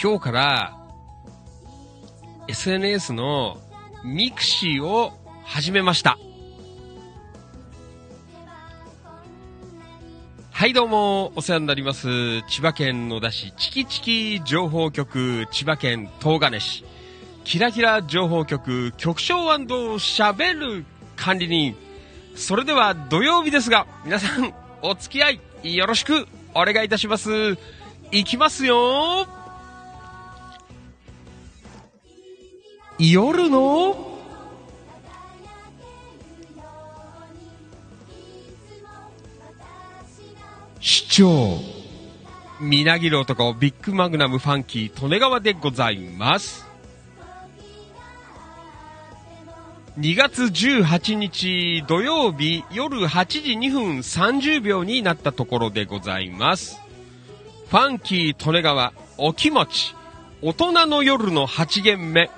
今日から、SNS のミクシーを始めました。はい、どうも、お世話になります。千葉県野田市チキチキ情報局、千葉県東金市、キラキラ情報局、局長喋る管理人。それでは土曜日ですが、皆さん、お付き合いよろしくお願いいたします。いきますよ夜の？市長。みなぎる男ビッグマグナムファンキー利根川でございます。2月18日土曜日夜8時2分30秒になったところでございます。ファンキー利根川お気持ち。大人の夜の8限目。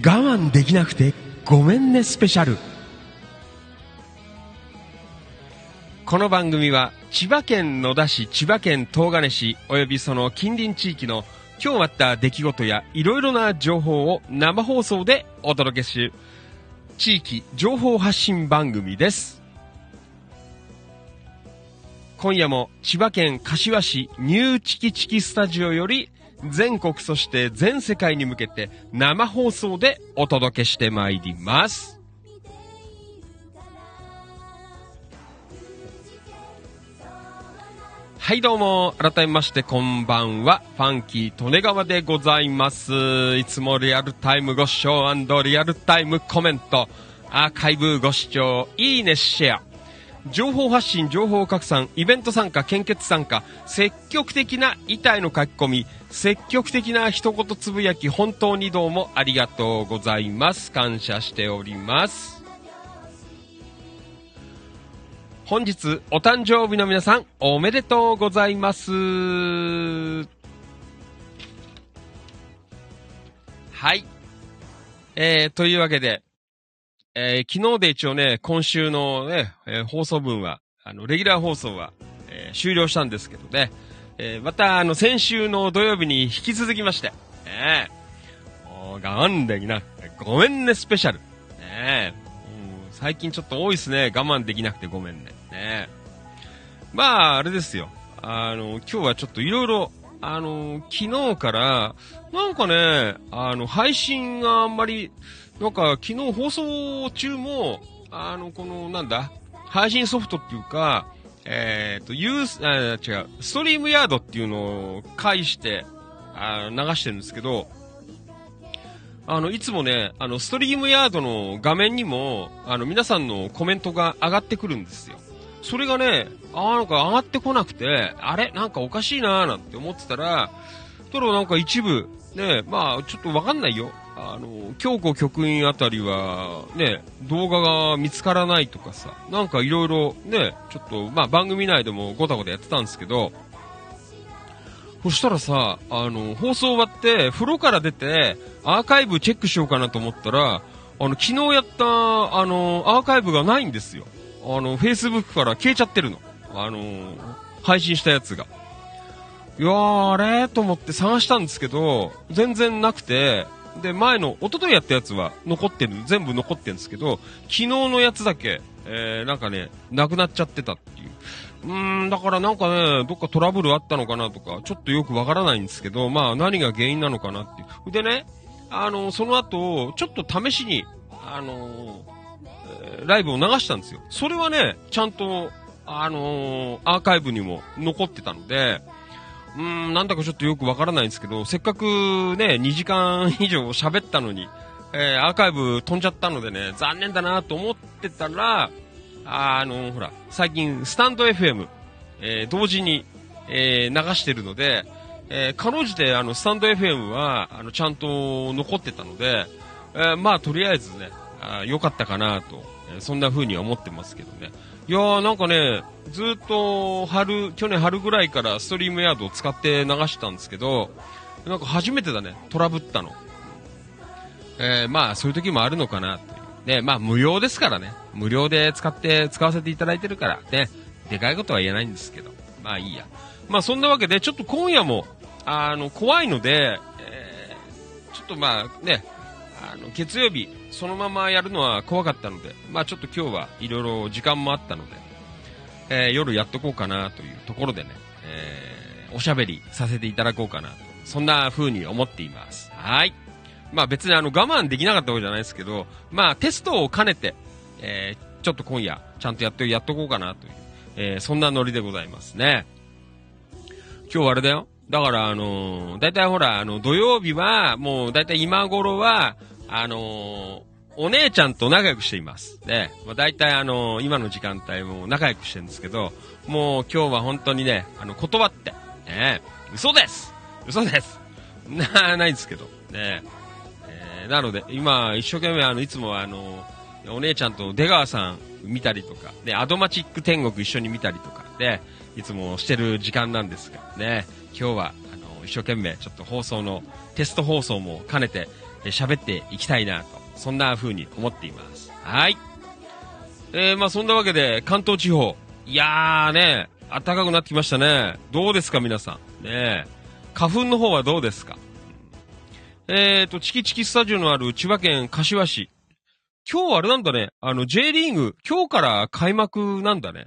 我慢できなくてごめんねスペシャル。この番組は千葉県野田市千葉県東金市およびその近隣地域の今日あった出来事やいろいろな情報を生放送でお届けし地域情報発信番組です。今夜も千葉県柏市ニューチキチキスタジオより全国そして全世界に向けて生放送でお届けしてまいります。はい、どうも、改めまして、こんばんは。ファンキー、利根川でございます。いつもリアルタイムご視聴リアルタイムコメント、アーカイブご視聴、いいね、シェア。情報発信、情報拡散、イベント参加、献血参加、積極的な遺体の書き込み、積極的な一言つぶやき、本当にどうもありがとうございます。感謝しております。本日、お誕生日の皆さん、おめでとうございます。はい。えー、というわけで、えー昨日で一応ね、今週のね、えー放送分は、あの、レギュラー放送は、えー終了したんですけどね、えまた、あの、先週の土曜日に引き続きまして、ねえもう我慢できなくて、ごめんね、スペシャル。ねうん最近ちょっと多いですね、我慢できなくてごめんね。ねまあ、あれですよ。あの、今日はちょっといろいろ、あの、昨日から、なんかね、あの、配信があんまり、なんか昨日放送中も、あの、この、なんだ、配信ソフトっていうか、えっ、と、ユース、あ違う、ストリームヤードっていうのを介して、あ流してるんですけど、あの、いつもね、あの、ストリームヤードの画面にも、あの、皆さんのコメントが上がってくるんですよ。それがね、あーなんか上がってこなくて、あれ？なんかおかしいなーなんて思ってたら、ただなんか一部、ね、まあちょっとわかんないよ。あの、京子局員あたりは、ね、動画が見つからないとかさ、なんかいろいろね、ちょっと、まあ番組内でもごたごたやってたんですけど、そしたらさ、あの、放送終わって、風呂から出て、アーカイブチェックしようかなと思ったら、あの、昨日やった、あの、アーカイブがないんですよ。あの、Facebook から消えちゃってるの。あの、配信したやつが。いやー、あれ？と思って探したんですけど、全然なくて、で、前の、一昨日やったやつは残ってる、全部残ってるんですけど、昨日のやつだけ、えー、なんかね、なくなっちゃってたっていう。うーん、だからなんかね、どっかトラブルあったのかなとか、ちょっとよくわからないんですけど、まあ何が原因なのかなっていう。でね、あの、その後、ちょっと試しに、あの、ーライブを流したんですよ。それはね、ちゃんと、あのアーカイブにも残ってたので、うーん、なんだかちょっとよくわからないんですけど、せっかくね、2時間以上喋ったのに、えーアーカイブ飛んじゃったのでね、残念だなと思ってたら、あのほら、最近、スタンド FM、えー同時に、えー流してるので、えーかろうじて、あの、スタンド FM は、あの、ちゃんと残ってたので、えーまあ、とりあえずね、あ良かったかなと、えーそんな風には思ってますけどね。いやーなんかね、ずっと春、去年春ぐらいからストリームヤードを使って流したんですけど、なんか初めてだね、トラブったの。えーまあそういう時もあるのかなという。で、まあ無料ですからね。無料で使って、使わせていただいてるから、ね。でかいことは言えないんですけど。まあいいや。まあそんなわけで、ちょっと今夜も、あの、怖いので、えーちょっとまあね、あの、月曜日、そのままやるのは怖かったので、まあちょっと今日はいろいろ時間もあったので、えー夜やっとこうかなというところでね、えーおしゃべりさせていただこうかなと、そんな風に思っています。はい。まあ別にあの我慢できなかったわけじゃないですけど、まあテストを兼ねて、えーちょっと今夜、ちゃんとやって、やっとこうかなという、えーそんなノリでございますね。今日あれだよ。だから、あのー、だいたいほら、あの、土曜日は、もう、だいたい今頃は、あのお姉ちゃんと仲良くしています。で、まあ、だいたいあの今の時間帯も仲良くしてるんですけど、もう今日は本当にね、あの、断って、ね、嘘です。嘘です。な、ないんですけど、ね、えーなので、今、一生懸命あの、いつもあの、お姉ちゃんと出川さん見たりとか、ね、アドマチック天国一緒に見たりとか、で、いつもしてる時間なんですが、ね、今日は、あの、一生懸命ちょっと放送の、テスト放送も兼ねて、喋っていきたいなと、そんな風に思っています。はい。えー、まあそんなわけで、関東地方、いやーね、暖かくなってきましたね。どうですか皆さん。ね花粉の方はどうですか？えーと、チキチキスタジオのある千葉県柏市。今日あれなんだね、あの J リーグ、今日から開幕なんだね。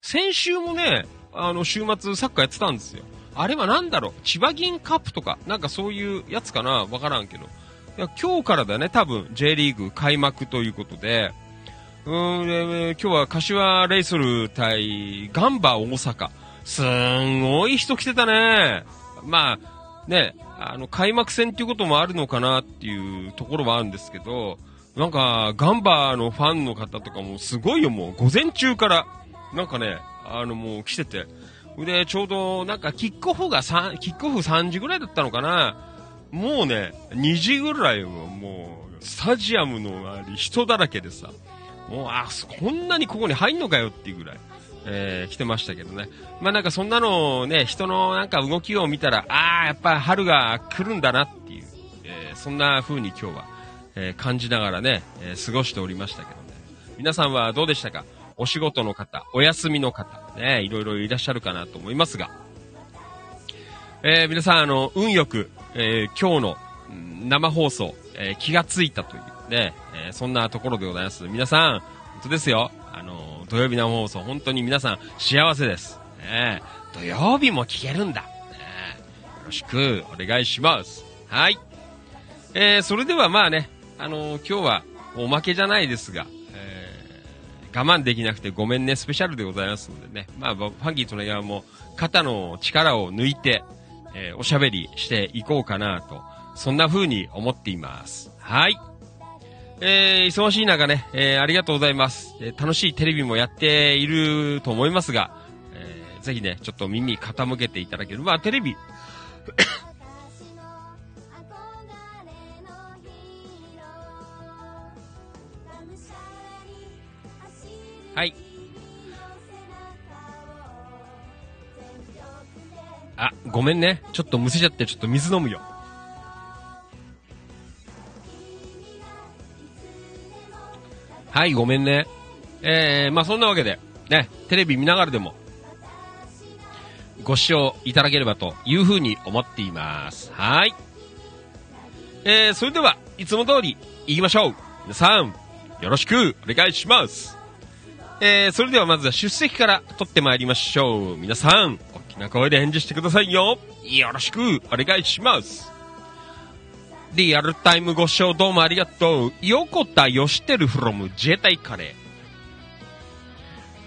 先週もね、あの週末サッカーやってたんですよ。あれはなんだろう？千葉銀カップとか、なんかそういうやつかな？わからんけど。いや、今日からだね、多分 J リーグ開幕ということで、うーん、えー今日は柏レイソル対ガンバ大阪。すんごい人来てたね。まあ、ね、あの、開幕戦っていうこともあるのかなっていうところはあるんですけど、なんか、ガンバのファンの方とかもすごいよ、もう。午前中から、なんかね、あの、もう来てて。で、ちょうど、なんか、キックオフが3、キックオフ3時ぐらいだったのかな。もうね、2時ぐらいはもう、スタジアムの周り人だらけでさ、もう、あ、こんなにここに入んのかよっていうぐらい。えー、来てましたけどね。まあなんかそんなのをね、人のなんか動きを見たら、ああ、やっぱ春が来るんだなっていう、えー、そんな風に今日は、えー、感じながらね、え、過ごしておりましたけどね。皆さんはどうでしたか？お仕事の方、お休みの方、ね、いろいろいらっしゃるかなと思いますが、え、皆さん、あの、運よく、えー、今日の生放送、えー気がついたというね、えーそんなところでございます。皆さん、本当ですよ。あの、土曜日生放送、本当に皆さん幸せです。ね、土曜日も聞けるんだ。ね、よろしくお願いします。はい。えー、それではまあね、あの今日はおまけじゃないですが、えー我慢できなくてごめんねスペシャルでございますのでね、まあ、ファンキーとのヤも肩の力を抜いて、えーおしゃべりしていこうかなと、そんな風に思っています。はい。えー忙しい中ね、えーありがとうございます。えー楽しいテレビもやっていると思いますが、えーぜひね、ちょっと耳傾けていただける。まあ、テレビ、はい。あ、ごめんね。ちょっとむせちゃって、ちょっと水飲むよ。はい、ごめんね。えー、まあそんなわけで、ね、テレビ見ながらでも、ご視聴いただければというふうに思っています。はい。えー、それでは、いつも通り、行きましょう。皆さん、よろしくお願いします。えー、それではまずは出席から取ってまいりましょう。皆さん、な声で返事してくださいよ。よろしくお願いします。リアルタイムご視聴どうもありがとう。横田義輝 from 自衛隊カレー。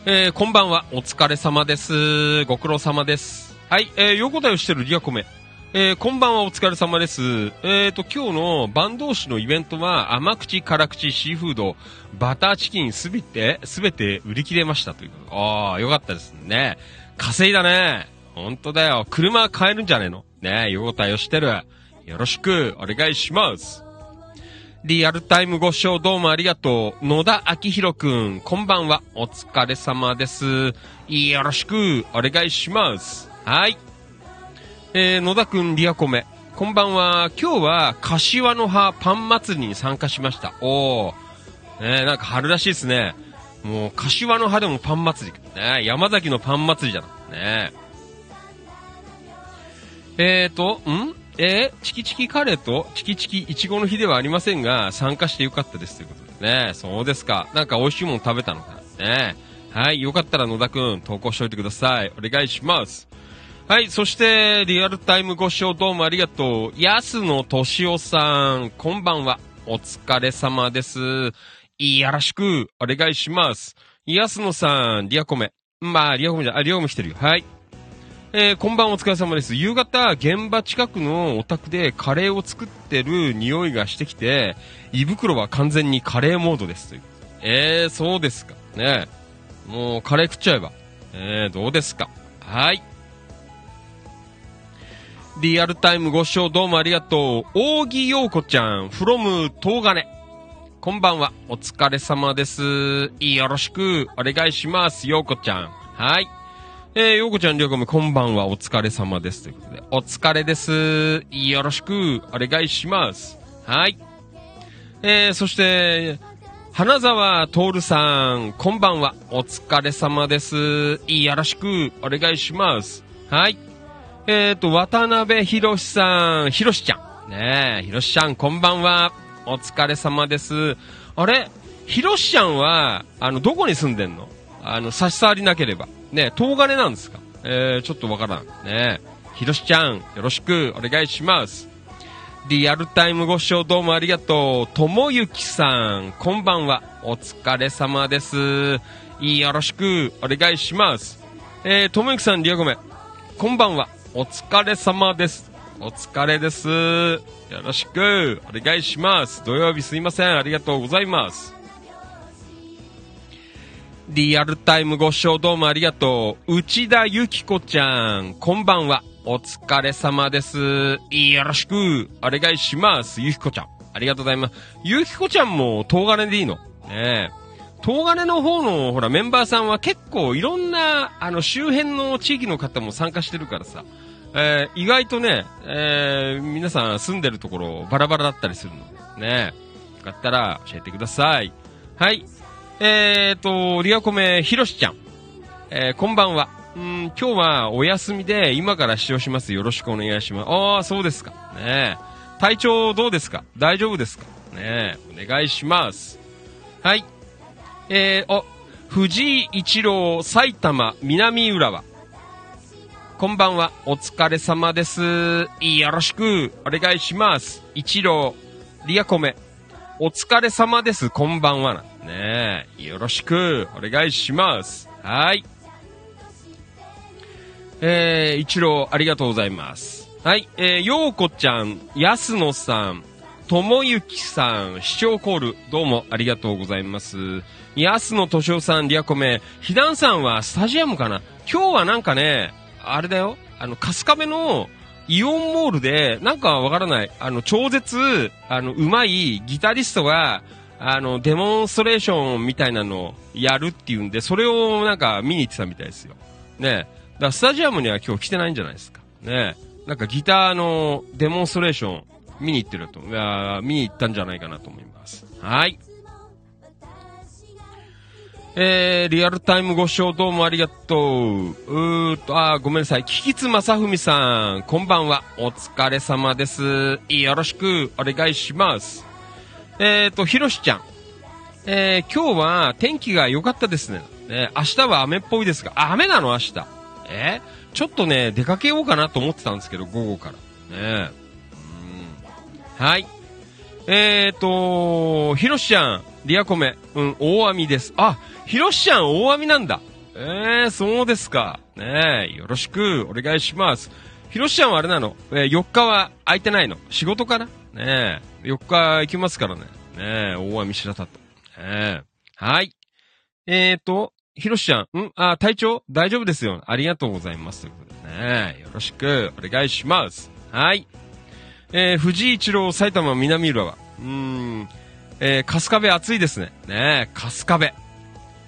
えー、こんばんは。お疲れ様です。ご苦労様です。はい、えー、横田義輝リアコメ。えー、こんばんはお疲れ様です。えーと、今日の晩同士のイベントは甘口、辛口、シーフード、バターチキンすべて、すべて売り切れましたという。ああ、よかったですね。稼いだね。ほんとだよ。車買えるんじゃねえの？ねえ、横田義輝。よろしくお願いします。リアルタイムご視聴どうもありがとう。野田明宏くん、こんばんは。お疲れ様です。よろしくお願いします。はい。えー、野田くん、リアコメ。こんばんは。今日は、柏の葉パン祭りに参加しました。おー。ねなんか春らしいですね。もう、柏の葉でもパン祭り。ね山崎のパン祭りじゃん。ねええーと、ん？えー？チキチキカレーとチキチキイチゴの日ではありませんが、参加してよかったですということでね。そうですか。なんか美味しいもの食べたのかなね。はい。よかったら野田くん、投稿しておいてください。お願いします。はい。そして、リアルタイムご視聴どうもありがとう。安野敏夫さん、こんばんは。お疲れ様です。よろしくお願いします。安野さん、リアコメ。まあ、リアコメじゃ、あ、リアコメ来てるよ。はい。えー、こんばんはお疲れ様です。夕方、現場近くのお宅でカレーを作ってる匂いがしてきて、胃袋は完全にカレーモードです。というえー、そうですか。ねもうカレー食っちゃえば。えー、どうですか。はい。リアルタイムご視聴どうもありがとう。扇陽子ちゃん、from 東金。こんばんは。お疲れ様です。よろしくお願いします。陽子ちゃん。はい。えー、陽子ちゃん、りょうこめ、こんばんは。お疲れ様です。ということで、お疲れです。よろしくお願いします。はい。えー、そして、花沢徹さん、こんばんは。お疲れ様です。よろしくお願いします。はい。えーと、渡辺博さん、博ちゃん。ねえ、博ちゃん、こんばんは。お疲れ様です。あれ？博ちゃんは、あの、どこに住んでんの？あの、差し障りなければ。ね、東金なんですか？えー、ちょっとわからん。ねえ、博ちゃん、よろしくお願いします。リアルタイムご視聴どうもありがとう。ともゆきさん、こんばんは。お疲れ様です。よろしくお願いします。えー、ともゆきさん、リアコメ。こんばんは。お疲れ様です。お疲れです。よろしく。お願いします。土曜日すいません。ありがとうございます。リアルタイムご視聴どうもありがとう。内田ゆきこちゃん、こんばんは。お疲れ様です。よろしく。お願いします。ゆきこちゃん。ありがとうございます。ゆきこちゃんも東金でいいの？ねえ。東金の方の、ほら、メンバーさんは結構いろんな、あの、周辺の地域の方も参加してるからさ、えー意外とね、えー皆さん住んでるところバラバラだったりするので、ね。よかったら教えてください。はい。えーと、リアコメひろしちゃん。えーこんばんは。うん、今日はお休みで今から使用します。よろしくお願いします。ああ、そうですか。ね体調どうですか？大丈夫ですか？ねお願いします。はい。えー、お、藤井一郎埼玉南浦和。こんばんは。お疲れ様です。よろしくお願いします。一郎、リアコメ。お疲れ様です。こんばんは。ね、よろしくお願いします。はい。えー、一郎、ありがとうございます。はい、えー、ようこちゃん、やすのさん、ともゆきさん、視聴コール、どうもありがとうございます。やすのとしおさん、リアコメ、ひだんさんはスタジアムかな？今日はなんかね、あれだよ、あの、春日部のイオンモールで、なんかわからない、あの、超絶、あの、うまいギタリストが、あの、デモンストレーションみたいなのをやるっていうんで、それをなんか見に行ってたみたいですよ。ねだからスタジアムには今日来てないんじゃないですか。ねなんかギターのデモンストレーション見に行ってると、いや見に行ったんじゃないかなと思います。はい。えー、リアルタイムご視聴どうもありがとう。うーと、あーごめんなさい。キキツマサフミさん、こんばんは。お疲れ様です。よろしくお願いします。えーと、ひろしちゃん。えー、今日は天気が良かったですね。ね明日は雨っぽいですが、あ雨なの明日。えーちょっとね、出かけようかなと思ってたんですけど、午後から。ねうん。はい。えーと、ひろしちゃん、リアコメ、うん、大網です。あ、ひろしちゃん大網なんだ。えー、そうですか。ねえ、よろしくお願いします。ひろしちゃんはあれなの、えー4日は空いてないの？仕事かな？ねえ、4日行きますからね。ねえ、大網白里。ねえ。はい。えーと、ひろしちゃん、んあ、体調大丈夫ですよ。ありがとうございます。ということでね。よろしくお願いします。はい。えー、藤井一郎埼玉南浦和。うーん。えー、春日部暑いですね。ねえ、春日部。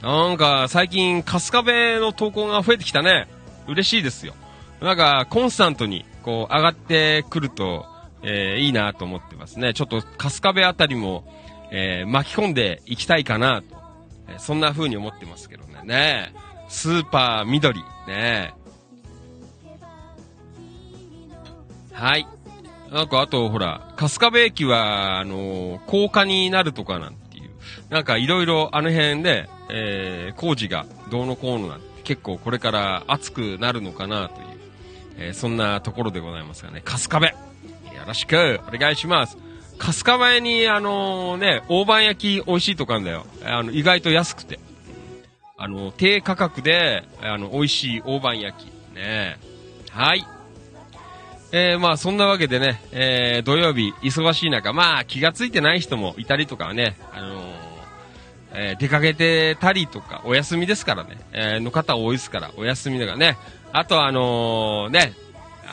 なんか、最近、春日部の投稿が増えてきたね。嬉しいですよ。なんか、コンスタントに、こう、上がってくると、えーいいなと思ってますね。ちょっと、春日部あたりも、えー巻き込んでいきたいかなと。えーそんな風に思ってますけどね。ねえスーパー緑。ねえはい。なんか、あと、ほら、春日部駅は、あのー高架になるとかなんていう。なんか、いろいろ、あの辺で、えー工事がどうのこうのなんて、結構これから熱くなるのかなという、えーそんなところでございますがね。春日部。よろしく、お願いします。春日部に、あのね、大判焼き美味しいとこあるんだよ。あの、意外と安くて。あの、低価格で、あの、美味しい大判焼き。ねはい。えー、まあ、そんなわけでね、えー、土曜日、忙しい中、まあ、気がついてない人もいたりとかはね、あのーえー出かけてたりとか、お休みですからね、えの方多いですから、お休みだからね。あと、あのね、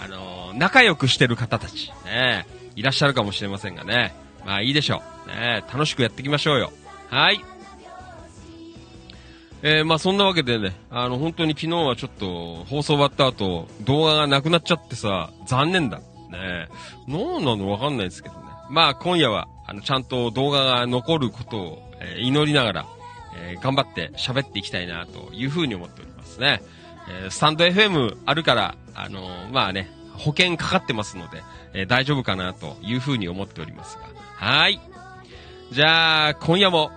あの仲良くしてる方たち、ね、いらっしゃるかもしれませんがね。まあ、いいでしょう。ね、楽しくやっていきましょうよ。はい。えー、まあそんなわけでね、あの本当に昨日はちょっと放送終わった後、動画がなくなっちゃってさ、残念だ。ね何なのわかんないですけどね。まあ今夜は、あのちゃんと動画が残ることを、えー祈りながら、えー頑張って喋っていきたいなというふうに思っておりますね。えスタンド FM あるから、あのまあね、保険かかってますので、え大丈夫かなというふうに思っておりますが。はい。じゃあ、今夜も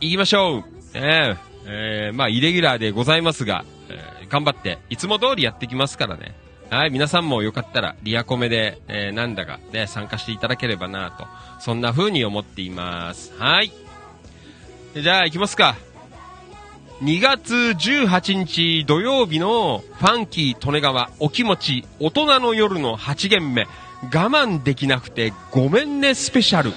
行きましょう。えーえーまあ、イレギュラーでございますが、えー頑張って、いつも通りやってきますからね。はい、皆さんもよかったら、リアコメで、えーなんだかね、参加していただければなと、そんな風に思っています。はい。じゃあ、行きますか。2月18日土曜日のファンキー利根川お気持ち大人の夜の8限目我慢できなくてごめんねスペシャル。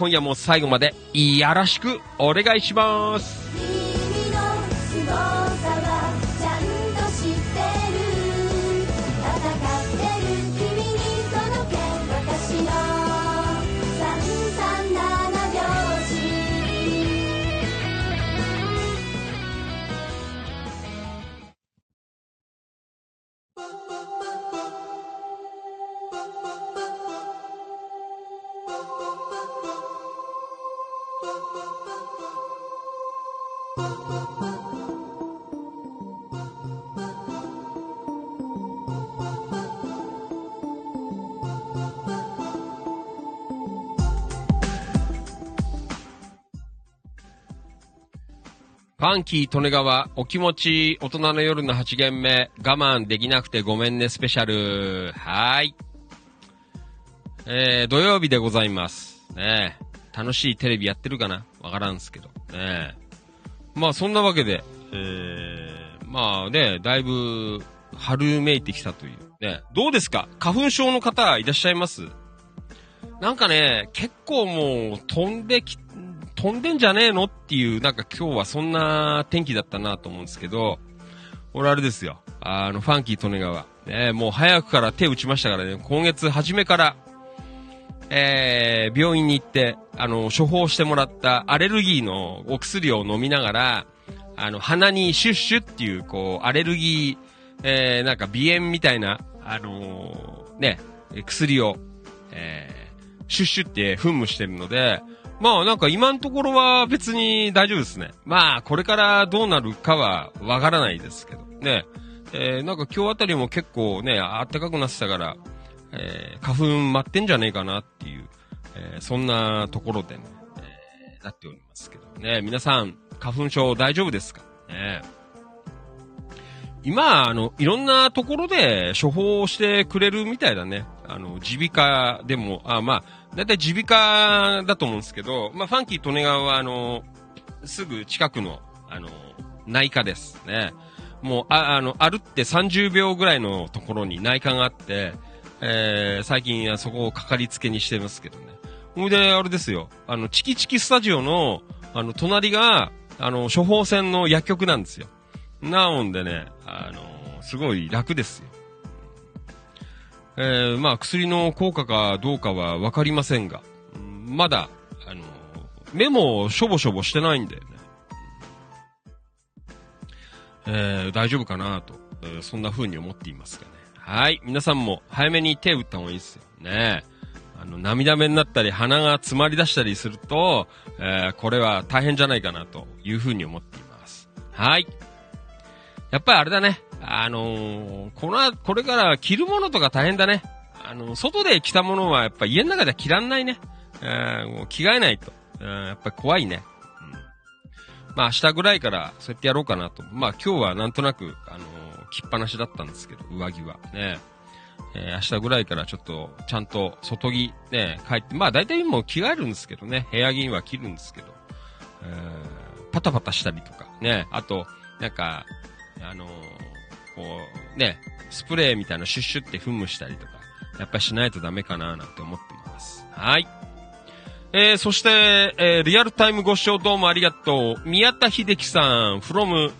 今夜も最後までいやらしくお願いします。ファンキー利根川お気持ち大人の夜の8限目我慢できなくてごめんねスペシャル。はーい。えー、土曜日でございます。ね楽しいテレビやってるかな？わからんすけど。ねまあそんなわけで、えー、まあね、だいぶ春めいてきたという。ねどうですか？花粉症の方いらっしゃいます？なんかね、結構もう飛んでき、飛んでんじゃねえの？っていう、なんか今日はそんな天気だったなと思うんですけど、俺あれですよ。あの、ファンキー利根川。ね、もう早くから手打ちましたからね、今月初めから、えー、病院に行って、あの、処方してもらったアレルギーのお薬を飲みながら、あの、鼻にシュッシュっていう、こう、アレルギー、えー、なんか鼻炎みたいな、あのーね、薬を、えー、シュッシュって噴霧してるので、まあなんか今のところは別に大丈夫ですね。まあこれからどうなるかはわからないですけどね。えー、なんか今日あたりも結構ね、暖かくなってたから、えー、花粉待ってんじゃねえかなっていう、えー、そんなところでね、え、なっておりますけどね。皆さん、花粉症大丈夫ですか？ね。今、あの、いろんなところで処方してくれるみたいだね。あの、耳鼻科でも、あ、まあ、だいたい耳鼻科だと思うんですけど、まあ、ファンキー利根川は、あの、すぐ近くの、あの、内科ですね。もう、あ、あの、歩って30秒ぐらいのところに内科があって、えー、最近はそこをかかりつけにしてますけどね。ほいで、あれですよ。あの、チキチキスタジオの、あの、隣が、あの、処方箋の薬局なんですよ。なもんでね、あの、すごい楽ですよ。えー、まあ、薬の効果かどうかはわかりませんが、まだ、あの、目もしょぼしょぼしてないんだよね。えー、大丈夫かなと、えーそんな風に思っていますがね。はい。皆さんも早めに手打った方がいいですよね。あの、涙目になったり、鼻が詰まり出したりすると、えーこれは大変じゃないかなという風に思っています。はい。やっぱりあれだね。あのーこの、これから着るものとか大変だね。あの、外で着たものはやっぱ家の中では着らんないね。えー着替えないと。えーやっぱり怖いね。うん。まあ明日ぐらいからそうやってやろうかなと。まあ今日はなんとなく、あのー着っぱなしだったんですけど、上着は。ね。えー明日ぐらいからちょっと、ちゃんと外着ね、帰って、まあ大体もう着替えるんですけどね、部屋着には着るんですけど、えーパタパタしたりとか、ね、あと、なんか、あのーこう、ね、スプレーみたいなシュッシュって噴霧したりとか、やっぱりしないとダメかななんて思っています。はい。えー、そして、えー、リアルタイムご視聴どうもありがとう。宮田秀樹さん、from、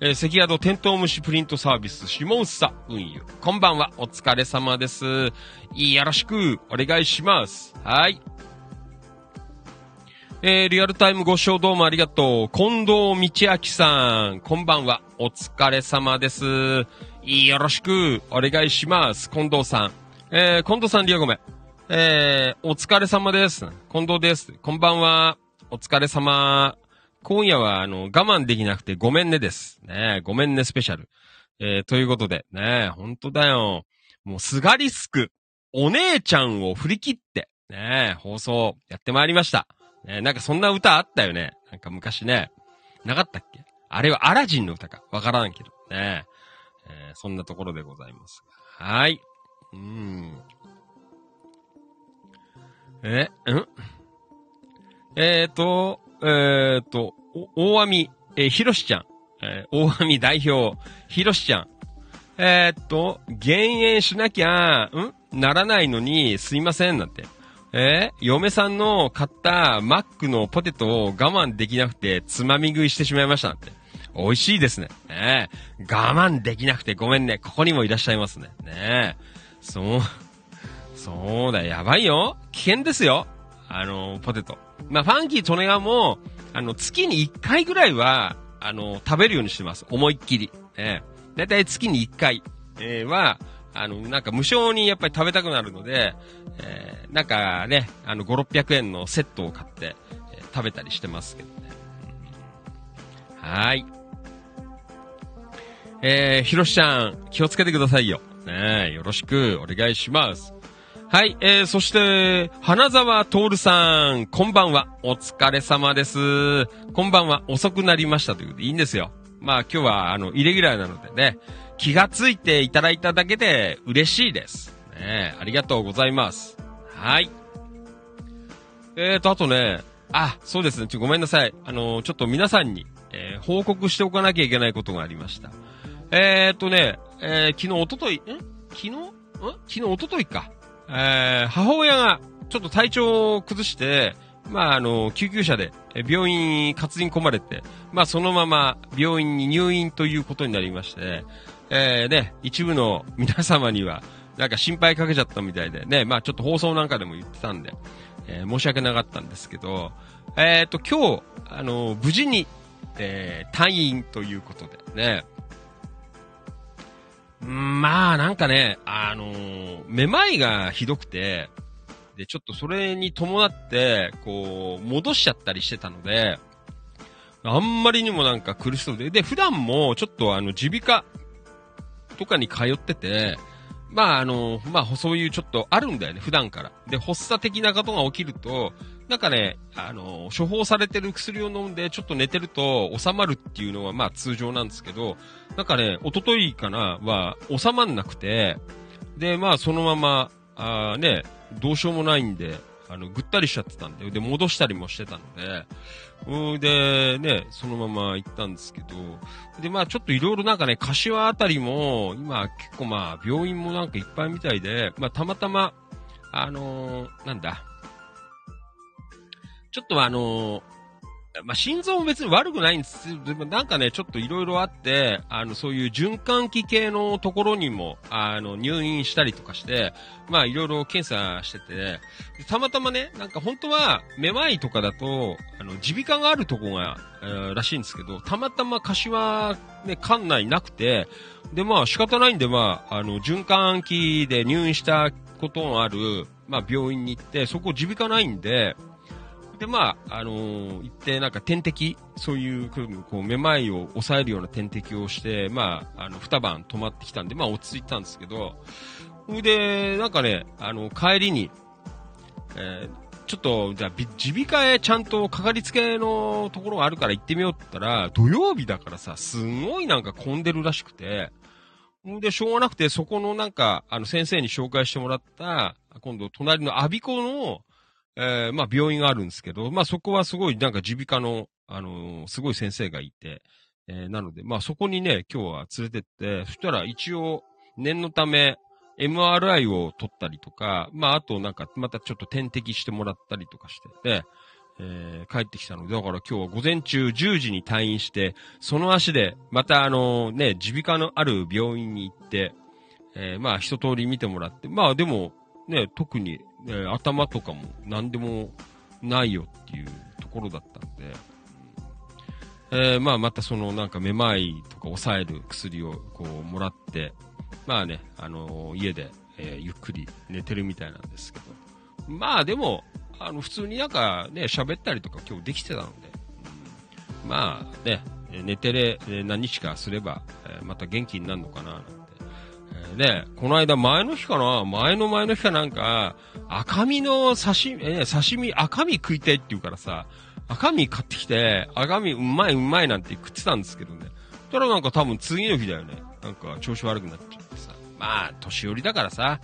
えー、関宿テントウムシプリントサービス、下さ運輸。こんばんは、お疲れ様です。よろしく、お願いします。はい。えー、リアルタイムご視聴どうもありがとう。近藤道明さん、こんばんは。お疲れ様です。よろしく、お願いします。近藤さん。えー、近藤さん、リアごめん。えー、お疲れ様です。近藤です。こんばんは。お疲れ様。今夜は、あの、我慢できなくてごめんねです。ねごめんねスペシャル。えー、ということで、ね本当だよ。もう、すがりすく、お姉ちゃんを振り切って、ね放送やってまいりました。ねなんかそんな歌あったよね。なんか昔ね。なかったっけ？あれはアラジンの歌か。わからんけど。ねえーそんなところでございます。はい。うん。え、ん？えーと、えーと、大網、えーひろしちゃん。えー大網代表、ひろしちゃん。えっと、減塩しなきゃ、ん？ならないのに、すいません、なんて。え？ー嫁さんの買ったマックのポテトを我慢できなくて、つまみ食いしてしまいました、なんて。美味しいですね。ねえ？我慢できなくてごめんね。ここにもいらっしゃいますね。ね？えそう、そうだ、やばいよ。危険ですよ。あの、ポテト。まあ、ファンキー・利根川も、あの、月に1回ぐらいは、あの、食べるようにしてます。思いっきり。ええだいたい月に1回、えーは、あの、なんか無償にやっぱり食べたくなるので、えーなんかね、あの、5、600円のセットを買って、えー食べたりしてますけどね。はい。えー、ひろしちゃん、気をつけてくださいよ。ねえよろしくお願いします。はい、えー、そして、花沢徹さん、こんばんは。お疲れ様です。こんばんは。遅くなりましたということでいいんですよ。まあ今日は、あの、イレギュラーなのでね、気がついていただいただけで嬉しいです。ねありがとうございます。はい。えーと、あとね、あ、そうですね、ちょ、ごめんなさい。あの、ちょっと皆さんに、えー報告しておかなきゃいけないことがありました。えーとね、えー昨日、おととい、ん昨日？ん昨日、おとといか。えー母親が、ちょっと体調を崩して、まあ、あの、救急車で、病院に担ぎ込まれて、まあ、そのまま病院に入院ということになりまして、えーね、一部の皆様には、なんか心配かけちゃったみたいでね、まあ、ちょっと放送なんかでも言ってたんで、えー申し訳なかったんですけど、えっ、と、今日、あの、無事に、えー退院ということでね、まあ、なんかね、あのーめまいがひどくて、で、ちょっとそれに伴って、こう、戻しちゃったりしてたので、あんまりにもなんか苦しそうで、で、普段もちょっとあの、耳鼻科とかに通ってて、まああの、まあそういうちょっとあるんだよね、普段から。で、発作的なことが起きると、なんかね、あの、処方されてる薬を飲んでちょっと寝てると収まるっていうのはまあ通常なんですけど、なんかね、一昨日かな、は収まんなくて、で、まあそのまま、あーね、どうしようもないんで、あの、ぐったりしちゃってたんで、で、戻したりもしてたので、うんで、ね、そのまま行ったんですけど、で、まあちょっといろいろなんかね、柏あたりも、今結構まあ病院もなんかいっぱいみたいで、まあたまたま、あのーなんだ、ちょっとあのーまあ、心臓も別に悪くないんです。でもなんかね、ちょっといろいろあって、あの、そういう循環器系のところにも、あの、入院したりとかして、まあ、いろいろ検査してて、たまたまね、なんか本当は、めまいとかだと、あの、耳鼻科があるとこが、えーらしいんですけど、たまたま柏、ね、館内なくて、で、まあ、仕方ないんで、まあ、あの、循環器で入院したことのある、まあ、病院に行って、そこ耳鼻科ないんで、で、まあ、あのー行って、なんか点滴、そういう、こう、めまいを抑えるような点滴をして、まあ、あの、二晩泊まってきたんで、まあ、落ち着いたんですけど、それで、なんかね、あの、帰りに、えーちょっと、じゃあ、び耳鼻科へちゃんとかかりつけのところがあるから行ってみようって言ったら、土曜日だからさ、すごいなんか混んでるらしくて、ほんで、しょうがなくて、そこのなんか、あの、先生に紹介してもらった、今度、隣のアビコの、えーまあ、病院があるんですけど、まあ、そこはすごい、なんか、耳鼻科の、あのーすごい先生がいて、えーなので、まあ、そこにね、今日は連れてって、そしたら一応、念のため、MRI を取ったりとか、まあ、あとなんか、またちょっと点滴してもらったりとかしてて、えー帰ってきたので、だから今日は午前中10時に退院して、その足で、またあのね、耳鼻科のある病院に行って、えーまあ一通り見てもらって、まあでも、ね、特に、え頭とかも何でもないよっていうところだったんで、えーまあまたそのなんかめまいとか抑える薬をこうもらって、まあね、あのー家で、えーゆっくり寝てるみたいなんですけど、まあでも、あの普通になんかね、喋ったりとか今日できてたので、まあね、寝てれ、何日かすれば、えまた元気になるのかな。で、この間前の日かな？前の前の日かなんか、赤身の刺身、え刺身、赤身食いたいって言うからさ、赤身買ってきて、赤身うまいうまいなんて食ってたんですけどね。そしたらなんか多分次の日だよね。なんか調子悪くなっちゃってさ。まあ、年寄りだからさ、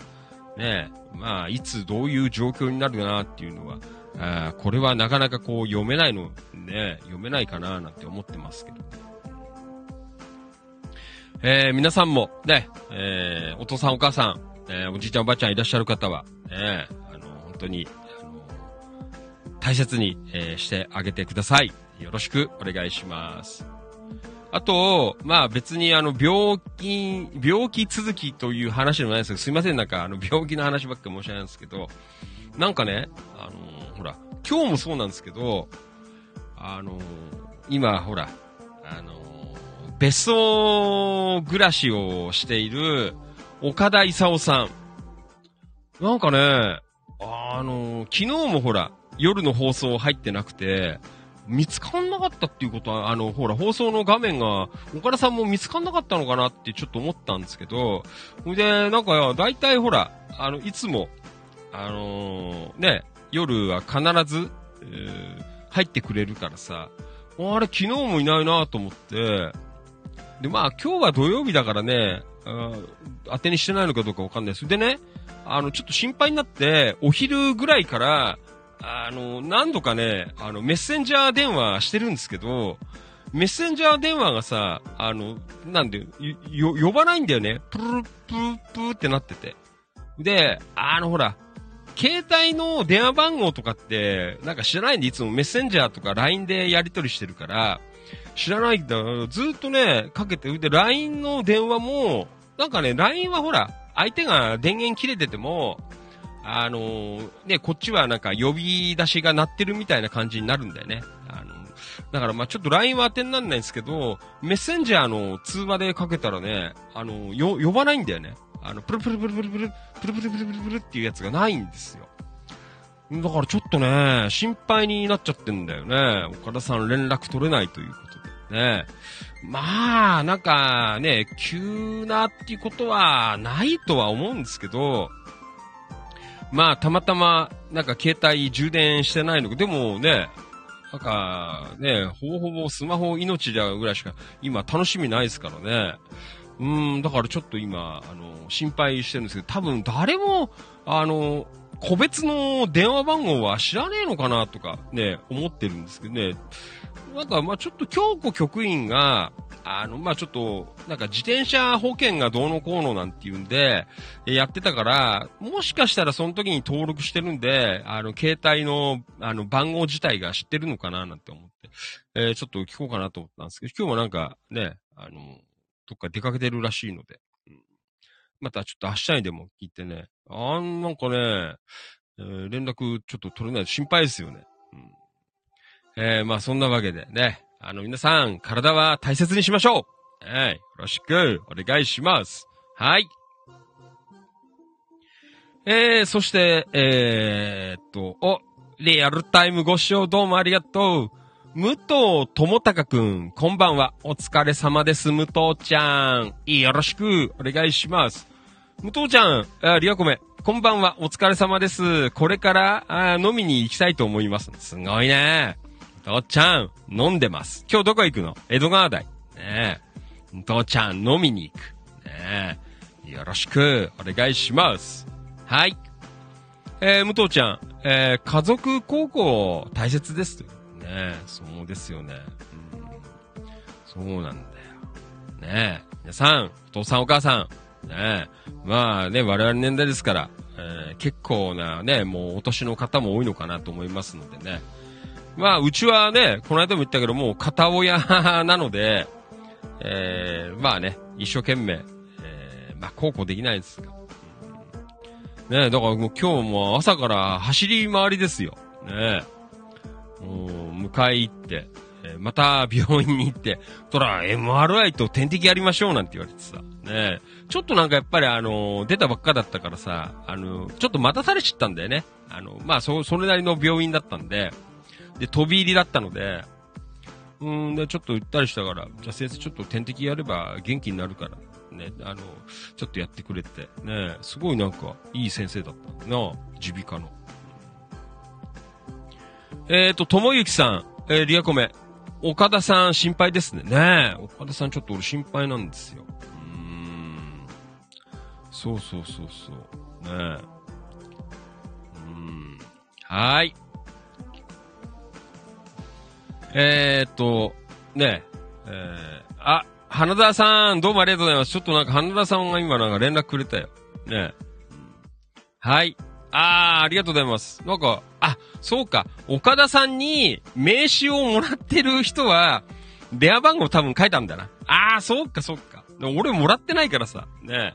ねえ、まあ、いつどういう状況になるかなっていうのは、あこれはなかなかこう読めないの、ね、読めないかななんて思ってますけど。ねえー皆さんも、ね、えーお父さんお母さん、えーおじいちゃんおばあちゃんいらっしゃる方は、ね、あの、本当に、あの、大切に、えーしてあげてください。よろしくお願いします。あと、まあ別にあの病気、病気続きという話でもないですけど、すいません、なんかあの病気の話ばっか申し訳ないんですけど、なんかね、あのほら、今日もそうなんですけど、あの今ほら、あの別荘暮らしをしている岡田勲さん。なんかね、あの昨日もほら、夜の放送入ってなくて、見つかんなかったっていうことは、あの、ほら、放送の画面が、岡田さんも見つかんなかったのかなってちょっと思ったんですけど、ほいで、なんか、だいたいほら、あの、いつも、あのーね、夜は必ず、えー入ってくれるからさ、あれ、昨日もいないなと思って、で、まあ、今日は土曜日だからね、あ当てにしてないのかどうかわかんないです。でね、あの、ちょっと心配になって、お昼ぐらいから、あの、何度かね、あの、メッセンジャー電話してるんですけど、メッセンジャー電話がさ、あの、なんで、よ、呼ばないんだよね。プルルプルプルってなってて。で、あの、ほら、携帯の電話番号とかって、なんか知らないんで、いつもメッセンジャーとか LINE でやり取りしてるから、知らないんだ。ずっとね、かけて、で、LINE の電話も、なんかね、LINE はほら、相手が電源切れてても、あのーね、こっちはなんか呼び出しが鳴ってるみたいな感じになるんだよね。あのだからまあちょっと LINE は当てにならないんですけど、メッセンジャーの通話でかけたらね、あのよ、呼ばないんだよね。あの、プルプルプルプルプル、プルプルプルプルプルっていうやつがないんですよ。だからちょっとね、心配になっちゃってんだよね。岡田さん連絡取れないということでね。まあ、なんかね、急なっていうことはないとは思うんですけど、まあ、たまたま、なんか携帯充電してないのか、でもね、なんかね、ほぼほぼスマホ命だぐらいしか今楽しみないですからね。うん、だからちょっと今、あの、心配してるんですけど、多分誰も、あの、個別の電話番号は知らねえのかなとかね、思ってるんですけどね。なんか、まあちょっと京子局員が、あの、まあちょっと、なんか自転車保険がどうのこうのなんていうんで、やってたから、もしかしたらその時に登録してるんで、あの、携帯の、あの、番号自体が知ってるのかななんて思って、えーちょっと聞こうかなと思ったんですけど、今日もなんかね、あの、どっか出かけてるらしいので、うんまたちょっと明日にでも聞いてね、あんなんかね、えー連絡ちょっと取れないと心配ですよね。えーまあそんなわけでね、あの皆さん、体は大切にしましょうはい、よろしくお願いします。はい。えー、そして、えー、っと、お、リアルタイムご視聴どうもありがとう。武藤智隆くん、こんばんは。お疲れ様です、武藤ちゃん。よろしくお願いします。武藤ちゃん、あリアコメ、こんばんは。お疲れ様です。これからあ飲みに行きたいと思います。すごいね。武藤ちゃん、飲んでます。今日どこ行くの？江戸川台。ねえ。武藤ちゃん、飲みに行く。ねえ。よろしくお願いします。はい。えー、武藤ちゃん、えー、家族孝行大切です。ねえ、そうですよね。うん、そうなんだよ。ねえ、皆さん、お父さんお母さん、ねえ、まあね、我々年代ですから、えー結構なね、もうお年の方も多いのかなと思いますのでね。まあ、うちはね、この間も言ったけど、もう片親なので、えー、まあね、一生懸命、えー、まあ、孝行できないですが。ねだからもう今日も朝から走り回りですよ。ねもう迎え行って、えーまた病院に行って、とら、MRI と点滴やりましょうなんて言われてさ。ねちょっとなんかやっぱりあの出たばっかだったからさ、あのちょっと待たされちゃったんだよね。あの、まあ、そ、それなりの病院だったんで、で、飛び入りだったので、うーん、で、ちょっと言ったりしたから、じゃあ先生ちょっと点滴やれば元気になるから、ね、あの、ちょっとやってくれて、ね、すごいなんか、いい先生だったな、耳鼻科の。えーと、ともゆきさん、えーリアコメ、岡田さん心配ですね。ね、岡田さんちょっと俺心配なんですよ。うーん。そうそうそうそう。ね。うーん。はーい。えー、っと、ね、えー、あ、花田さん、どうもありがとうございます。ちょっとなんか花田さんが今なんか連絡くれたよ。ね。はい。あー、ありがとうございます。なんか、あ、そうか。岡田さんに名刺をもらってる人は、電話番号多分書いたんだな。あー、そうか、そうか。俺もらってないからさ。ね。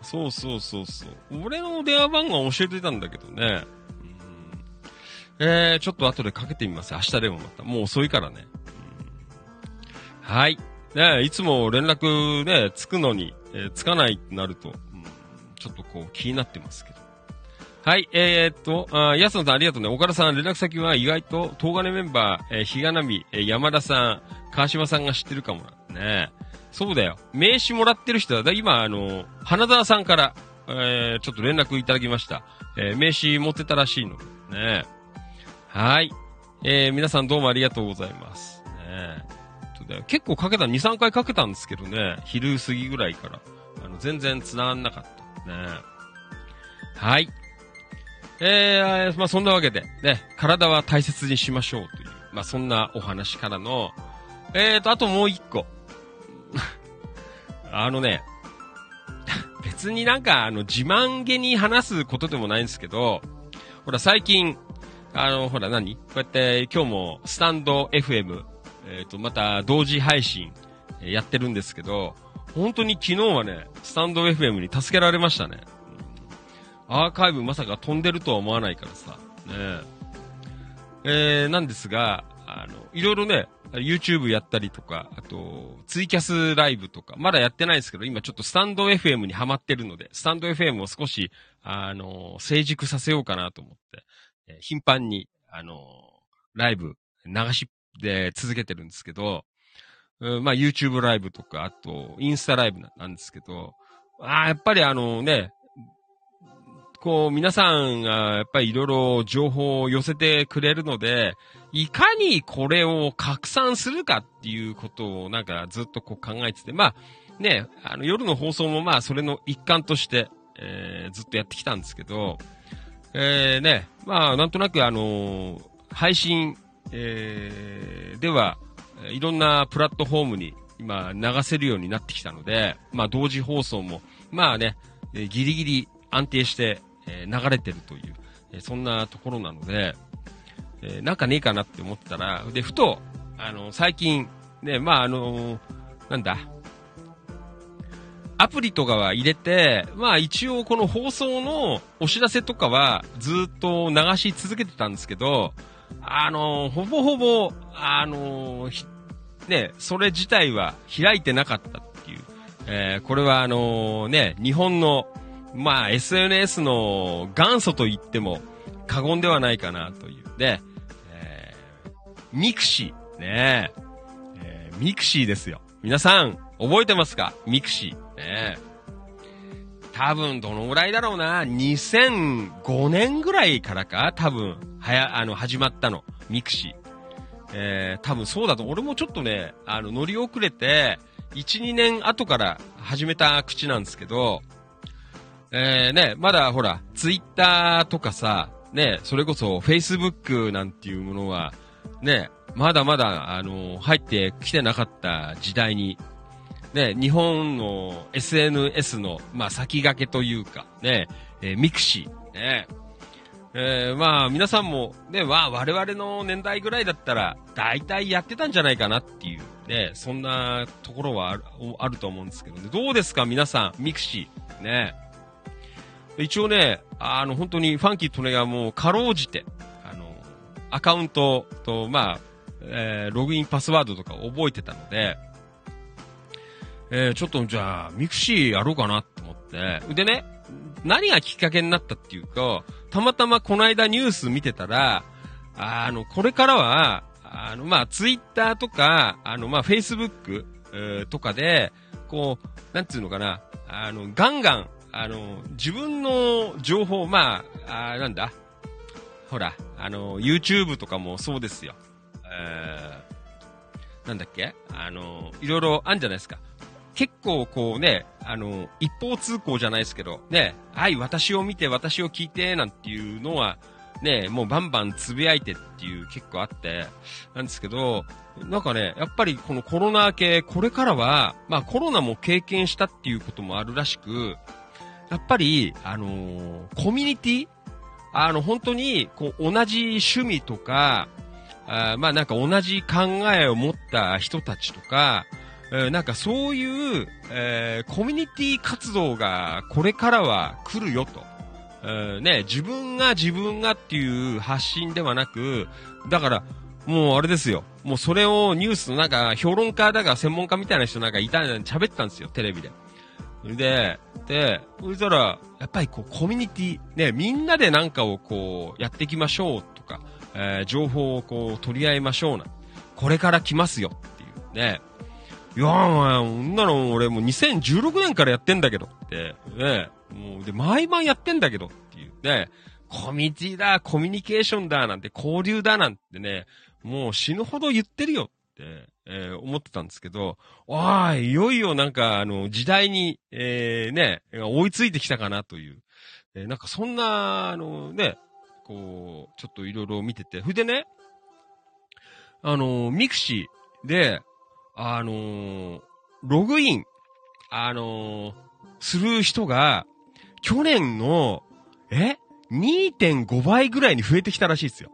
そうそうそうそう。俺の電話番号教えてたんだけどね。えー、ちょっと後でかけてみます。明日でもまた。もう遅いからね。うんはい。ねいつも連絡ね、つくのに、えーつかないってなると、うんちょっとこう気になってますけど。はい、えー、っと、あ安野さんありがとうね。岡田さん連絡先は意外と、東金メンバー、えー、ひがなみ、えー山田さん、川島さんが知ってるかもな。ねそうだよ。名刺もらってる人は、だ今、あの、花澤さんから、えー、ちょっと連絡いただきました。えー名刺持ってたらしいの。ねはい。えー、皆さんどうもありがとうございます。ね結構かけた、2、3回かけたんですけどね、昼過ぎぐらいから。あの、全然繋がんなかった。ねはい。えー、まあそんなわけで、ね、体は大切にしましょうという、まあそんなお話からの、えーと、あともう一個。あのね、別になんか、あの、自慢げに話すことでもないんですけど、ほら、最近、あの、ほら何？こうやって今日もスタンド FM、えっ、と、また同時配信えやってるんですけど、本当に昨日はね、スタンド FM に助けられましたね。アーカイブまさか飛んでるとは思わないからさ、ね。えー、なんですが、あの、いろいろね、YouTube やったりとか、あと、ツイキャスライブとか、まだやってないですけど、今ちょっとスタンド FM にハマってるので、スタンド FM を少し、あの、成熟させようかなと思って、え頻繁に、あの、ライブ、流しで続けてるんですけど、うんまあ YouTube ライブとか、あと、インスタライブななんですけど、ああ、やっぱりあのね、こう、皆さんが、やっぱりいろいろ情報を寄せてくれるので、いかにこれを拡散するかっていうことを、なんかずっとこう考えてて、まあ、ね、あの、夜の放送もまあ、それの一環として、えー、ずっとやってきたんですけど、えー、ね、まあ、なんとなくあのー配信、えー、では、いろんなプラットフォームに今流せるようになってきたので、まあ、同時放送も、まあね、えーギリギリ安定して、えー流れてるという、えーそんなところなので、えーなんかねえかなって思ったら、で、ふと、あの、最近、ね、まあ、あのなんだ、アプリとかは入れて、まあ一応この放送のお知らせとかはずっと流し続けてたんですけど、あの、ほぼほぼ、あの、ひね、それ自体は開いてなかったっていう。えーこれはあのね、日本の、まあ SNS の元祖と言っても過言ではないかなという。で、えーミクシー、ねえーミクシーですよ。皆さん、覚えてますか？ミクシー。ね多分、どのぐらいだろうな。2005年ぐらいからか多分、はや、あの、始まったの。ミクシー。えー、多分そうだと。俺もちょっとね、あの、乗り遅れて、1、2年後から始めた口なんですけど、えー、ね、まだほら、ツイッターとかさ、ね、それこそ Facebook なんていうものは、ね、まだまだ、あの、入ってきてなかった時代に、ね、日本の SNS の、まあ、先駆けというか、ね、えーミクシー、ね、えーまあ、皆さんも、ね、まあ、我々の年代ぐらいだったら、大体やってたんじゃないかなっていう、ね、そんなところはあるあると思うんですけどね。どうですか、皆さん、ミクシー、ね。一応ね、あの、本当にファンキーとねがわもう、かろうじて、あの、アカウントと、まあ、えーログインパスワードとか覚えてたので、えーちょっとじゃあ、ミクシーやろうかなと思って、でね、何がきっかけになったっていうと、たまたまこの間ニュース見てたら、あの、これからは、あの、まあ、ツイッターとか、あの、まあ、フェイスブック、えーとかで、こう、なんつうのかな、あの、ガンガン、あの、自分の情報、まあ、あなんだ、ほら、あの、YouTube とかもそうですよ。えーなんだっけあの、いろいろあるんじゃないですか。結構こうね、あの、一方通行じゃないですけど、ね、はい、私を見て、私を聞いて、なんていうのは、ね、もうバンバンつぶやいてっていう結構あって、なんですけど、なんかね、やっぱりこのコロナ明け、これからは、まあコロナも経験したっていうこともあるらしく、やっぱり、あのーコミュニティあの、本当に、こう、同じ趣味とか、あまあなんか同じ考えを持った人たちとか、えなんかそういう、えーコミュニティ活動がこれからは来るよと。えーね、自分が自分がっていう発信ではなく、だから、もうあれですよ。もうそれをニュースのなんか評論家だか専門家みたいな人なんかいたんで喋ってたんですよ、テレビで。で、で、そしたら、やっぱりこうコミュニティ、ね、みんなでなんかをこうやっていきましょうとか、えー情報をこう取り合いましょうな。これから来ますよっていうね。いやー、まあ、そんなの俺もう2016年からやってんだけどって、ね、もう、で、毎晩やってんだけどっていう。ね、コミュニティだ、コミュニケーションだ、なんて、交流だ、なんてね、もう死ぬほど言ってるよって、えー思ってたんですけど、わあ、いよいよなんか、あの、時代に、えーね、追いついてきたかなという、えーなんかそんな、あのね、こう、ちょっといろいろ見てて、ふでね、あの、ミクシーで、あのログイン、あのする人が、去年の、え ?2.5 倍ぐらいに増えてきたらしいですよ。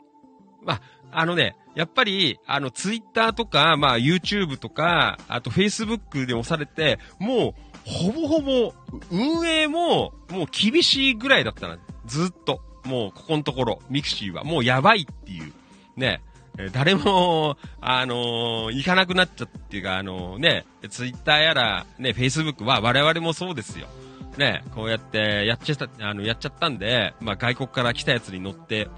まあ、あのね、やっぱり、あの、ツイッターとか、まあ、YouTube とか、あと Facebook で押されて、もう、ほぼほぼ、運営も、もう厳しいぐらいだったな。ずっと。もう、ここのところ、ミクシーは。もうやばいっていう。ね。え誰も、あのー行かなくなっちゃっていうか、あのね、ツイッターやら、ね、Facebook は我々もそうですよ。ね、こうやって、やっちゃった、あの、やっちゃったんで、まあ、外国から来たやつに乗って、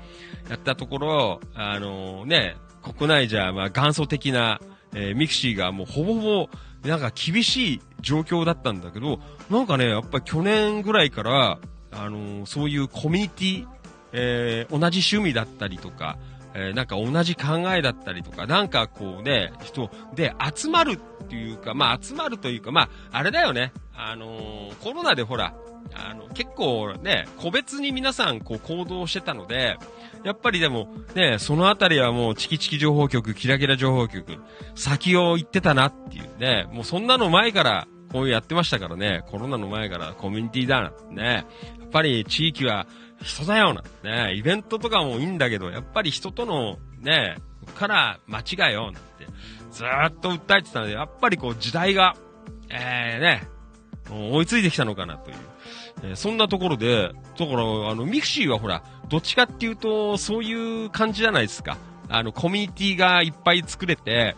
やったところ、あのね、国内じゃ、まあ、元祖的な、えミクシーがもうほぼほぼ、なんか厳しい状況だったんだけど、なんかね、やっぱり去年ぐらいから、あのそういうコミュニティ、えー同じ趣味だったりとか、えーなんか同じ考えだったりとか、なんかこうね、人で集まるっていうか、まあ集まるというか、まあ、あれだよね。あのーコロナでほら、あの、結構ね、個別に皆さんこう行動してたので、やっぱりでもね、そのあたりはもうチキチキ情報局、キラキラ情報局、先を行ってたなっていうね、もうそんなの前からこうやってましたからね、コロナの前からコミュニティだなんてね、やっぱり地域は人だよなね、イベントとかもいいんだけど、やっぱり人とのね、から街がよなんて、ずーっと訴えてたので、やっぱりこう時代が、えー、ね、追いついてきたのかなという。えーそんなところで、だから、あの、ミクシーはほら、どっちかっていうと、そういう感じじゃないですか。あの、コミュニティがいっぱい作れて、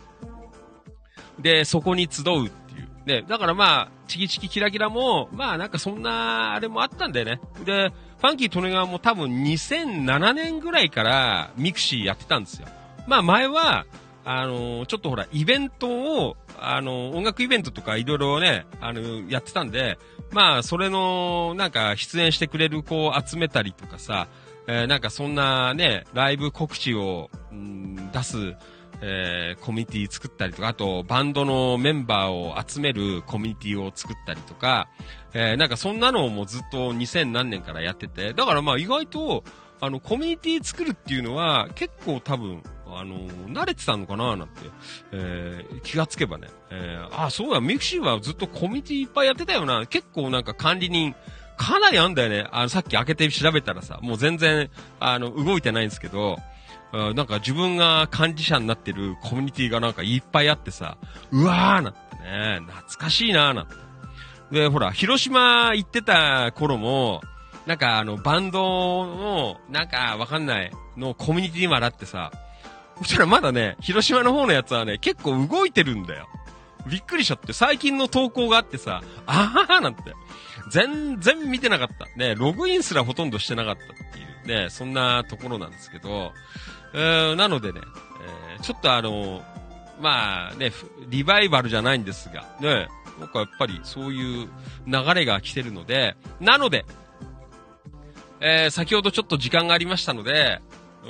で、そこに集うっていう。ね、だからまあ、チキチキキラキラも、まあなんかそんな、あれもあったんだよね。で、ファンキーとねがわも多分2007年ぐらいからミクシーやってたんですよ。まあ前は、あのちょっとほら、イベントを、あの音楽イベントとかいろいろね、あのやってたんで、まあ、それの、なんか、出演してくれる子を集めたりとかさ、えなんかそんなね、ライブ告知を、うん出す、えーコミュニティ作ったりとか、あと、バンドのメンバーを集めるコミュニティを作ったりとか、えーなんかそんなのをもうずっと2000何年からやってて、だからまあ意外と、あの、コミュニティ作るっていうのは、結構多分、あの、慣れてたのかななんて、えー気がつけばね。えーあ、そうや、ミクシーはずっとコミュニティいっぱいやってたよな。結構なんか管理人、かなりあんだよね。あの、さっき開けて調べたらさ、もう全然、あの、動いてないんですけど、あなんか自分が管理者になってるコミュニティがなんかいっぱいあってさ、うわーなんてね、懐かしいなーなんて。で、ほら、広島行ってた頃も、なんかあの、バンドの、なんかわかんない、のコミュニティまであってさ、そしたらまだね、広島の方のやつはね、結構動いてるんだよ。びっくりしちゃって、最近の投稿があってさ、あははなんて。全然見てなかった。ね、ログインすらほとんどしてなかったっていうね、そんなところなんですけど、えー、なのでね、えーちょっとあの、まあね、リバイバルじゃないんですが、ね、なんかやっぱりそういう流れが来てるので、なので、えー先ほどちょっと時間がありましたので、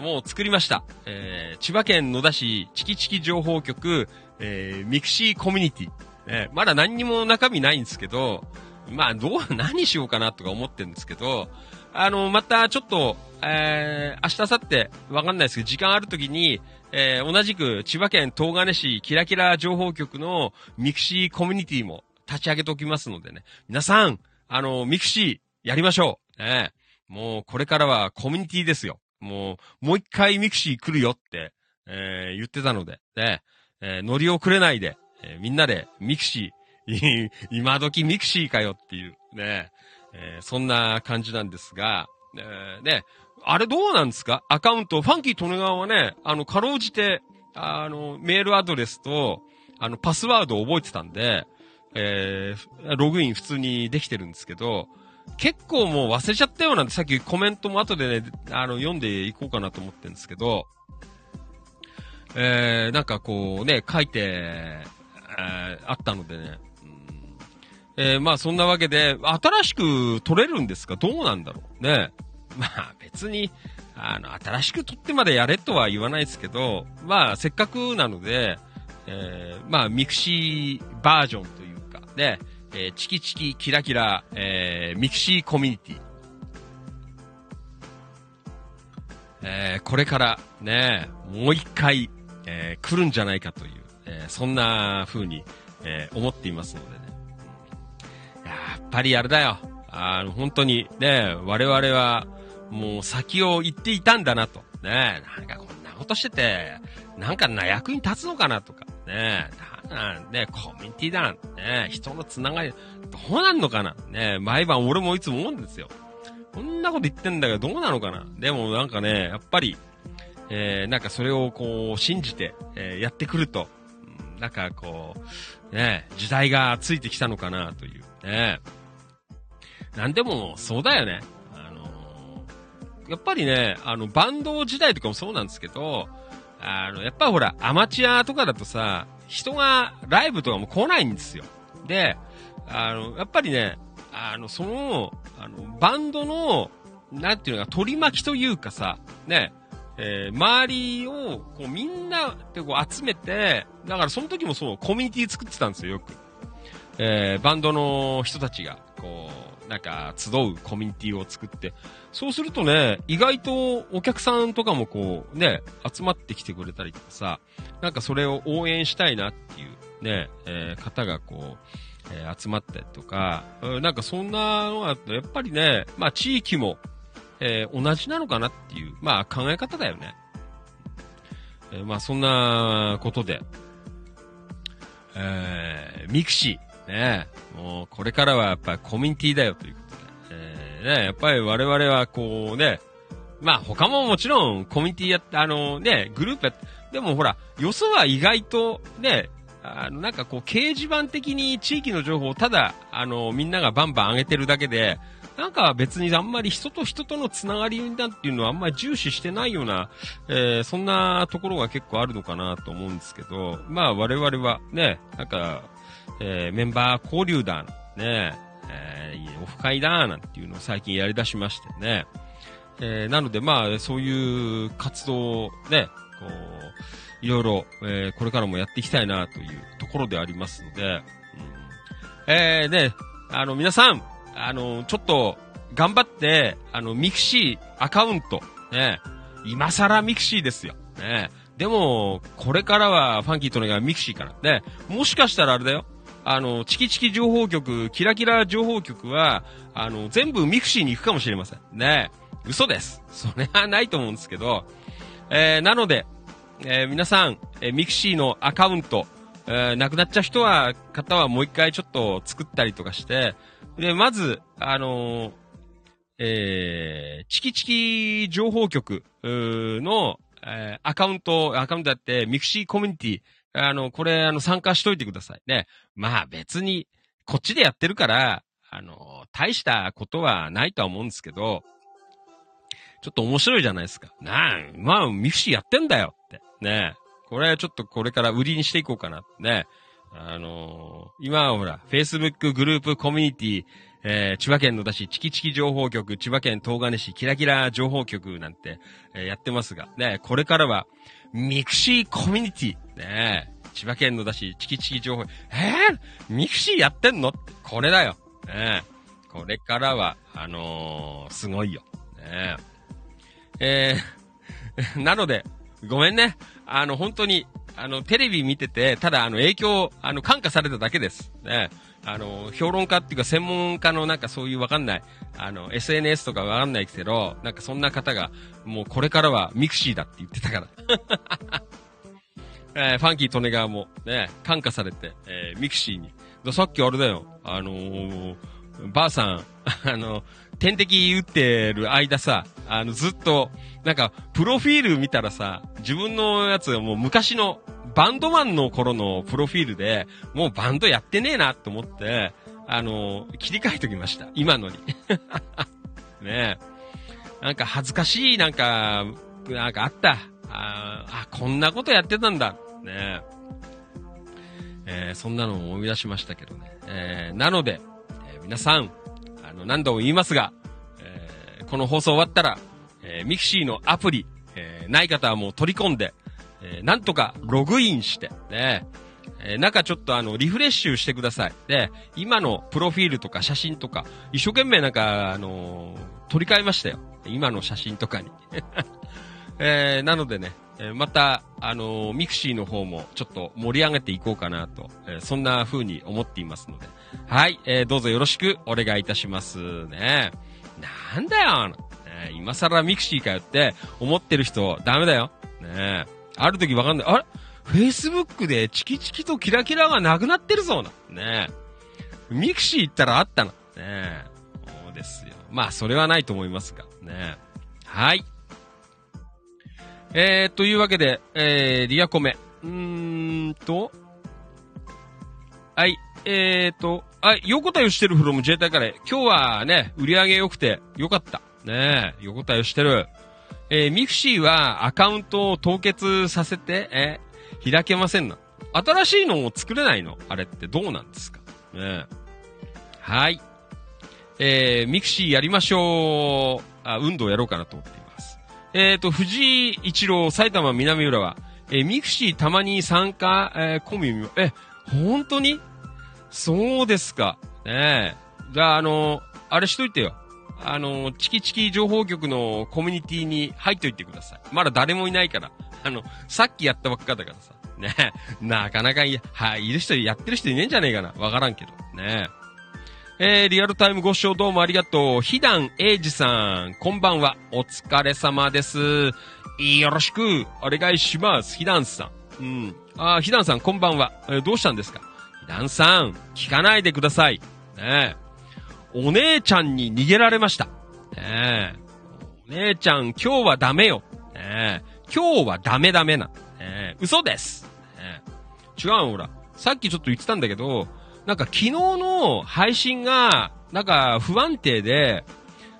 もう作りました。えー千葉県野田市チキチキ情報局、えーミクシーコミュニティ。ねまだ何にも中身ないんですけど、まあ、どう、何しようかなとか思ってるんですけど、あの、またちょっと、えー、明日、明後日、わかんないですけど、時間あるときに、えー、同じく千葉県東金市キラキラ情報局のミクシーコミュニティも立ち上げておきますのでね。皆さん、あの、ミクシーやりましょう。ね、もうこれからはコミュニティですよ。もう、もう一回ミクシー来るよって、えー、言ってたので、ね、えー、乗り遅れないで、えー、みんなでミクシー、今時ミクシーかよっていう、ね、えー、そんな感じなんですが、えー、ね、あれどうなんですか？アカウント、ファンキー利根川はね、あの、かろうじて、あの、メールアドレスと、あの、パスワードを覚えてたんで、えー、ログイン普通にできてるんですけど、結構もう忘れちゃったようなんてさっきコメントも後でね、あの、読んでいこうかなと思ってるんですけど、えー、なんかこうね、書いて、えー、あったのでね、えー、まあそんなわけで、新しく取れるんですか？どうなんだろう？ね。まあ別に、あの、新しく取ってまでやれとは言わないですけど、まあせっかくなので、えー、まあミクシーバージョンというか、ね、えー、チキチキキラキラ、えー、ミクシーコミュニティ。えー、これからね、もう一回、えー、来るんじゃないかという、えー、そんな風に、えー、思っていますのでね。やっぱりあれだよ。あの、本当にね、我々は、もう先を行っていたんだなと。ねなんかこんなことしてて、なんかな、役に立つのかなとか。ねなんねコミュニティだなんね人のつながり、どうなんのかなね毎晩俺もいつも思うんですよ。こんなこと言ってんだけど、どうなのかなでもなんかね、やっぱり、えー、なんかそれをこう、信じて、えー、やってくると、なんかこう、ね、時代がついてきたのかなという、ね。なんでも、そうだよね。あのー、やっぱりね、あの、バンド時代とかもそうなんですけど、あの、やっぱほら、アマチュアとかだとさ、人がライブとかも来ないんですよ。で、あの、やっぱりね、あの、その、あの、バンドの、なんていうのか、取り巻きというかさ、ね、えー、周りを、こう、みんなでこう集めて、だからその時もそう、コミュニティ作ってたんですよ、よく。えー、バンドの人たちが、こう、なんか、集うコミュニティを作って、そうするとね、意外とお客さんとかもこう、ね、集まってきてくれたりとかさ、なんかそれを応援したいなっていうね、えー、方がこう、えー、集まったりとか、なんかそんなのが、やっぱりね、まあ地域も、え、同じなのかなっていう、まあ考え方だよね。え、まあそんなことで、えー、ミクシー、ね、もうこれからはやっぱりコミュニティだよということで、えー、ね、やっぱり我々はこうね、まあ他ももちろんコミュニティやって、あのね、グループやって、でもほら、よそは意外とね、あの、なんかこう、掲示板的に地域の情報をただ、あの、みんながバンバン上げてるだけで、なんか別にあんまり人と人とのつながりなんていうのはあんまり重視してないような、えー、そんなところが結構あるのかなと思うんですけど、まあ我々はね、なんか、えー、メンバー交流だ、ね、えー、オフ会だ、なんていうのを最近やり出しましてね。えー、なのでまあ、そういう活動をね、こう、いろいろ、えー、これからもやっていきたいなというところでありますので、うん、えー、ね、あの、皆さん、あの、ちょっと、頑張って、あの、ミクシーアカウント、ね、今更ミクシーですよ。ね。でも、これからはファンキーとねががミクシーから。ね。もしかしたらあれだよ。あの、チキチキ情報局、キラキラ情報局は、あの、全部ミクシーに行くかもしれません。ね。嘘です。それはないと思うんですけど、えー、なので、えー、皆さん、えー、ミクシーのアカウント、えー、なくなっちゃう人は、方はもう一回ちょっと作ったりとかして、で、まず、あのー、えー、チキチキ情報局の、えー、アカウント、アカウントだって、ミクシーコミュニティ、あの、これ、あの、参加しといてくださいね。まあ別に、こっちでやってるから、あの、大したことはないとは思うんですけど、ちょっと面白いじゃないですか。なあ、まあ、ミクシーやってんだよって。ねこれちょっとこれから売りにしていこうかな。ねあのー、今はほら、Facebook グループコミュニティ、えー、千葉県野田市、チキチキ情報局、千葉県東金市、キラキラ情報局なんて、えー、やってますが、ね、これからは、ミクシーコミュニティ、ねえ、千葉県野田市、チキチキ情報、えー、ミクシーやってんの？これだよ。ねえ、これからは、あのーすごいよ。ねえ。ー なので、ごめんね。あの、本当に、あの、テレビ見てて、ただ、あの、影響、あの、感化されただけです。ねあの、評論家っていうか専門家のなんかそういうわかんない、あの、SNS とかわかんないけど、なんかそんな方が、もうこれからはミクシーだって言ってたから。えーファンキー・トネガワもね、感化されて、えーミクシーに。さっきあれだよ、あのーばあさん、あの、点滴打ってる間さ、あの、ずっと、なんか、プロフィール見たらさ、自分のやつがもう昔の、バンドマンの頃のプロフィールで、もうバンドやってねえなと思って、あの切り替えときました。今のに。ねえ。なんか恥ずかしい、なんか、なんかあった。ああ、こんなことやってたんだ。ねえ。えーそんなのを思い出しましたけどね。えーなので、えー皆さん、の、何度も言いますが、えーこの放送終わったら、えーミクシーのアプリ、えーない方はもう取り込んで、えーなんとかログインして、ねえー中ちょっとあの、リフレッシュしてください。で、今のプロフィールとか写真とか、一生懸命なんか、あのー取り替えましたよ。今の写真とかに。えーなのでね、えまた、あのミクシーの方もちょっと盛り上げていこうかなと、えーそんな風に思っていますので。はい、えーどうぞよろしくお願いいたしますね。なんだよ、ね今更ミクシーかよって思ってる人、ダメだよ。ねある時わかんない。あれ ?Facebook でチキチキとキラキラがなくなってるぞな。ねミクシー行ったらあったな。ねそうですよ。まあ、それはないと思いますが。ねはい。えー、というわけで、えー、リアコメ。うーんと、はい、えーと、はい、横田よしてるフロム自衛隊から、今日はね、売り上げ良くて良かった。ねえ、横田よしてる。えー、ミクシーはアカウントを凍結させて、えー開けませんな。新しいのを作れないの？あれってどうなんですか？ねえ。はい。えー、ミクシーやりましょう。あ、運動やろうかなと思っています。えーと、藤井一郎、埼玉南浦和。えーミクシーたまに参加、えー、コミュニえ、本当に？そうですか。ねえ。じゃあ、あのあれしといてよ。あのチキチキ情報局のコミュニティに入っといてください。まだ誰もいないから。あの、さっきやったばっかだからさ。ねえ。なかなかい、はい、いる人、やってる人いねえんじゃねえかな。わからんけど。ねえ。えー、リアルタイムご視聴どうもありがとう。ひだんえいじさん、こんばんは。お疲れ様です。よろしく、お願いします。ひだんさん。うん。あ、ひだんさん、こんばんは。えーどうしたんですか？ひだんさん、聞かないでください。ねえ。お姉ちゃんに逃げられました。ねえ。お姉ちゃん、今日はダメよ。ねえ。今日はダメダメな。ねえ。嘘です。ねえ。違うほら。さっきちょっと言ってたんだけど、なんか昨日の配信が、なんか不安定で、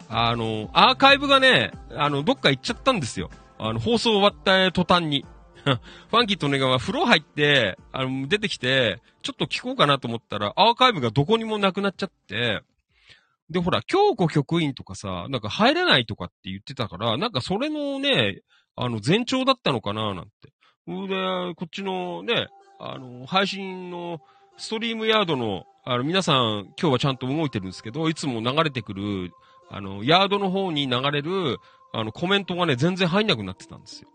あの、アーカイブがね、あの、どっか行っちゃったんですよ。あの、放送終わった途端に。ファンキーとネガは風呂入って、あの、出てきて、ちょっと聞こうかなと思ったら、アーカイブがどこにもなくなっちゃって、で、ほら、京子局員とかさ、なんか入れないとかって言ってたから、なんかそれのね、あの、前兆だったのかななんて。で、こっちのね、あの、配信の、ストリームヤードの、あの、皆さん、今日はちゃんと動いてるんですけど、いつも流れてくる、あの、ヤードの方に流れる、あの、コメントがね、全然入んなくなってたんですよ。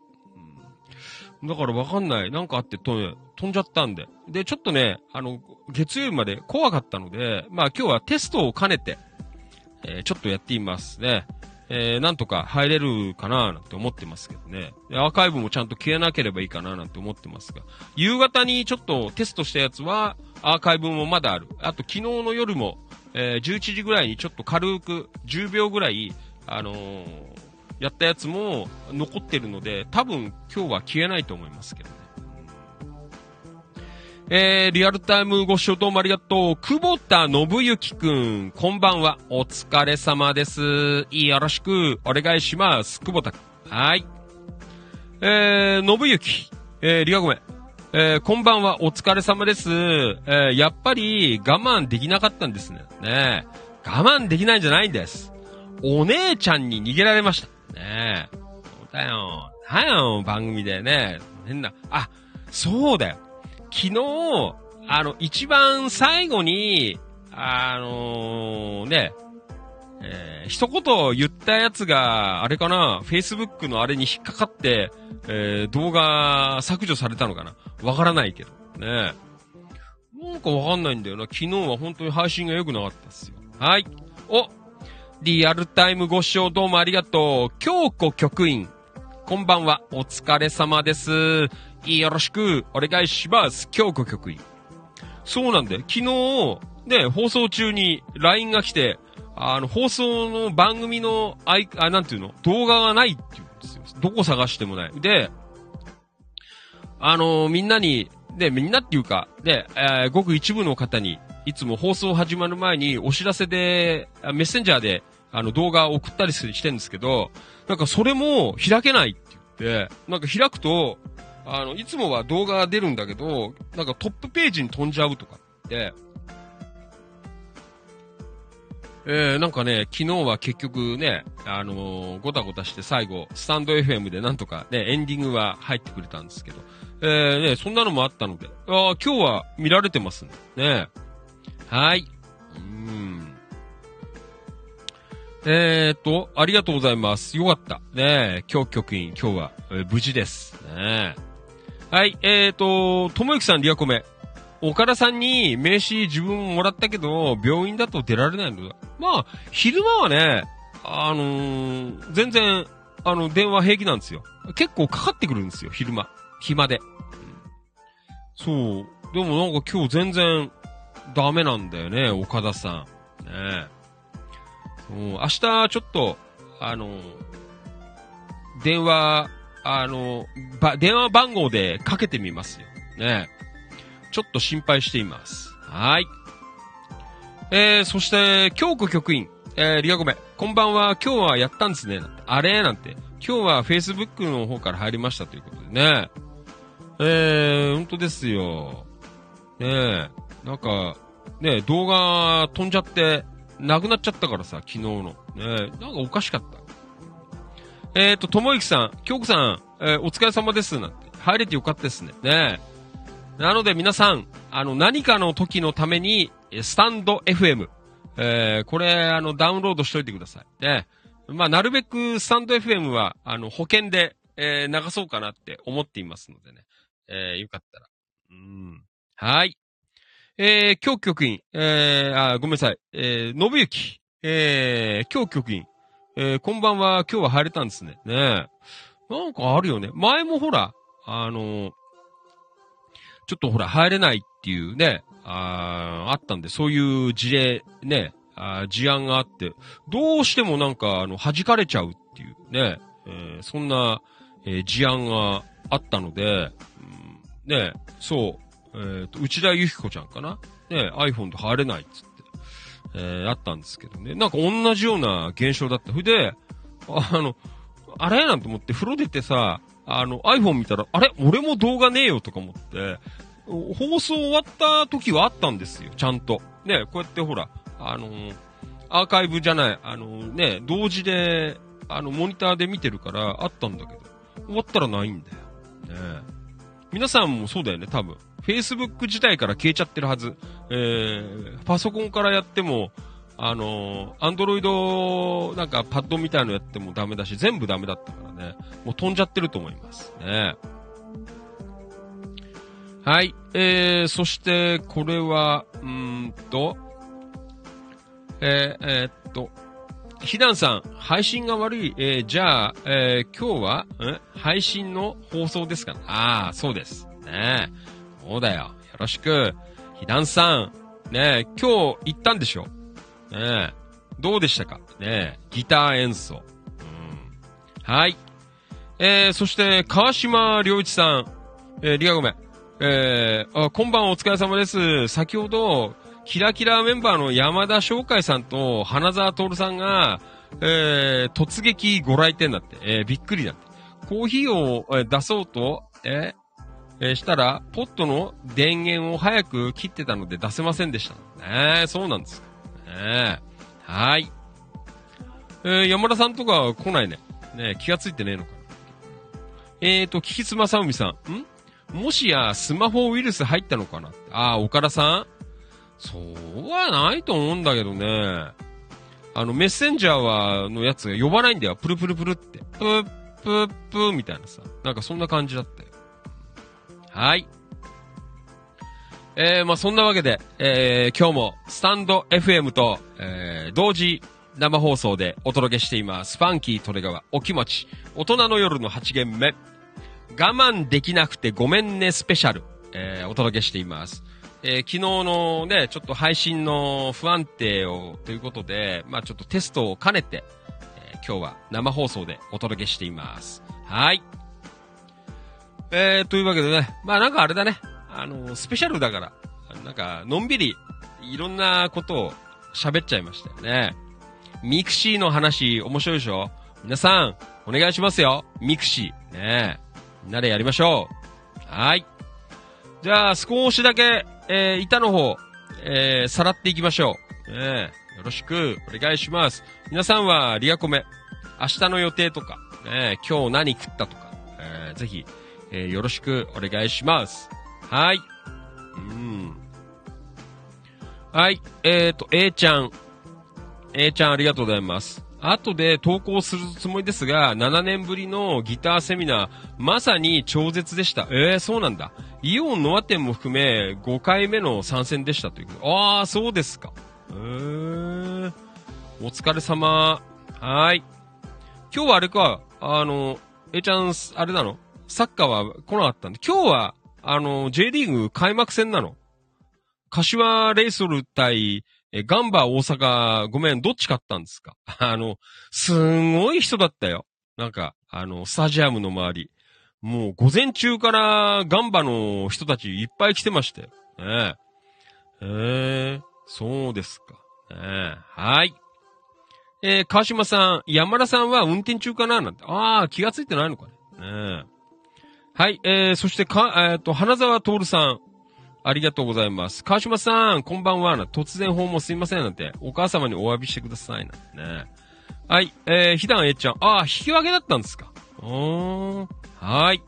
うん、だからわかんない。なんかあってと、ね、飛んじゃったんで。で、ちょっとね、あの、月曜日まで怖かったので、まあ今日はテストを兼ねて、えーちょっとやってみますね。えーなんとか入れるかななんて思ってますけどね。アーカイブもちゃんと消えなければいいかななんて思ってますが。夕方にちょっとテストしたやつは、アーカイブもまだある。あと昨日の夜も、えー11時ぐらいにちょっと軽く10秒ぐらい、あのーやったやつも残ってるので、多分今日は消えないと思いますけどね。えー、リアルタイムご視聴どうもありがとう。久保田信之くん、こんばんは。お疲れ様です。よろしくお願いします。久保田くん。はい。えー、信之、えー、リアゴメ。えー、こんばんは。お疲れ様です。えー、やっぱり我慢できなかったんですね。ね我慢できないんじゃないんです。お姉ちゃんに逃げられました。ねえ。そうだよ。なよ、番組でね。変な。あ、そうだよ。昨日、あの、一番最後に、あのー、ね、えー、一言言ったやつが、あれかな、Facebook のあれに引っかかって、えー、動画削除されたのかなわからないけど。ねなんかわかんないんだよな。昨日は本当に配信が良くなかったっすよ。はい。おリアルタイムご視聴どうもありがとう。京子局員。こんばんは。お疲れ様です。よろしくお願いします。京子局員。そうなんだよ。昨日、ね、放送中に LINE が来て、あの、放送の番組の、あい、あ、なんていうの動画がないって言うんですよ。どこ探してもない。で、あのー、みんなに、で、みんなっていうか、で、えー、ごく一部の方に、いつも放送始まる前にお知らせで、メッセンジャーで、あの、動画を送ったりしてるんですけど、なんかそれも開けないって言って、なんか開くと、あの、いつもは動画が出るんだけど、なんかトップページに飛んじゃうとかって、えー、なんかね、昨日は結局ね、あのー、ごたごたして最後、スタンド FM でなんとかね、エンディングは入ってくれたんですけど、えー、ね、そんなのもあったので、あ今日は見られてますね。ねはい。うん。えー、っと、ありがとうございます。よかった。ね今日局員、今日は、えー、無事です。ねえはい、えー、と、ともゆきさん、リアコメ。岡田さんに名刺自分もらったけど、病院だと出られないのだ。まあ、昼間はね、あのー、全然、あの、電話平気なんですよ。結構かかってくるんですよ、昼間。暇で。そう。でもなんか今日全然ダメなんだよね、岡田さん。ねうん、明日ちょっと、あの、電話、あの、ば、電話番号でかけてみますよ。ねちょっと心配しています。はい。えー、そして、京子局員、えー、リアゴメ、こんばんは、今日はやったんですね、なんて。あれ？なんて。今日は Facebook の方から入りましたということでね。えー、本当ですよ。ねえ、なんか、ね動画飛んじゃって、なくなっちゃったからさ、昨日の。ねなんかおかしかった。えっ、ー、と、ともゆきさん、京子さん、えー、お疲れ様です、なんて。入れてよかったですね。ねなので皆さん、あの、何かの時のために、スタンド FM、えー、これ、あの、ダウンロードしといてください。ね。まあ、なるべくスタンド FM は、あの、保険で、えー、流そうかなって思っていますのでね。えー、よかったら。うん。はい。えー、今日局員、えー、あ、ごめんなさい。えー、信行、えー、今日局員、えー、こんばんは、今日は入れたんですね。ねえなんかあるよね。前もほら、あのー、ちょっとほら、入れないっていうね、ああったんで、そういう事例、ね、あ事案があって、どうしてもなんか、あの、弾かれちゃうっていうね、えー、そんな、えー、事案があったので、うん、ね、そう、えっ、ー、と、内田由紀子ちゃんかな？ね、iPhone と入れないっつって、えー、あったんですけどね、なんか同じような現象だった。それで、あの、あれ？なんて思って風呂出てさ、あの iPhone 見たら、あれ？俺も動画ねえよとか思って、放送終わった時はあったんですよ、ちゃんと。ね、こうやってほら、あのー、アーカイブじゃない、あのー、ね、同時で、あの、モニターで見てるからあったんだけど、終わったらないんだよ。ね皆さんもそうだよね、多分。Facebook 自体から消えちゃってるはず。えー、パソコンからやっても、あのー、アンドロイド、なんかパッドみたいのやってもダメだし、全部ダメだったからね。もう飛んじゃってると思いますね。はい。えー、そして、これは、うんと、えー、えー、っと、ひだんさん、配信が悪い。えー、じゃあ、えー、今日は、え配信の放送ですかああ、そうです。ねそうだよ。よろしく。ひだんさん、ねえ今日行ったんでしょ？ねえどうでしたか？ねえギター演奏。うん。はい。えー、そして、川島良一さん、えー、リアごめん。えー、あ、こんばんお疲れ様です。先ほど、キラキラメンバーの山田翔海さんと花沢徹さんが、えー、突撃ご来店だって、えー、びっくりだって。コーヒーを、え、出そうと、え、えー、したら、ポットの電源を早く切ってたので出せませんでした。ねそうなんです。ねはい。えー、山田さんとか来ないね。ね気がついてねえのかな。えーと、キキツマサウミさん。ん？もしやスマホウイルス入ったのかな？ああ、岡田さん？そうはないと思うんだけどね。あの、メッセンジャーは、のやつが呼ばないんだよ。プルプルプルって。プープープーみたいなさ。なんかそんな感じだったよ。はい。えー、まあそんなわけで、えー、今日もスタンド FM と、えー、同時生放送でお届けしています。ファンキートレガワ、お気持ち、大人の夜の8限目、我慢できなくてごめんねスペシャル、えー、お届けしています。えー昨日のね、ちょっと配信の不安定を、ということで、まあちょっとテストを兼ねて、えー今日は生放送でお届けしています。はい。えー、というわけでね、まあなんかあれだね、あの、スペシャルだから、なんか、のんびり、いろんなことを喋っちゃいましたよね。ミクシーの話、面白いでしょ？皆さん、お願いしますよ。ミクシー。ねみんなでやりましょう。はい。じゃあ、少しだけ、えー、板の方、えー、さらっていきましょう。ねよろしく、お願いします。皆さんは、リアコメ、明日の予定とか、ね今日何食ったとか、えー、ぜひ、えー、よろしくお願いします。はい。うん。はい。えーと、A ちゃん。A ちゃんありがとうございます。後で投稿するつもりですが、7年ぶりのギターセミナー、まさに超絶でした。えー、そうなんだ。イオンノア店も含め、5回目の参戦でしたという。あー、そうですか。えー、お疲れ様。はーい。今日はあれか、あの、A ちゃん、あれなの？サッカーは来なかったんで、今日は、あの、J リーグ開幕戦なの柏レイソル対、え、ガンバ大阪、ごめん、どっち勝ったんですか？あの、すんごい人だったよ。なんか、あの、スタジアムの周り。もう、午前中からガンバの人たちいっぱい来てましたよ。ねえ。えー、そうですか。ねえ、はい。えー、川島さん、山田さんは運転中かな？なんて。ああ、気がついてないのかね。ねえ。はい、えー、そしてか、えっ、と、花沢徹さん。ありがとうございます。川島さん、こんばんは。な突然訪問すいません。なんて、お母様にお詫びしてください。なんてね。はい、えー、ひだんえっちゃん。ああ、引き分けだったんですか。うーん。はい。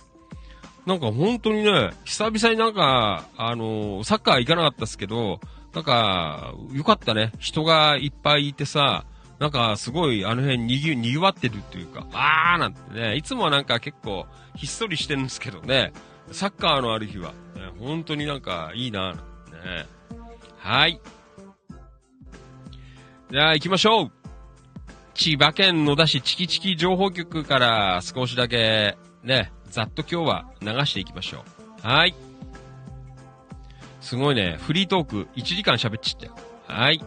なんか本当にね、久々になんか、あのーサッカー行かなかったですけど、なんか、よかったね。人がいっぱいいてさ、なんかすごいあの辺にぎ、にぎわってるっていうか、あーなんてね、いつもはなんか結構ひっそりしてるんですけどね、サッカーのある日は、ね、本当になんかいいななんてね。はい。じゃあ行きましょう千葉県野田市チキチキ情報局から少しだけね、ざっと今日は流していきましょう。はい。すごいね、フリートーク1時間喋っちゃったよ。はい。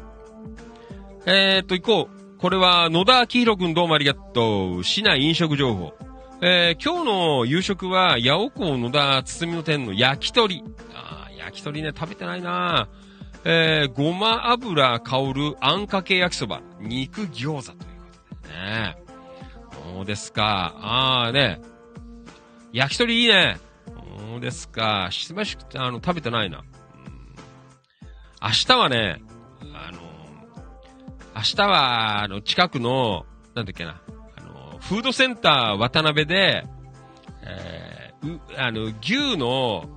えー、っと、行こう。これは野田明宏くんどうもありがとう。市内飲食情報。えー、今日の夕食は、八尾港野田包の店の焼き鳥。あ焼き鳥ね、食べてないなえー、ごま油香るあんかけ焼きそば。肉餃子ということでね。そうですか。あーね。焼き鳥いいね。そうですか。しばしくて、あの、食べてないな。明日はね、あの、明日は、あの、近くの、なんだっけな、あの、フードセンター渡辺で、えーう、あの、牛の、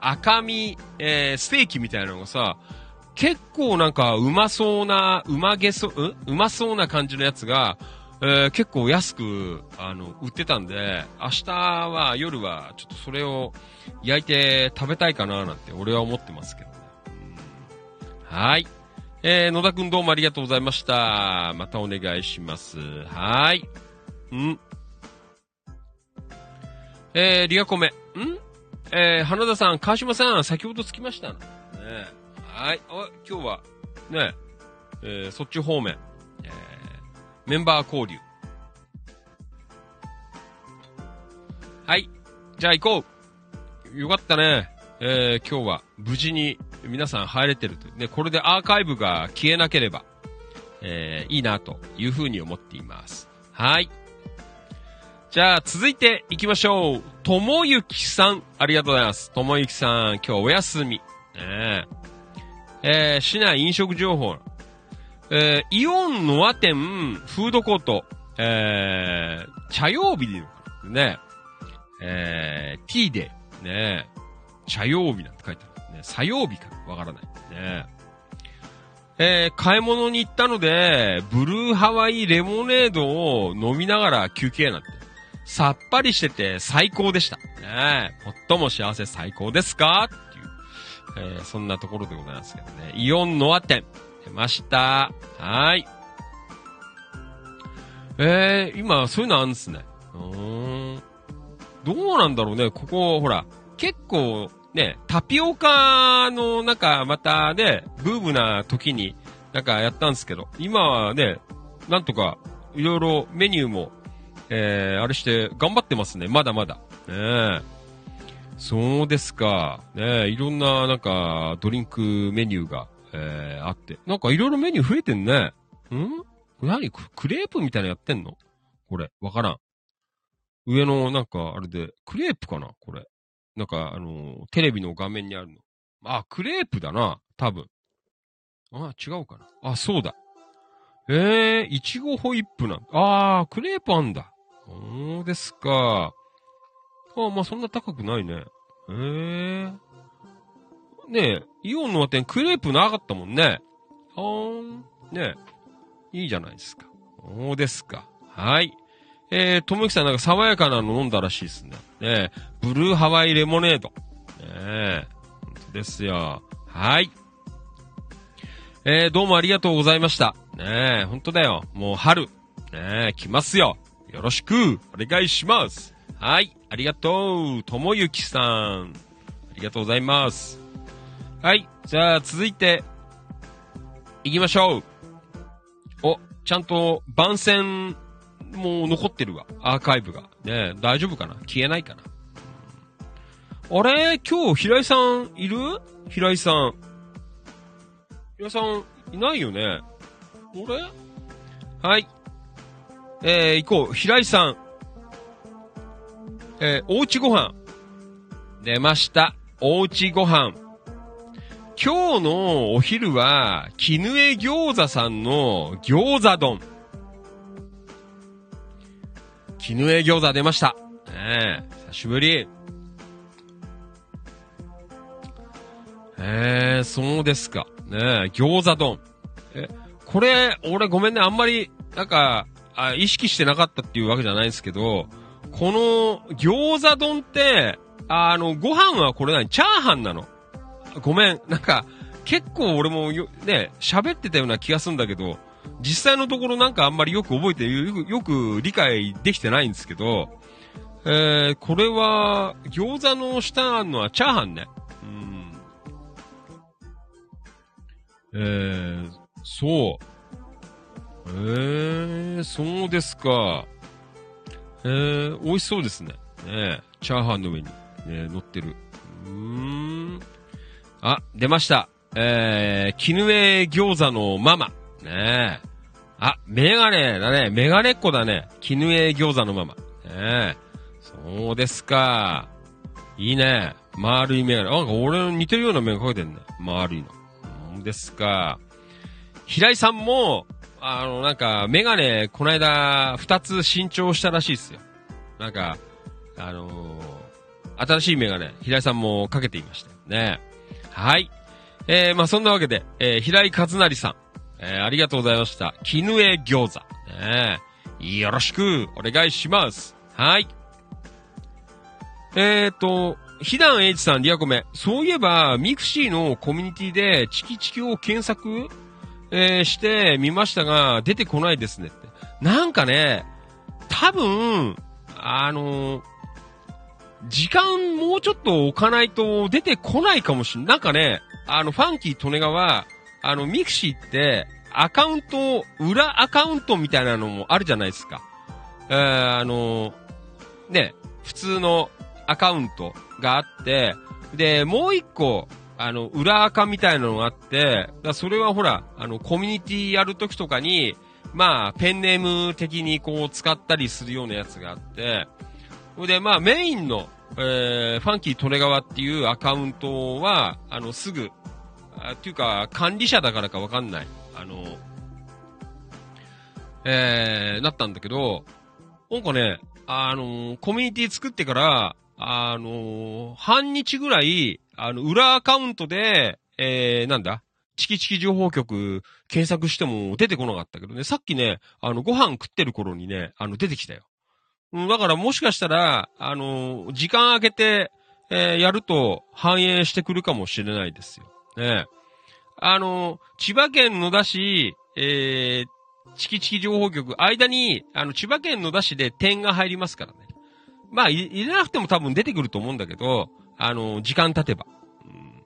赤身、えーステーキみたいなのがさ、結構なんかうまそうな、うまげそ、うん？うまそうな感じのやつが、えー結構安く、あの、売ってたんで、明日は夜はちょっとそれを焼いて食べたいかななんて俺は思ってますけどね。うんはい。えー、野田くんどうもありがとうございました。またお願いします。はーい。ん？えー、リアコメ。ん？えー、花田さん、川島さん、先ほど着きました。ね、はい。あ、今日は、ね、えー、そっち方面、えー、メンバー交流。はい。じゃあ行こう。よかったね。えー、今日は無事に皆さん入れてるという。ね、これでアーカイブが消えなければ、えー、いいなというふうに思っています。はい。じゃあ、続いて行きましょう。ともゆきさん、ありがとうございます。ともゆきさん、今日お休み。ねええー、市内飲食情報。えー、イオンノア店、フードコート、えー、茶曜日でね、えー、T で、ね茶曜日なんて書いてある。ね、作曜日かわからない。ねえー買い物に行ったので、ブルーハワイレモネードを飲みながら休憩なんて。さっぱりしてて最高でした。ねえ、最も幸せ最高ですか？っていう、えーそんなところでございますけどね。イオンノア店、出ました。はい。えー、今、そういうのあるんですね。うーん。どうなんだろうね、ここ、ほら、結構、ね、タピオカの、なんか、またね、ブームな時に、なんかやったんですけど、今はね、なんとか、いろいろメニューも、えー、あれして、頑張ってますね、まだまだ。ねえ。そうですか。ね、いろんな、なんか、ドリンクメニューが、えー、あって。なんかいろいろメニュー増えてんね。ん？何？クレープみたいなのやってんの？これ、わからん。上の、なんか、あれで、クレープかな？これ。なんか、あのテレビの画面にあるの。あ、クレープだな。多分。あ、違うかな。あ、そうだ。えー、いちごホイップなんあー、クレープあんだ。そうですか。あ、まあ、そんな高くないね。えー。ねえ、イオンの和店クレープなかったもんね。はーん。ねえ、いいじゃないですか。そうですか。はい。えー、ともきさんなんか爽やかなの飲んだらしいですね。ねえ、ブルーハワイレモネード。ねえ、本当ですよ。はい。えー、どうもありがとうございました。ねえ、本当だよ。もう春。ねえ、来ますよ。よろしく、お願いします。はい、ありがとう。ともゆきさん。ありがとうございます。はい、じゃあ続いて、行きましょう。お、ちゃんと番宣もう残ってるわ。アーカイブが。ね大丈夫かな？消えないかな？あれ？今日平井さんいる？平井さん。平井さんいないよね？あれ？はい。えー、行こう。平井さん。えー、おうちご飯。出ました。おうちご飯。今日のお昼は、絹江餃子さんの餃子丼。絹江餃子出ました。ねえ、久しぶり。えー、そうですか。ねえ、餃子丼。え、これ、俺ごめんね、あんまり、なんか、あ意識してなかったっていうわけじゃないんですけど、この餃子丼って、あの、ご飯はこれ何チャーハンなのごめん。なんか、結構俺もよ、ね、喋ってたような気がするんだけど、実際のところなんかあんまりよく覚えて、よく、よく理解できてないんですけど、えー、これは、餃子の下あるのはチャーハンね。うん。えー、そう。えー、そうですか。えー、美味しそうですね。ねチャーハンの上に、ね、乗ってる。うーん。あ、出ました。えー、絹江餃子のママ。ねえ。あ、メガネだね。メガネっ子だね。絹江餃子のママ。ねえ。そうですか。いいね。丸いメガネ。なんか俺似てるようなメガネかけてんね。丸いの。そうですか。平井さんも、あの、なんか、メガネ、この間、二つ新調したらしいですよ。なんか、あのー新しいメガネ、平井さんもかけていましたよね。はい。えー、まあそんなわけで、えー、平井和成さん、えー、ありがとうございました。絹江餃子。ねよろしく、お願いします。はい。えーと、ひだんえいちさん、リアコメ。そういえば、ミクシーのコミュニティで、チキチキを検索、えーしてみましたが、出てこないですねって。なんかね、多分、あのー時間もうちょっと置かないと出てこないかもしんなんかね、あの、ファンキー・トネガワは、あの、ミクシーって、アカウント、裏アカウントみたいなのもあるじゃないですか。えー、あのね、普通のアカウントがあって、で、もう一個、あの、裏アカみたいなのがあって、だそれはほら、あの、コミュニティやるときとかに、まあ、ペンネーム的にこう使ったりするようなやつがあって、それで、まあ、メインの、えー、ファンキートレガワっていうアカウントは、あの、すぐ、あっていうか、管理者だからかわかんない。の、えー、なったんだけど、なんかね、あのコミュニティ作ってから、あの半日ぐらい、あの、裏アカウントで、えー、なんだチキチキ情報局検索しても出てこなかったけどね、さっきね、あの、ご飯食ってる頃にね、あの、出てきたよ。うん、だからもしかしたら、あの、時間空けて、えーやると反映してくるかもしれないですよ。ね。あの、千葉県野田市、えー、チキチキ情報局、間に、あの、千葉県野田市で点が入りますからね。まあ、い入れなくても多分出てくると思うんだけど、あの、時間経てば。うん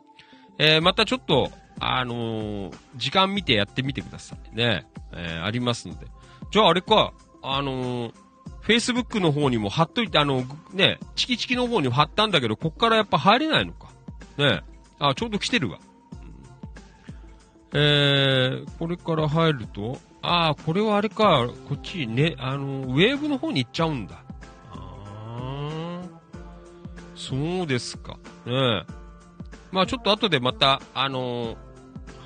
えーまたちょっと、あのー時間見てやってみてくださいね。えーありますので。じゃああれか、あのー、Facebook の方にも貼っといて、あの、ね、チキチキの方にも貼ったんだけど、こっからやっぱ入れないのか。ね。あ、ちょうど来てるわ。えー、これから入ると、あー、これはあれか、こっちね、あの、ウェーブの方に行っちゃうんだ。あー、そうですか。ねえ。まあちょっと後でまた、あのー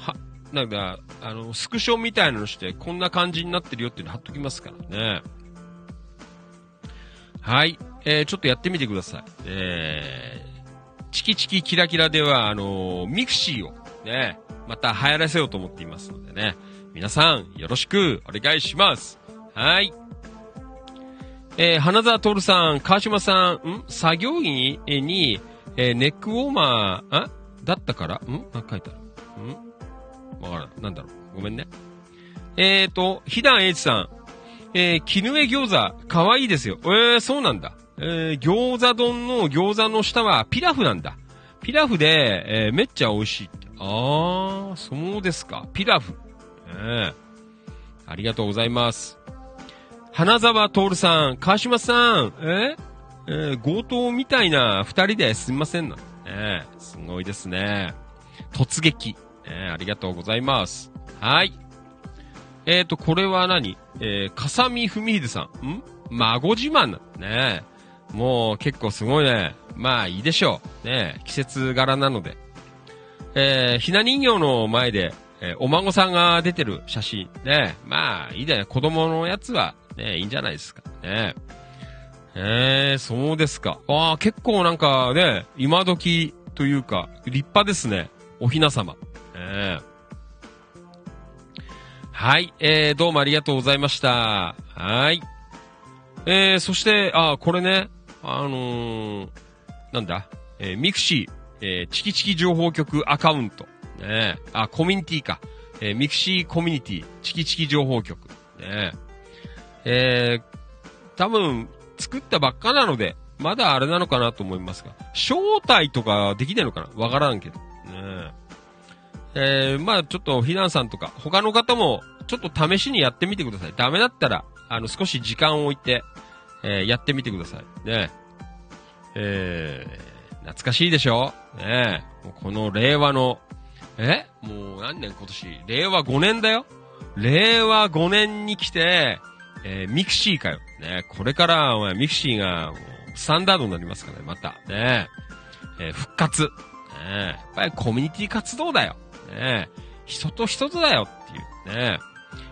は、なんだ、あの、スクショみたいなのして、こんな感じになってるよっていうの貼っときますからね。はい。えー、ちょっとやってみてください。えー、チキチキキラキラでは、あのーミクシーをね、また流行らせようと思っていますのでね。皆さん、よろしくお願いします。はい。えー、花沢徹さん、川島さん、ん？作業員に、えにえネックウォーマー、あ？だったから？ん？なんか書いてある。ん？わからん。なんだろう。ごめんね。えーと、ひだんえいちさん。えー、絹江餃子、かわいいですよ。えー、そうなんだ。えー、餃子丼の餃子の下はピラフなんだ。ピラフで、えーめっちゃ美味しいって。あー、そうですか。ピラフ。ええありがとうございます。花沢徹さん、川島さん、ええー強盗みたいな二人ですみませんな。えすごいですね。突撃。ええありがとうございます。はい。えっ、ー、と、これは何？えー、かさみふみひでさん。ん？孫自慢なんだね。もう結構すごいね。まあいいでしょう。ね季節柄なので。えー、ひな人形の前で、えーお孫さんが出てる写真。ねまあいいだよ。子供のやつは、ねいいんじゃないですか。ねえー、そうですか。ああ、結構なんかね、今時というか、立派ですね。おひな様。えーはい、えー、どうもありがとうございました。はい。えー、そして、あー、これね、あのー、なんだ、えー、ミクシー、えー、チキチキ情報局アカウント。ねえあ、コミュニティか。えー、ミクシーコミュニティ、チキチキ情報局。ねえー、多分、作ったばっかなので、まだあれなのかなと思いますが、招待とかできないのかな？わからんけど。ねえー、まあちょっと、フィナンさんとか、他の方も、ちょっと試しにやってみてください。ダメだったら、あの、少し時間を置いて、えーやってみてください。ねえー、懐かしいでしょ？ねえ、この令和の、え？もう何年今年？令和5年だよ令和5年に来て、えーミクシーかよ。ねこれから、お前、ミクシーが、スタンダードになりますからね、また。ねえー復活。ねえやっぱりコミュニティ活動だよ。ねえ人と人とだよっていう。ね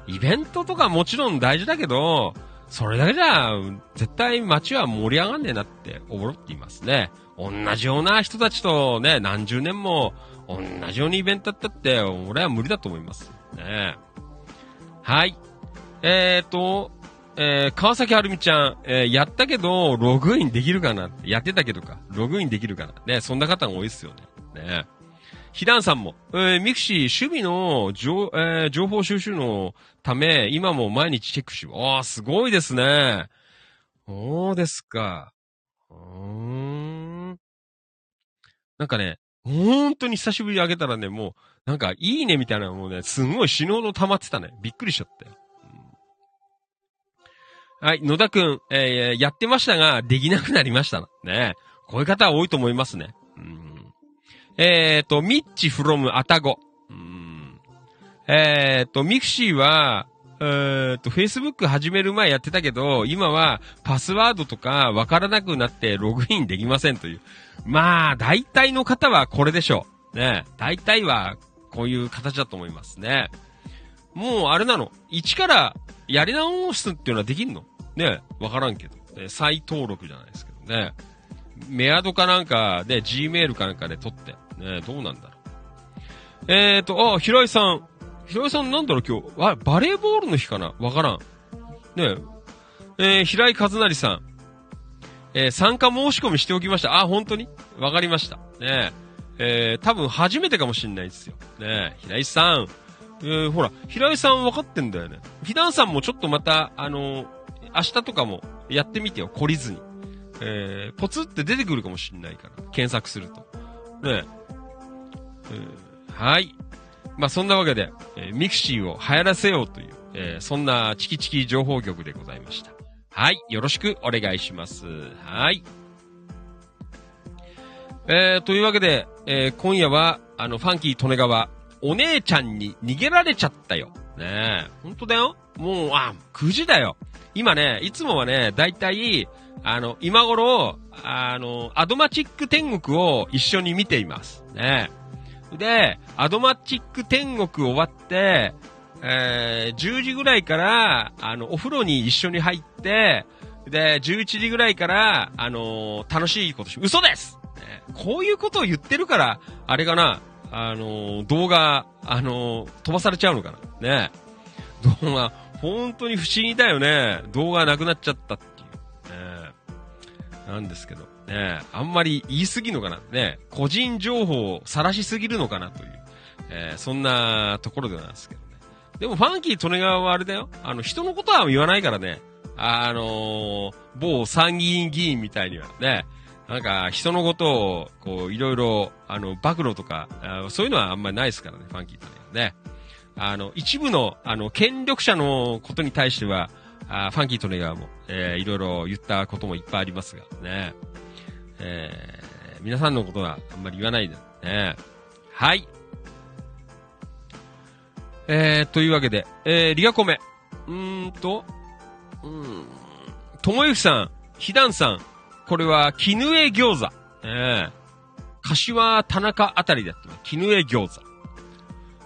イベントとかもちろん大事だけど、それだけじゃ、絶対街は盛り上がんねえなって思っていますね。同じような人たちとね、何十年も同じようにイベントやったって、俺は無理だと思います。ねはい。えーと、えー、川崎はるみちゃん、えーやったけど、ログインできるかなやってたけどか。ログインできるかなね、そんな方が多いですよね。ねひだんさんも、えーミクシー、守備の,、えー情報収集のため、今も毎日チェックし、ああ、すごいですね。そうですか。うーん。なんかね、本当に久しぶりにあげたらね、もう、なんか、いいねみたいなのもね、すごい死ぬほど溜まってたね。びっくりしちゃったよ。うんはい、野田くん、えーやってましたが、できなくなりましたね。こういう方は多いと思いますね。うんえっ、と、ミッチフロムアタゴ。えっ、と、ミクシーは、えっ、と、Facebook 始める前やってたけど、今はパスワードとかわからなくなってログインできませんという。まあ、大体の方はこれでしょう。ね。大体はこういう形だと思いますね。もうあれなの。一からやり直すっていうのはできんのね。わからんけど。え再登録じゃないですけどね。メアドかなんかで、Gmail かなんかで取って。ね、どうなんだろう。えーと、あ、平井さん。平井さんなんだろう今日。あ、バレーボールの日かな？わからん。ねえ。えー、平井和成さん。えー、参加申し込みしておきました。あ、本当に？わかりました。ねえ。えー、多分初めてかもしんないですよ。ねえ、平井さん。えー、ほら、平井さん分かってんだよね。フィダンさんもちょっとまた、あのー明日とかもやってみてよ、懲りずに。えー、ポツって出てくるかもしんないから。検索すると。ねえ。えーはい。まあ、そんなわけで、えーミクシーを流行らせようという、えーそんなチキチキ情報局でございました。はい。よろしくお願いします。はい。えー、というわけで、えー今夜は、あの、ファンキー利根川、お姉ちゃんに逃げられちゃったよ。ねえ。ほんとだよ。もう、あ、9時だよ。今ね、いつもはね、だいたい、あの、今頃、あの、アドマチック天国を一緒に見ています。ねえで、アドマチック天国終わって、えー、10時ぐらいから、あの、お風呂に一緒に入って、で、11時ぐらいから、あの楽しいことし、嘘です、ねこういうことを言ってるから、あれかな、あの動画、あの飛ばされちゃうのかな？ね動画、本当に不思議だよね。動画なくなっちゃったっていう。ねなんですけど、ねあんまり言い過ぎのかな。ね個人情報を晒しすぎるのかなという、えーそんなところでなんですけどね。でもファンキー・利根川はあれだよ。あの、人のことは言わないからね。あのー某参議院議員みたいにはね、なんか、人のことを、こう、いろいろ、あの、暴露とか、そういうのはあんまりないですからね、ファンキー・利根川ね。あの、一部の、あの、権力者のことに対しては、あファンキー・利根川も、えーいろいろ言ったこともいっぱいありますが、ね。えー皆さんのことはあんまり言わないで、ね。はい。えー、というわけで、えー、リアコメ。うーんと、うーん、ともゆきさん、ひだんさん、これは、絹江餃子。えー、柏田中あたりでやってます。絹江餃子。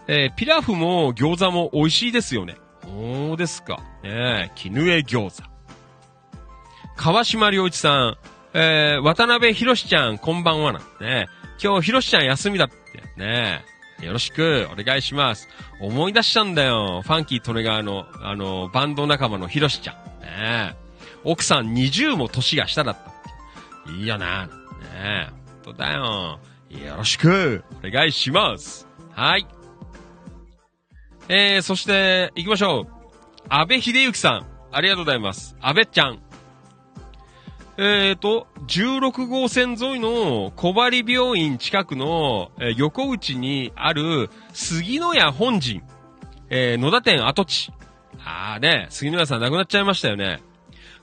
えー、ピラフも餃子も美味しいですよね。そうですか。ねえ、絹江餃子。川島良一さん、えー、渡辺博ちゃん、こんばんはな。ね、今日博ちゃん休みだって。ね、よろしくお願いします。思い出したんだよ。ファンキー・利根川の、あの、バンド仲間の博ちゃん。ね、奥さん20も年が下だった。いいよな。ねえ、本当だよ。よろしくお願いします。はい。えー、そして、行きましょう。安倍秀幸さん。ありがとうございます。安倍ちゃん。えーと、16号線沿いの小針病院近くの、えー横内にある杉野屋本陣、えー野田店跡地。あーね、杉野屋さん亡くなっちゃいましたよね。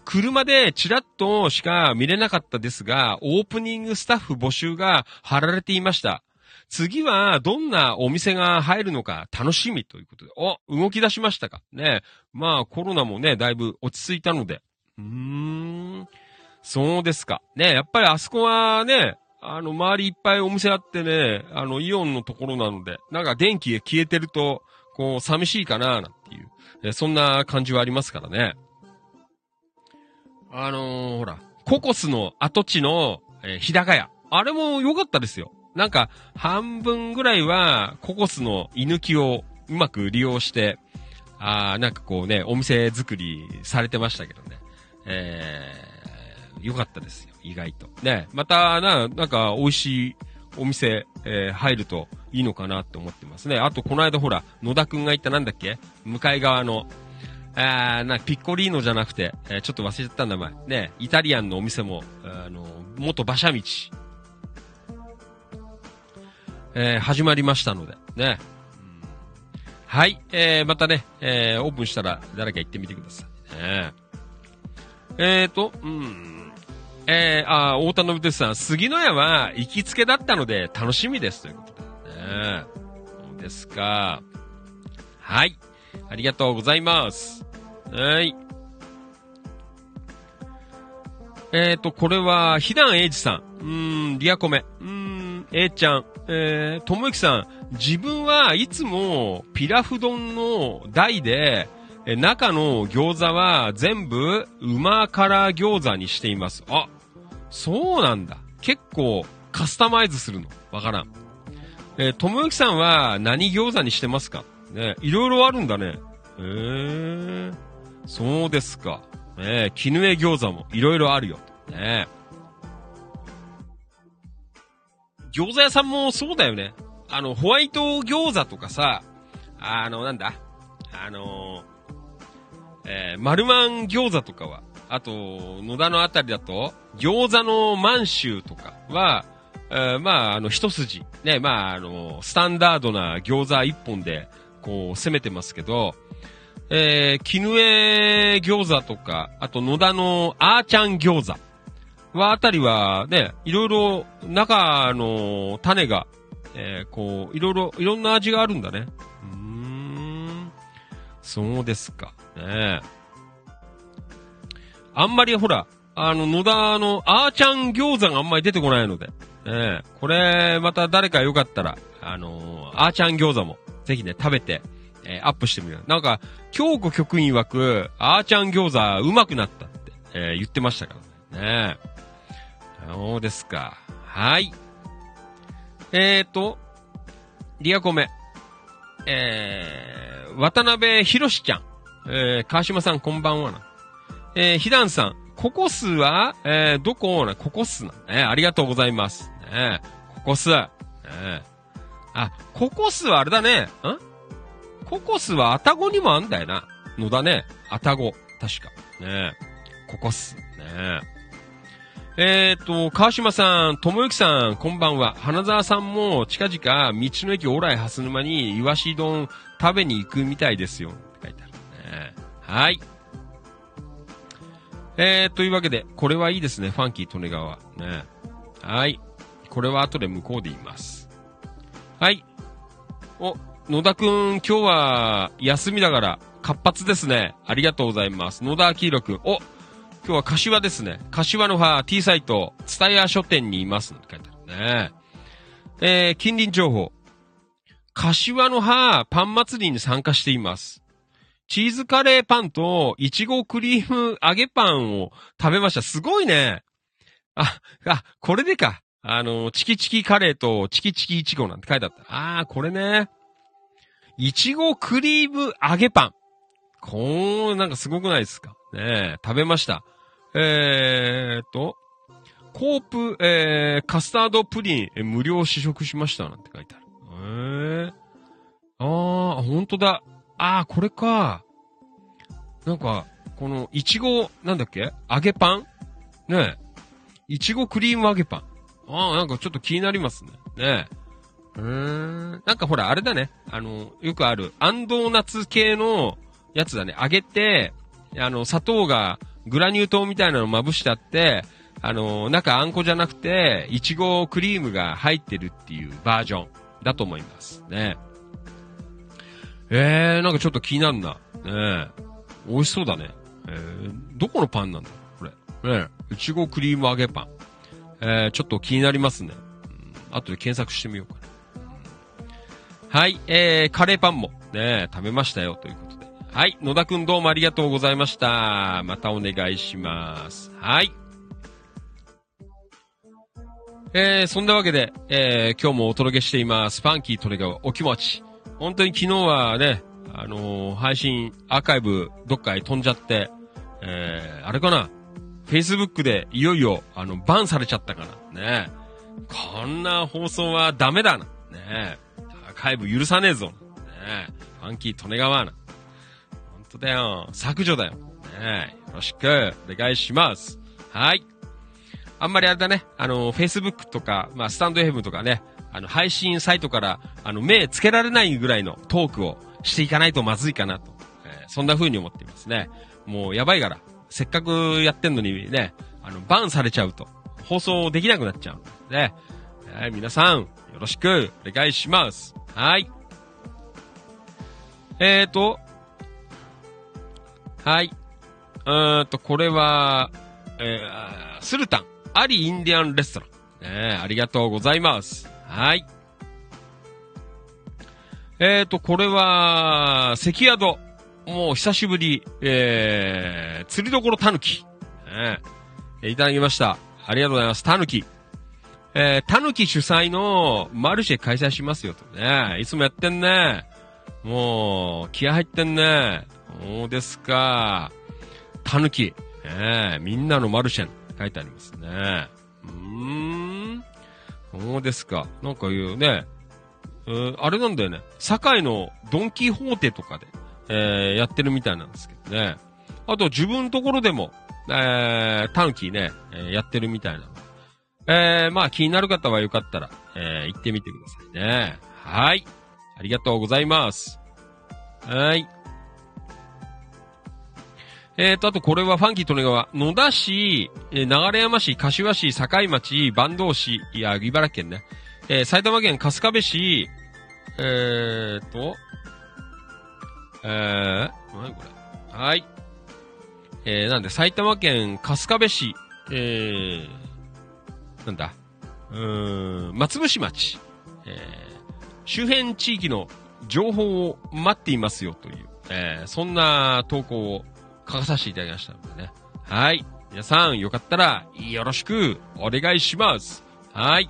車でチラッとしか見れなかったですが、オープニングスタッフ募集が貼られていました。次はどんなお店が入るのか楽しみということで。お、動き出しましたか。ね。まあコロナもね、だいぶ落ち着いたので。うーん。そうですか。ね、やっぱりあそこはね、あの、周りいっぱいお店あってね、あの、イオンのところなので、なんか電気が消えてると、こう、寂しいかな、なんていう、えそんな感じはありますからね。あのーほら、ココスの跡地の、えー日高屋。あれも良かったですよ。なんか、半分ぐらいは、ココスの居抜きをうまく利用して、あーなんかこうね、お店作りされてましたけどね。えー、良かったですよ、意外と。ね、また、な、なんか、美味しいお店、えー入るといいのかなって思ってますね。あと、この間ほら、野田くんが言ったなんだっけ？向かい側の、あーな、ピッコリーノじゃなくて、えーちょっと忘れちゃった名前。ね、イタリアンのお店も、あの、元馬車道、えー始まりましたので、ね。はい、えー、またね、えー、オープンしたら誰か行ってみてください。ね、えーと、うん。えー、あー、太田信俊さん、杉野屋は行きつけだったので楽しみですということで。ねそうですか。はい。ありがとうございます。はい。えーと、これは、ひだんえいじさん。うーん、リアコメ。うーん、えいちゃん。えー、ともゆきさん。自分はいつも、ピラフ丼の台で、え中の餃子は全部、馬辛餃子にしています。あ、そうなんだ。結構、カスタマイズするの。わからん。えー、ともゆきさんは何餃子にしてますか？ね、いろいろあるんだね。へえー、そうですか。ね、絹江餃子もいろいろあるよ。ね。餃子屋さんもそうだよね。あの、ホワイト餃子とかさ、あの、なんだ？あのえー、丸マン餃子とかは、あと、野田のあたりだと、餃子の満州とかは、えー、まあ、あの、一筋。ね、まあ、あの、スタンダードな餃子一本で、こう、攻めてますけど、えー、絹江餃子とか、あと野田のあーちゃん餃子はあたりはね、いろいろ中の種が、えー、こう、いろいろ、いろんな味があるんだね。うーん。そうですか。ねあんまりほら、あの、野田のあーちゃん餃子があんまり出てこないので。ねこれ、また誰かよかったら、あのー、あーちゃん餃子も、ぜひね、食べて、えー、アップしてみる。なんか、京子局員曰く、あーちゃん餃子うまくなったって、えー、言ってましたからね。ねそうですか。はい。えーと、リアコメ。えー、渡辺博士ちゃん。えー、川島さんこんばんはな。えー、ひだんさん。ココスは、えー、どこな、ココスな。え、ありがとうございます。ね、ココス。え、あ、ココスはあれだね。ん？ココスはアタゴにもあんだよな。のだね。アタゴ。確か。ねココス。ねえー、っと、川島さん、ともゆきさん、こんばんは。花沢さんも近々、道の駅オライハス沼に、イワシ丼食べに行くみたいですよ。って書いてある。ねはい。えー、というわけで、これはいいですね。ファンキー利根川。ねはい。これは後で向こうで言います。はい。お、野田くん、今日は休みだから活発ですね。ありがとうございます。野田明宏くん。お、今日は柏ですね。柏の葉 T サイト、ツタヤ書店にいますって書いてあるね。えー、近隣情報。柏の葉パン祭りに参加しています。チーズカレーパンと、いちごクリーム揚げパンを食べました。すごいね。あ、あ、これでか。あの、チキチキカレーとチキチキいちごなんて書いてあった。あー、これね。いちごクリーム揚げパン。こう、なんかすごくないですか？ねえ食べました。えーと、コープ、えー、カスタードプリン、え無料試食しましたなんて書いてある。えー。あー、ほんとだ。あー、これか。なんか、この、いちご、なんだっけ？揚げパン？ねえいちごクリーム揚げパン。あー、なんかちょっと気になりますね。ねえうーん。なんかほら、あれだね。あの、よくある、アンドーナツ系のやつだね。揚げて、あの、砂糖が、グラニュー糖みたいなのまぶしてあって、あの、中あんこじゃなくて、いちごクリームが入ってるっていうバージョンだと思いますね。ええー、なんかちょっと気になるな。ねえ美味しそうだね。えー、どこのパンなんだ？これ。ねえいちごクリーム揚げパン。えー、ちょっと気になりますね。うん、後で検索してみようかな。はい、えー、カレーパンもね、食べましたよということで。はい、野田くんどうもありがとうございました。またお願いします。はい。えー、そんなわけで、えー、今日もお届けしています。ファンキートレガーお気持ち。本当に昨日はね、あのー、配信、アーカイブ、どっかへ飛んじゃって、えー、あれかな ?Facebook でいよいよ、あの、バンされちゃったかなねこんな放送はダメだな。ねアーカイブ許さねえぞ。ねファンキー利根川な。ほんとだよ。削除だよ。ねよろしく、お願いします。はい。あんまりあれだね、あの、Facebook とか、まあ、スタンド FM とかね、あの、配信サイトから、あの、目つけられないぐらいのトークをしていかないとまずいかなと。えー、そんな風に思っていますね。もう、やばいから。せっかくやってんのにね、あの、バンされちゃうと、放送できなくなっちゃう。ね。はい、皆さん、よろしく、お願いします。はい。えーと、はい。うーんと、これは、えー、スルタン、アリインディアンレストラン。ねありがとうございます。はい。えーと、これは、関宿。もう久しぶり、えー、釣りどころたぬき。ねいただきました。ありがとうございます。たぬき。えー、たぬき主催のマルシェ開催しますよとね。いつもやってんね。もう、気合入ってんね。そうですか。たぬき。えー、みんなのマルシェン書いてありますね。うーん。そうですか。なんか言うね。うーあれなんだよね。堺のドンキホーテとかで、えー、やってるみたいなんですけどね。あと自分のところでも、えー、タヌキね、えーやってるみたいな。えー、まあ気になる方はよかったら、えー、行ってみてくださいね。はい。ありがとうございます。はい。えーと、あとこれはファンキー利根川。野田市、えー流山市、柏市、境町、坂東市、いや、茨城県ね。えー埼玉県春日部市、えーと、えー、何これ。はい。えー、なんで、埼玉県春日部市、えー、なんだ、うーん、松伏町、えー、周辺地域の情報を待っていますよという、えー、そんな投稿を書かさせていただきましたのでね。はい。皆さん、よかったら、よろしく、お願いします。はい。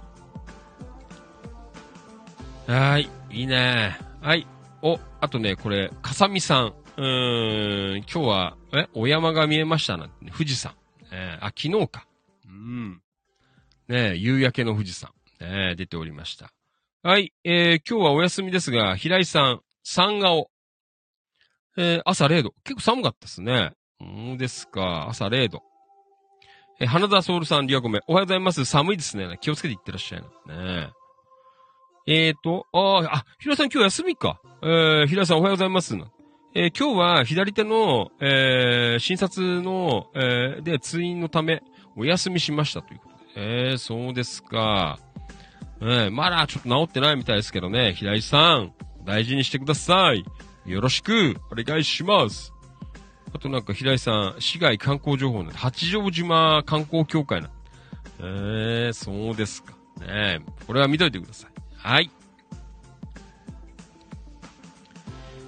はい。いいね。はい。お、あとね、これ、かさみさん。うーん、今日は、え、お山が見えましたなんてね、富士山。えーあ、昨日か。うん。ね夕焼けの富士山。ね出ておりました。はい。えー今日はお休みですが、平井さん、三顔。えー朝0度。結構寒かったですね。うんですか。朝0度。えー花田ソウルさん、リアコメ。おはようございます。寒いですね。気をつけていってらっしゃいな。ねえーと、あーあ、平さん今日休みか。えー、平井さんおはようございます。えー今日は左手の、えー診察の、えーで、通院のため、お休みしましたということで。えー、そうですか。えーまだちょっと治ってないみたいですけどね、平井さん、大事にしてください。よろしく、お願いします。あとなんか平井さん、市外観光情報ね、八丈島観光協会な。えー、そうですか。ねこれは見といてください。はい。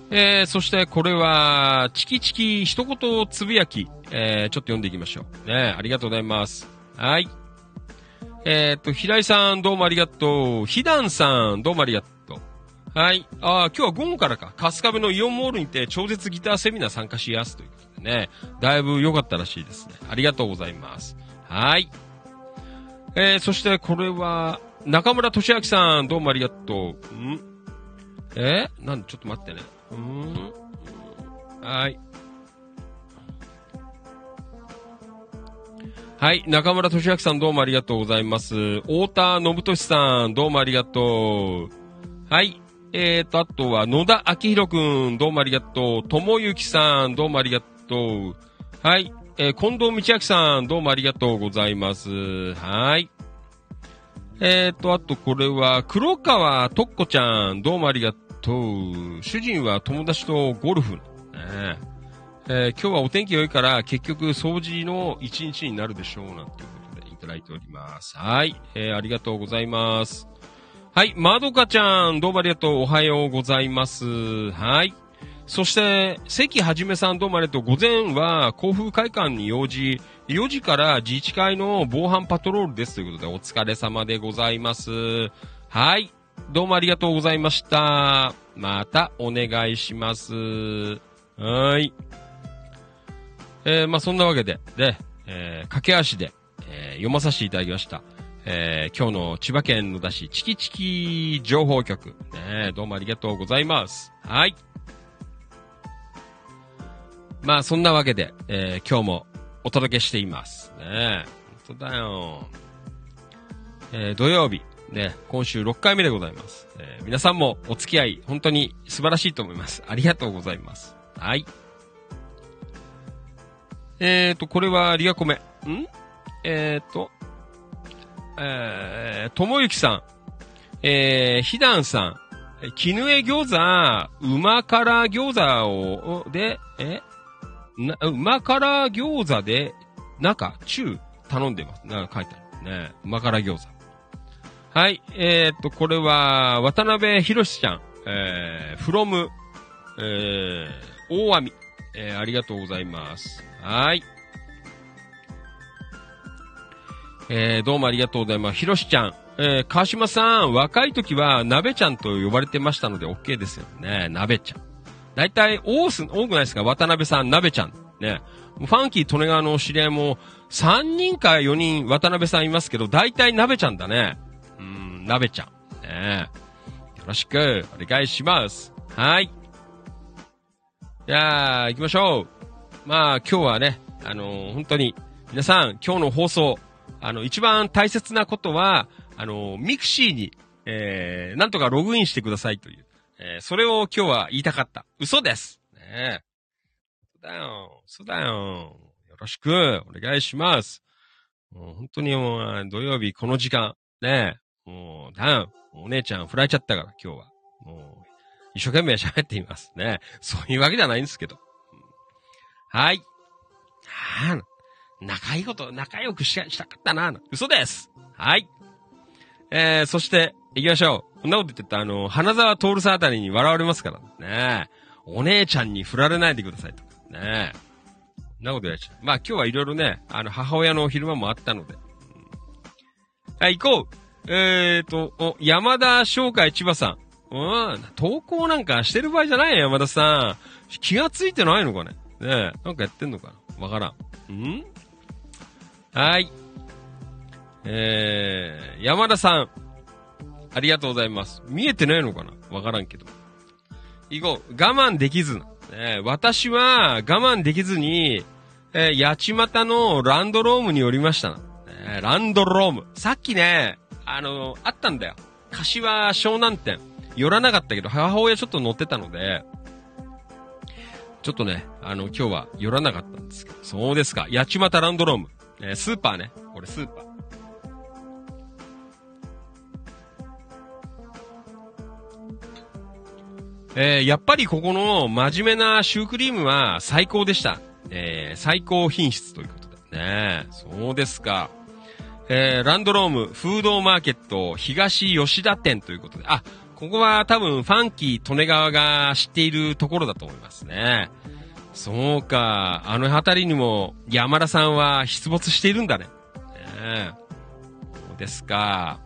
えー、そしてこれは、チキチキ一言つぶやき、えー、ちょっと読んでいきましょう。ねありがとうございます。はい。えー、っと、平井さんどうもありがとう。ひだんさんどうもありがとう。はい。あー今日は午後からか、春日部のイオンモールにて超絶ギターセミナー参加しやすということでね、だいぶ良かったらしいですね。ありがとうございます。はい。えー、そしてこれは、中村俊明さんどうもありがとう。ん？え？ーなんで、ちょっと待ってね。ん？はい。はい。中村俊明さんどうもありがとうございます。太田信俊さんどうもありがとう。はい。えーと、あとは野田明宏くんどうもありがとう。友幸さんどうもありがとう。はい。えー近藤道明さんどうもありがとうございます。はい。えーと、あとこれは、黒川とっこちゃん、どうもありがとう。主人は友達とゴルフ。ねえー今日はお天気良いから、結局掃除の一日になるでしょう、なんていうことでいただいております。はい。えーありがとうございます。はい。まどかちゃん、どうもありがとう。おはようございます。はい。そして、関はじめさんどうもありがとう。午前は、甲府会館に用事、4時から自治会の防犯パトロールですということで、お疲れ様でございます。はい。どうもありがとうございました。またお願いします。はい。えー、まあ、そんなわけで、で、えー、駆け足で、えー読まさせていただきました。えー今日の千葉県の出し、チキチキ情報局。ね、どうもありがとうございます。はい。まあ、そんなわけで、えー今日もお届けしています。ね本当だよ。えー土曜日、ね、今週6回目でございます。えー皆さんもお付き合い、本当に素晴らしいと思います。ありがとうございます。はい。えーと、これはリアコメ。ん？えーと、えー、ともゆきさん。えー、ひだんさん。え絹江餃子、馬辛餃子を、で、え？な、馬辛餃子で、中、中、頼んでます。なんか書いてあるね。馬辛餃子。はい。えー、っと、これは、渡辺博ちゃん。えー、from、えー、大網。えー、ありがとうございます。はい。えー、どうもありがとうございます。ひろしちゃん。えー川島さん、若い時は、鍋ちゃんと呼ばれてましたので OK ですよね。鍋ちゃん。大体、多す、多くないですか？渡辺さん、鍋ちゃん。ね。ファンキー利根川の知り合いも、3人か4人渡辺さんいますけど、大体鍋ちゃんだね。うん、鍋ちゃん。ねよろしく、お願いします。はい。じゃあ、行きましょう。まあ、今日はね、あのー本当に、皆さん、今日の放送、あの、一番大切なことは、あのミクシーに、えー、なんとかログインしてくださいという、えー、それを今日は言いたかった。嘘です。ねえ。嘘だよ。嘘だよ。よろしく、お願いします。もう本当にもう、土曜日この時間、ねえ。もう、だよ。お姉ちゃん振られちゃったから、今日は。もう、一生懸命喋っていますね。そういうわけじゃないんですけど。はい。はあ、仲いいこと、仲良くししたかったな。嘘です。はい。えー、そして、行きましょう。こんなこと言ってたら、あの、花沢徹さんあたりに笑われますからね。お姉ちゃんに振られないでくださいと。ねなこと言われちゃう。まあ今日はいろいろね、あの、母親のお昼間もあったので。はい、行こう。えーと、お、山田商会千葉さん。うん、投稿なんかしてる場合じゃないよ、山田さん。気がついてないのかね。ねえ、なんかやってんのかなわからん。んはい。えー、山田さん。ありがとうございます。見えてないのかな？わからんけど。行こう。我慢できずな。ねえ私は我慢できずに、えー八街のランドロームに寄りましたな。ねえランドローム。さっきね、あのあったんだよ。柏湘南店。寄らなかったけど、母親ちょっと乗ってたので、ちょっとね、あの、今日は寄らなかったんですけど。そうですか。八街ランドローム。えースーパーね。これスーパー。えーやっぱりここの真面目なシュークリームは最高でした。えー最高品質ということだね。そうですか。えーランドロームフードマーケット東吉田店ということで、あ、ここは多分ファンキー利根川が知っているところだと思いますね。そうか、あの辺りにも山田さんは出没しているんだね。ねそうですか。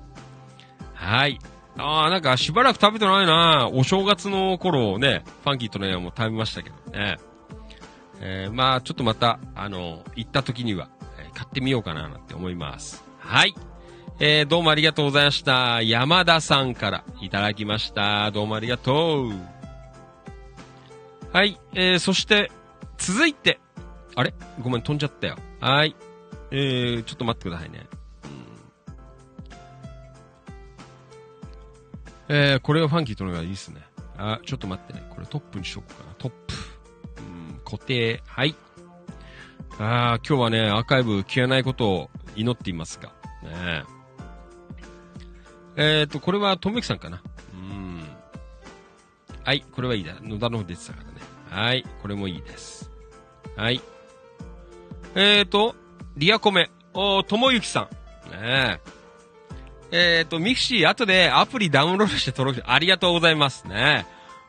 はい。ああ、なんかしばらく食べてないな。お正月の頃ね、ファンキーとね、も食べましたけどね。えーまあ、ちょっとまた、あの、行った時には、え買ってみようかななんて思います。はい。えーどうもありがとうございました。山田さんからいただきました。どうもありがとう。はい。えーそして、続いて、あれ？ごめん、飛んじゃったよ。はい。えー、ちょっと待ってくださいね。えー、これはファンキーとのがいいですね。あ、ちょっと待ってね。これトップにしようかな。トップ。うん、固定。はい。あー今日はね、アーカイブ消えないことを祈っていますが。ねえ。えーと、これは、とめきさんかな。はい、これはいいだ。野田の方出てたからね。はい、これもいいです。はい。えーと、リアコメ。おー、ともゆきさん。ねえ。えっ、と、ミクシー後でアプリダウンロードして登録して、ありがとうございますね。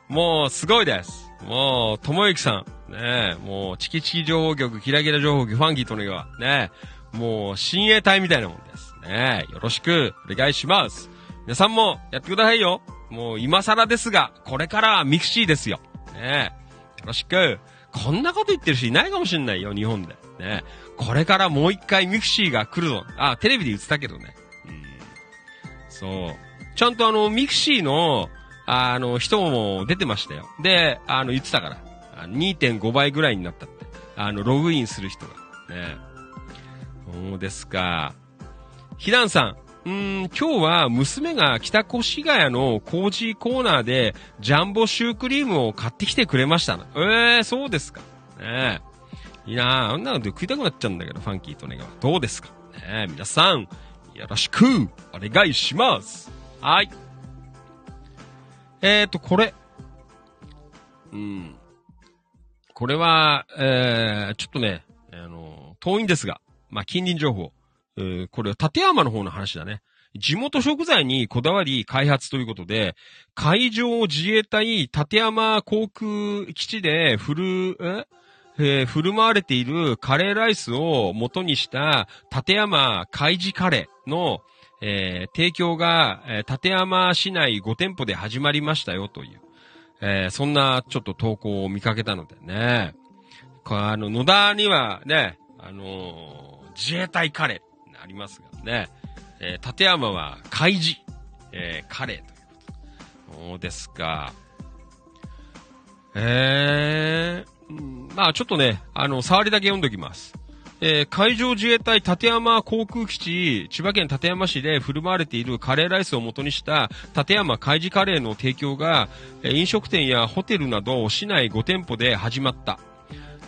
もう、すごいです。もう、ともゆきさん。ねもう、チキチキ情報局、キラキラ情報局、ファンキー利根川、ねもう、親衛隊みたいなもんです。ねよろしく、お願いします。皆さんも、やってくださいよ。もう、今更ですが、これからはミクシーですよ。ねえよろしく。こんなこと言ってる人いないかもしんないよ、日本で。ねこれからもう一回ミクシーが来るぞ。あ、テレビで言ってたけどね。うんそう。ちゃんとあの、ミクシーの、あの、人も出てましたよ。で、あの、言ってたから。2.5倍ぐらいになったって。あの、ログインする人が。ね。そうですか。ひだんさん。うん、今日は娘が北越谷のコージーコーナーでジャンボシュークリームを買ってきてくれました。ええー、そうですか。ねえ。いいなああんなので食いたくなっちゃうんだけど、ファンキーとネガは。どうですかねえ、皆さん、よろしく、お願いします。はい。えーと、これ。うん。これは、えー、ちょっとね、あの、遠いんですが、まあ、近隣情報。えー、これは立山の方の話だね。地元食材にこだわり開発ということで、海上自衛隊立山航空基地で振る、ええー振る舞われているカレーライスを元にした立山海事カレーの、えー提供が、えー立山市内5店舗で始まりましたよという、えーそんなちょっと投稿を見かけたのでね。あの、野田にはね、あの自衛隊カレーりますがね、えー立山は海事、えーカレーということ。そうですか。えー、うんまあちょっとね、あの、触りだけ読んどきます。えー海上自衛隊立山航空基地、千葉県館山市で振る舞われているカレーライスを元にした立山海事カレーの提供が、えー飲食店やホテルなど市内5店舗で始まった。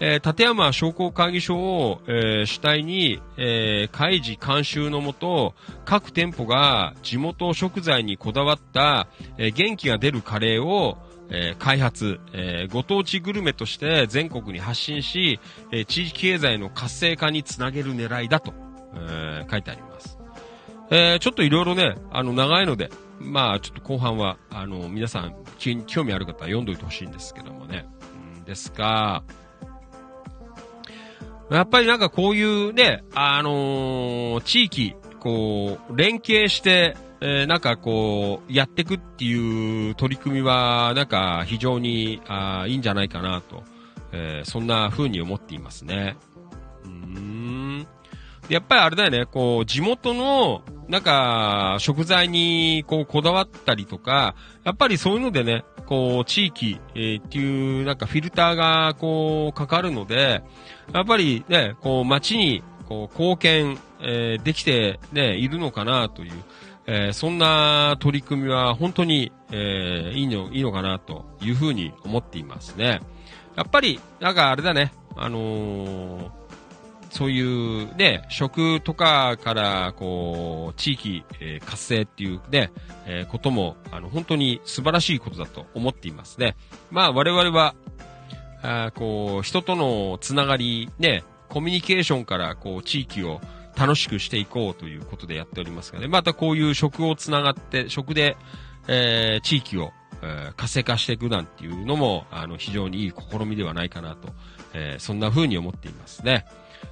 えー立山商工会議所を、えー主体に、えー海事監修のもと、各店舗が地元食材にこだわった、えー元気が出るカレーを、えー開発、えーご当地グルメとして全国に発信し、えー地域経済の活性化につなげる狙いだと、えー書いてあります。えーちょっといろいろね、あの、長いので、まあ、ちょっと後半は、あの、皆さん、き興味ある方は読んどいてほしいんですけどもね。うんですが、やっぱりなんかこういうね、あのー地域、こう、連携して、えーなんかこう、やっていくっていう取り組みは、なんか非常に、あーいいんじゃないかなと、えーそんな風に思っていますね。うーん。やっぱりあれだよね、こう、地元の、なんか、食材に、こう、こだわったりとか、やっぱりそういうのでね、こう、地域、えーっていう、なんかフィルターが、こう、かかるので、やっぱりね、こう、街に、こう、貢献、えーできて、ね、いるのかな、という、えーそんな取り組みは、本当に、えーいいの、いいのかな、というふうに思っていますね。やっぱり、なんかあれだね、あのそういうね、食とかから、こう、地域、えー活性っていうね、えーことも、あの、本当に素晴らしいことだと思っていますね。まあ、我々は、あこう、人とのつながり、ね、コミュニケーションから、こう、地域を楽しくしていこうということでやっておりますがね、またこういう食をつながって、食で、えー地域を、えー活性化していくなんていうのも、あの、非常にいい試みではないかなと、えーそんな風に思っていますね。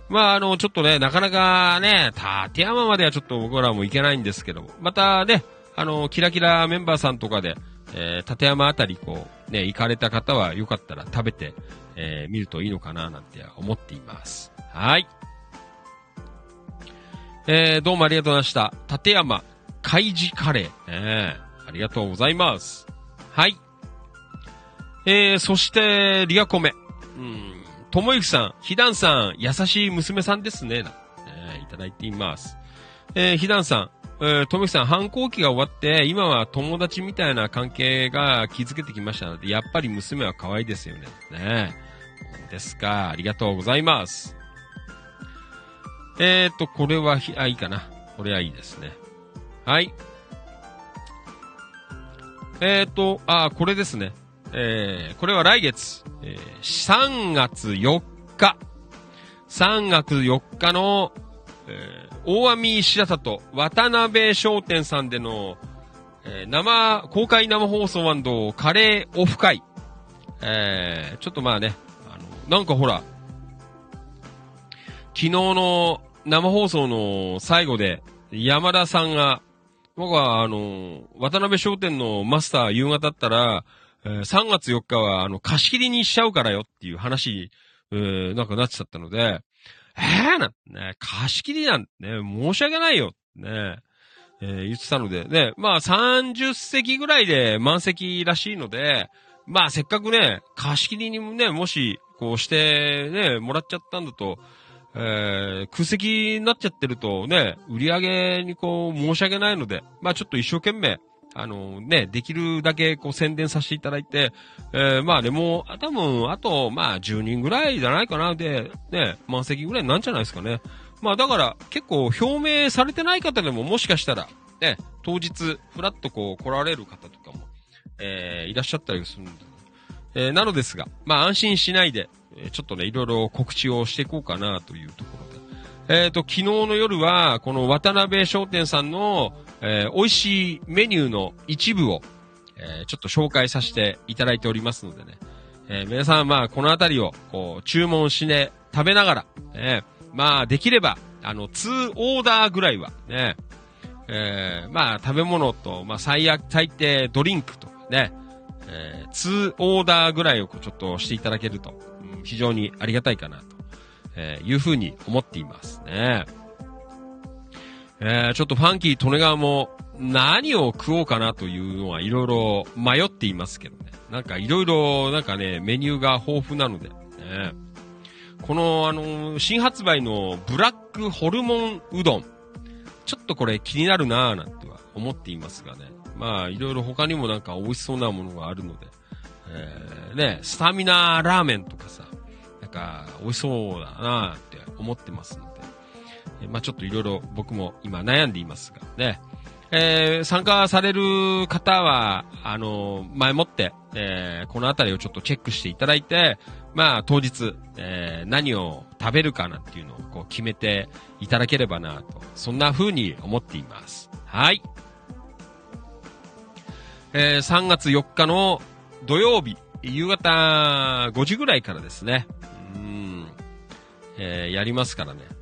まあ、あの、ちょっとね、なかなかね、立山まではちょっと僕らも行けないんですけども、またね、あの、キラキラメンバーさんとかで、えー立山あたりこう、ね、行かれた方はよかったら食べて、えー見るといいのかななんて思っています。はい。えーどうもありがとうございました。立山海事カレー。えーありがとうございます。はい。えー、そして、リアコメ。うん。ともゆきさん、ひだんさん、優しい娘さんですね。えーいただいています。えー、ひだんさん、えー、ともゆきさん、反抗期が終わって、今は友達みたいな関係が築けてきましたので、やっぱり娘は可愛いですよね。ねそうですか。ありがとうございます。えーと、これは、あ、いいかな。これはいいですね。はい。えーと、あ、これですね。えー、これは来月、えー3月4日。3月4日の、え大網白里渡辺商店さんでの、えー生、公開生放送カレーオフ会。えーちょっとまあね、あの、なんかほら、昨日の生放送の最後で、山田さんが、僕は、あの、渡辺商店のマスター夕方だったら、えー3月4日は、あの、貸し切りにしちゃうからよっていう話、えーなんかなっちゃったので、えー、なんてね、貸し切りなんてね、申し訳ないよ、ね、えー言ってたので、ね、まあ30席ぐらいで満席らしいので、まあせっかくね、貸し切りにもね、もし、こうしてね、もらっちゃったんだと、えー空席になっちゃってるとね、売り上げにこう申し訳ないので、まあちょっと一生懸命、あのね、できるだけこう宣伝させていただいて、えーまあでも、多分、あと、まあ10人ぐらいじゃないかな、で、ね、満席ぐらいなんじゃないですかね。まあだから、結構表明されてない方でももしかしたら、ね、当日、ふらっとこう来られる方とかも、えーいらっしゃったりするんで、えーなのですが、まあ安心しないで、えちょっとね、いろいろ告知をしていこうかなというところで。えっ、と、昨日の夜は、この渡辺商店さんの、えー美味しいメニューの一部を、えーちょっと紹介させていただいておりますのでね。えー皆さん、まあ、このあたりを、こう、注文しね、食べながら、えーまあ、できれば、あの、2オーダーぐらいは、ね、えー、まあ、食べ物と、まあ、最悪、最低ドリンクとね、えー、2オーダーぐらいをちょっとしていただけると、うん、非常にありがたいかなと、いうふうに思っていますね。えー、ちょっとファンキー利根川も何を食おうかなというのはいろいろ迷っていますけどね。なんかいろいろなんかね、メニューが豊富なので、ね。このあの、新発売のブラックホルモンうどん。ちょっとこれ気になるなぁなんては思っていますがね。まあいろいろ他にもなんか美味しそうなものがあるので。えー、ね、スタミナラーメンとかさ、なんか美味しそうだなぁって思ってますの。まあちょっといろいろ僕も今悩んでいますがね。えー、参加される方は、あの前もって、えー、このあたりをちょっとチェックしていただいて、まあ、当日、えー、何を食べるかなっていうのをこう決めていただければなと、そんな風に思っています。はい。えー、3月4日の土曜日、夕方5時ぐらいからですね。うん、えー、やりますからね。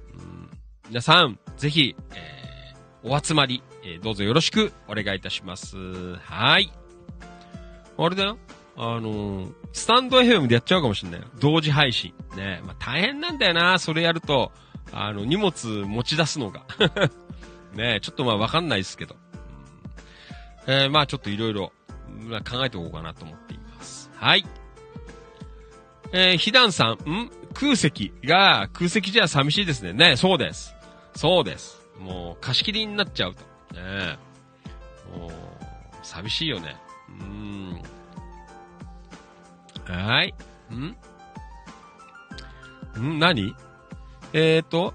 皆さん、ぜひ、えー、お集まり、えー、どうぞよろしくお願いいたします。はい。あれだよ。あのー、スタンド FM でやっちゃうかもしんないよ。同時配信。ねまあ、大変なんだよな、それやると。あの、荷物持ち出すのが。ねちょっとまあわかんないですけど。うん、えー、まあちょっといろいろ、まあ、考えておこうかなと思っています。はい。えー、ひだんさん、ん？空席が空席じゃ寂しいですね。ねそうです。そうです。もう貸し切りになっちゃうと。ねもう、寂しいよね。うん。はい。ん？ん？何？えっ、ー、と、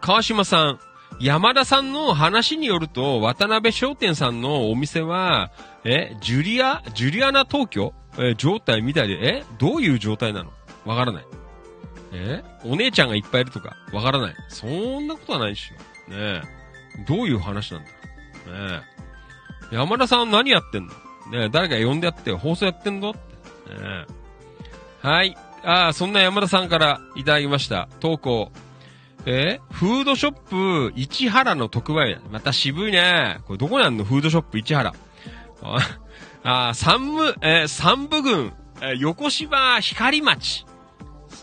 川島さん、山田さんの話によると、渡辺商店さんのお店は、え、ジュリア、ジュリアナ東京？え、状態みたいで、えどういう状態なの？わからない。え？お姉ちゃんがいっぱいいるとか、わからない。そんなことはないでしょ。ねえ。どういう話なんだ？ねえ。山田さん何やってんの？ねえ、誰か呼んでやって放送やってんの？って。ねえ。はい。ああ、そんな山田さんからいただきました。投稿。え？ー、フードショップ市原の特売また渋いね。これどこにあんの？フードショップ市原。ああ、三部、えー、三部郡、えー、横芝光町。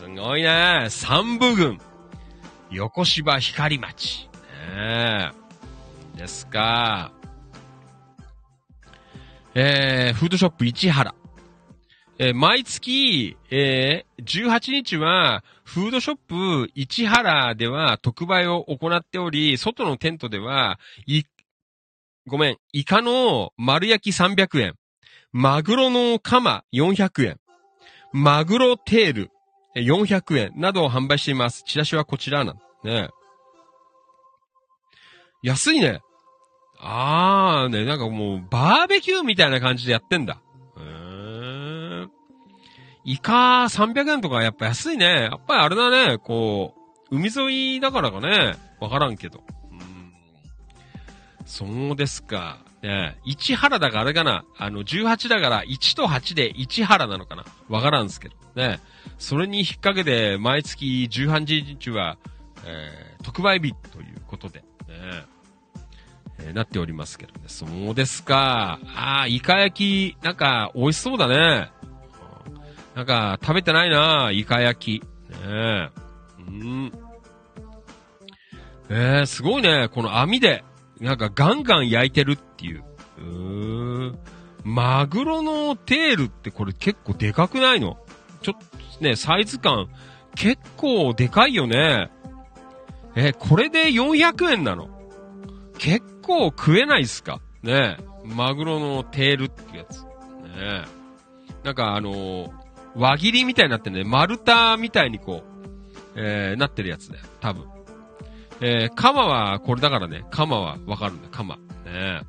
すごいね。三部郡。横芝光町。ねえ。ですか。えー、フードショップ市原。えー、毎月、えー、18日は、フードショップ市原では特売を行っており、外のテントでは、い、ごめん、イカの丸焼き300円、マグロのカマ400円、マグロテール400円などを販売しています。チラシはこちらなんね。安いね。あーね、なんかもうバーベキューみたいな感じでやってんだ。へーんイカ300円とかやっぱ安いね。やっぱりあれだね、こう、海沿いだからかね、わからんけど。うん。そうですか。ね1原だからあれかな。あの、18だから1と8で1原なのかな。わからんすけど。ねそれに引っ掛けて、毎月18日は、えー、特売日ということで、ねえー、なっておりますけどね。そうですか。ああ、イカ焼き、なんか、美味しそうだね。なんか、食べてないなイカ焼き。ねうん。えー、すごいね。この網で、なんかガンガン焼いてるっていう。うーん。マグロのテールってこれ結構でかくないの？ちょっとね、サイズ感、結構でかいよね。えこれで400円なの？結構食えないっすか？ねマグロのテールってやつ。ねなんかあのー、輪切りみたいになってね、丸太みたいにこう、えー、なってるやつだよ。多分。えー、カマはこれだからね。カマはわかるんだよ。カマ。ね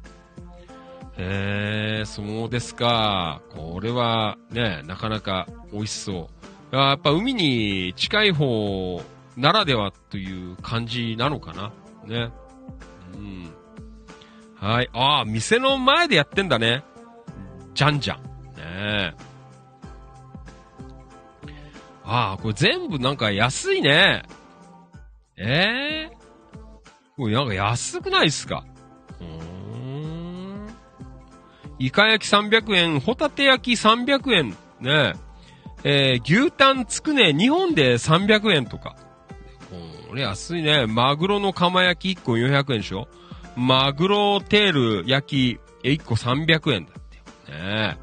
えー、そうですか。これはね、なかなか美味しそう。やっぱ海に近い方ならではという感じなのかな。ね。うん。はい。ああ、店の前でやってんだね。じゃんじゃん。ねえ。ああ、これ全部なんか安いね。ええこれなんか安くないっすか？うーん。イカ焼き300円、ホタテ焼き300円。ねえ。ー牛タンつくね2本で300円とか。これ安いね。マグロの釜焼き1個400円でしょ？マグロテール焼き1個300円だってよ。ね。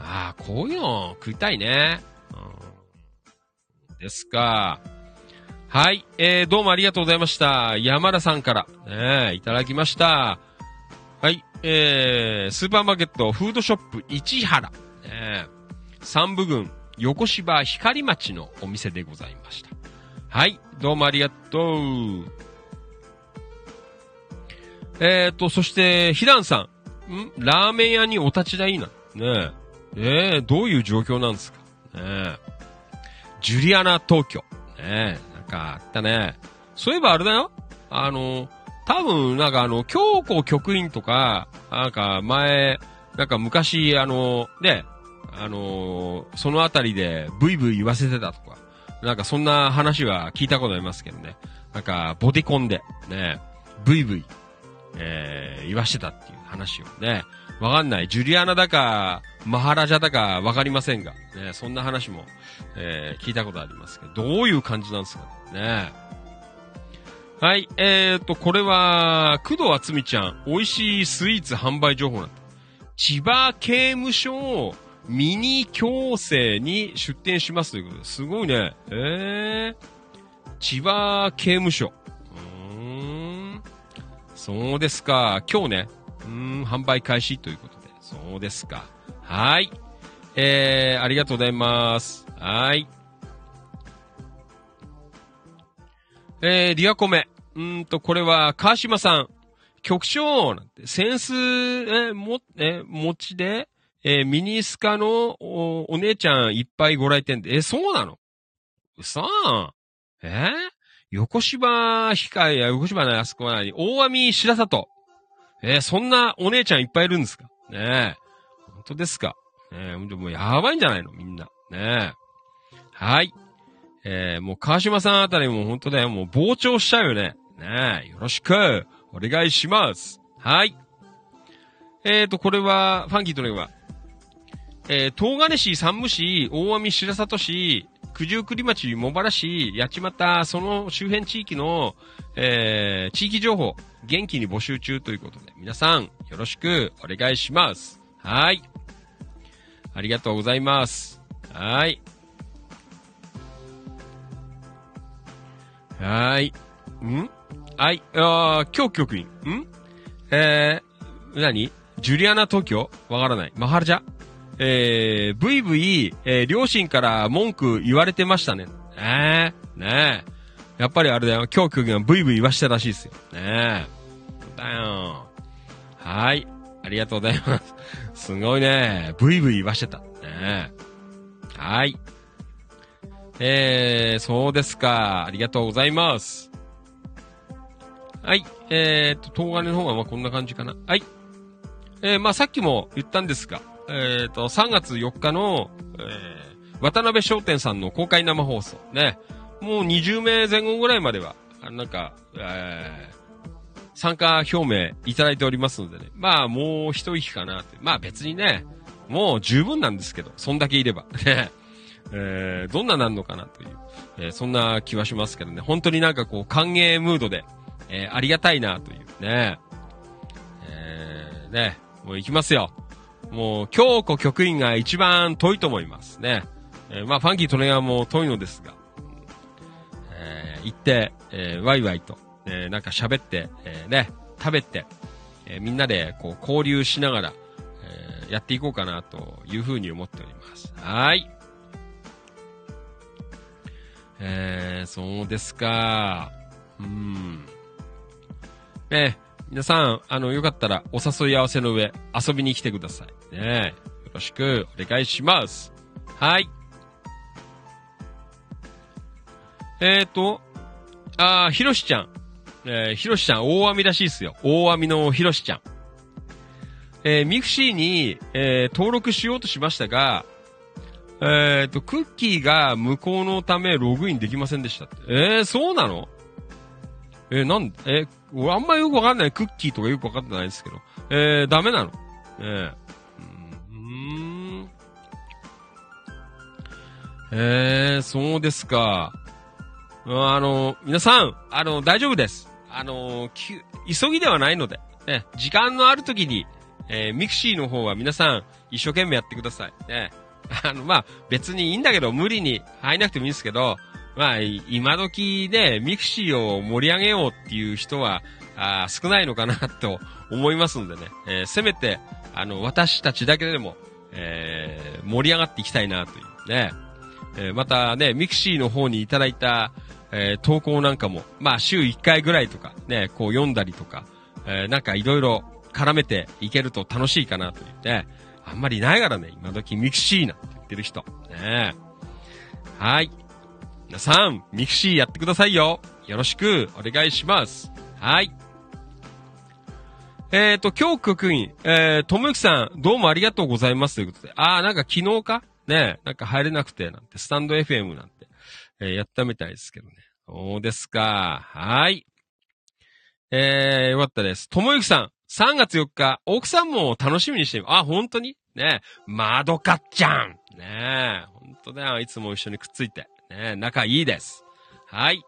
ああ、こういうの食いたいね。うん、ですか。はい。えー、どうもありがとうございました。山田さんから、ねえ、いただきました。はい。えー、スーパーマーケットフードショップ市原、ねえ、三部郡横芝光町のお店でございました。はい。どうもありがとう。えーと、そして、ひらんさん。ん？ラーメン屋にお立ち台な。ねえ。えー、どういう状況なんですか？ねえ。ジュリアナ東京。ねえ。なんかあったね。そういえばあれだよ。あの、多分、なんかあの、京子局員とか、なんか前、なんか昔、あの、ね、あの、そのあたりでブイブイ言わせてたとか、なんかそんな話は聞いたことありますけどね。なんか、ボディコンで、ね、ブイブイ、えー、言わしてたっていう話をね、わかんない。ジュリアナだか、マハラジャだかわかりませんが、ね、そんな話も、えー、聞いたことありますけど、どういう感じなんですかね。はい、えーと、これは、工藤厚美ちゃん、美味しいスイーツ販売情報なんだ。千葉刑務所をミニ矯正に出店しますということです。ごいね。えー、千葉刑務所。うーん。そうですか。今日ね、うーん、販売開始ということで。そうですか。はい。えー、ありがとうございます。はい。えー、リアコメ。うんと、これは、川島さん。局長なんて、センス、え、も、え、持ちで、えーミニスカのお姉ちゃんいっぱいご来店で、え、そうなの？うそえ横芝控えや横芝のあそこは何大網白里。えーそんなお姉ちゃんいっぱいいるんですか？ねえ。本当ですか？ねえ、もうやばいんじゃないの？みんな。ねえ。はい。えーもう川島さんあたりも本当だよ。もう膨張しちゃうよね。ねえ。よろしく。お願いします。はい。えーと、これは、ファンキーとのは、えー、東金市、山武市、大網白里市、九十九里町、茂原市、八街、その周辺地域の、えー、地域情報、元気に募集中ということで、皆さん、よろしくお願いします。はい。ありがとうございます。はい。はい。ん？はい。あ今日局員。ん？えー、何？ジュリアナ東京？わからない。マハラジャ？えー、ブイブイ、えー、両親から文句言われてましたね。ねえ、ねえ。やっぱりあれだよ。今日局員はブイブイ言わしたらしいですよ。ねえ。だよ。はい。ありがとうございます。すごいね。ブイブイ言わしてた。ねえ。はい。えー、そうですか。ありがとうございます。はい。えーと、東金の方はまあこんな感じかな。はい。えー、まあさっきも言ったんですが、えーと、3月4日の、えー、渡辺商店さんの公開生放送。ね。もう20名前後ぐらいまでは、なんか、えー、参加表明いただいておりますのでね。まあもう一息かなって。まあ別にね、もう十分なんですけど、そんだけいれば。ね。えー、どんななんのかなという、えーそんな気はしますけどね。本当になんかこう歓迎ムードで、えーありがたいなというね。えー、ね、もう行きますよ。もう、京子局員が一番遠いと思いますね。えーまあ、ファンキートレガーも遠いのですが、えー行って、えーワイワイと、えーなんか喋って、えーね、食べて、えーみんなでこう交流しながら、えーやっていこうかなというふうに思っております。はい。えー、そうですか。うん。ね皆さん、あの、よかったらお誘い合わせの上、遊びに来てください。ねえよろしくお願いします。はい。えーと、あー、ひろしちゃん。えー、ひろしちゃん、大網らしいっすよ。大網のひろしちゃん。えー、ミクシーに、えー登録しようとしましたが、えーと、クッキーが無効のためログインできませんでした。えー、そうなの？えーなん、えー俺あんまよくわかんない。クッキーとかよくわかってないですけど。えー、ダメなの？ええー、そうですか。あの、皆さん、あの、大丈夫です。あの、急ぎではないので、ね、時間のある時に、えーミクシーの方は皆さん、一生懸命やってください。ね。あの、まあ、別にいいんだけど、無理に入んなくてもいいんですけど、まあ、今時ね、ミクシーを盛り上げようっていう人は、あ少ないのかなと思いますんでね、えーせめて、あの、私たちだけでも、えー盛り上がっていきたいなというね。えーまたね、ミクシーの方にいただいた、えー投稿なんかも、まあ、週1回ぐらいとか、ね、こう読んだりとか、えーなんかいろいろ絡めていけると楽しいかなというね。あんまりないからね、今時ミクシーなんて言ってる人。ねはい。皆さん、ミクシーやってくださいよ。よろしくお願いします。はい。えっ、ー、と、今日局員、えー、ともゆきさん、どうもありがとうございますということで。あー、なんか昨日かねなんか入れなくて、なんて、スタンド FM なんて、えーやったみたいですけどね。そうですか。はい。えー、よかったです。ともゆきさん、3月4日、奥さんも楽しみにしてる。あ、本当に？ねまどかっちゃん。ねえ、本当だよ。いつも一緒にくっついて。ね仲いいです。はい。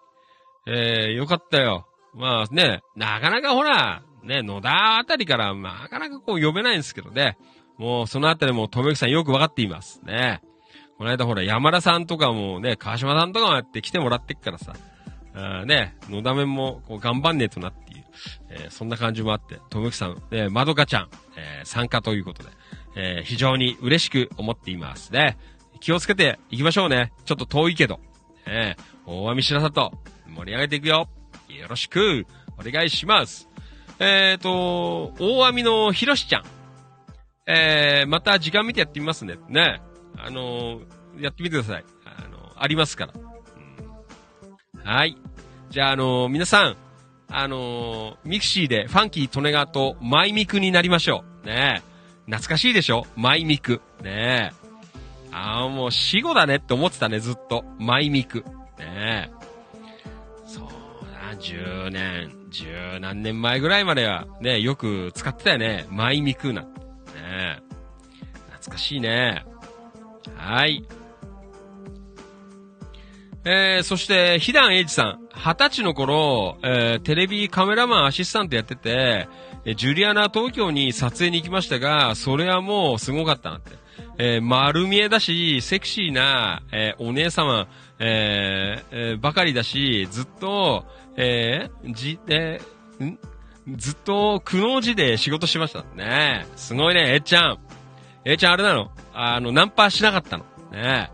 えー、よかったよ。まあね、なかなかほら、ね、野田あたりから、なかなかこう呼べないんですけどね。もうそのあたりもともゆきさんよくわかっています。ね。この間ほら、山田さんとかもね、川島さんとかもやって来てもらってっからさ。あね、野田面もこう頑張んねえとなっていう、えーそんな感じもあって、ともゆきさん、ね、まどかちゃん、えー参加ということで、えー非常に嬉しく思っていますね。気をつけていきましょうね。ちょっと遠いけど。えー大網白里、盛り上げていくよ。よろしく、お願いします。えっ、と、大網のひろしちゃん。えー、また時間見てやってみますね。ね。あのーやってみてください。あのーありますから。うんはい。じゃあ、あのー皆さん、あのーミクシーでファンキー利根川とマイミクになりましょう。ね懐かしいでしょ？マイミク。ねああ、もう死語だねって思ってたね、ずっと。マイミク。ねそうだ、10年、10何年前ぐらいまでは、ね、よく使ってたよね。マイミクなんて。ね懐かしいね。はい。えー、そして、ひだんえいじさん。二十歳の頃、えー、テレビカメラマンアシスタントやってて、えジュリアナ東京に撮影に行きましたが、それはもうすごかったなって。えー丸見えだし、セクシーな、えーお姉様、えーえばかりだし、ずっと、えじ、えん？ずっと、苦悩時で仕事しました。ねえ。すごいね、えっちゃん。えっちゃんあれなの？あの、ナンパしなかったの。ね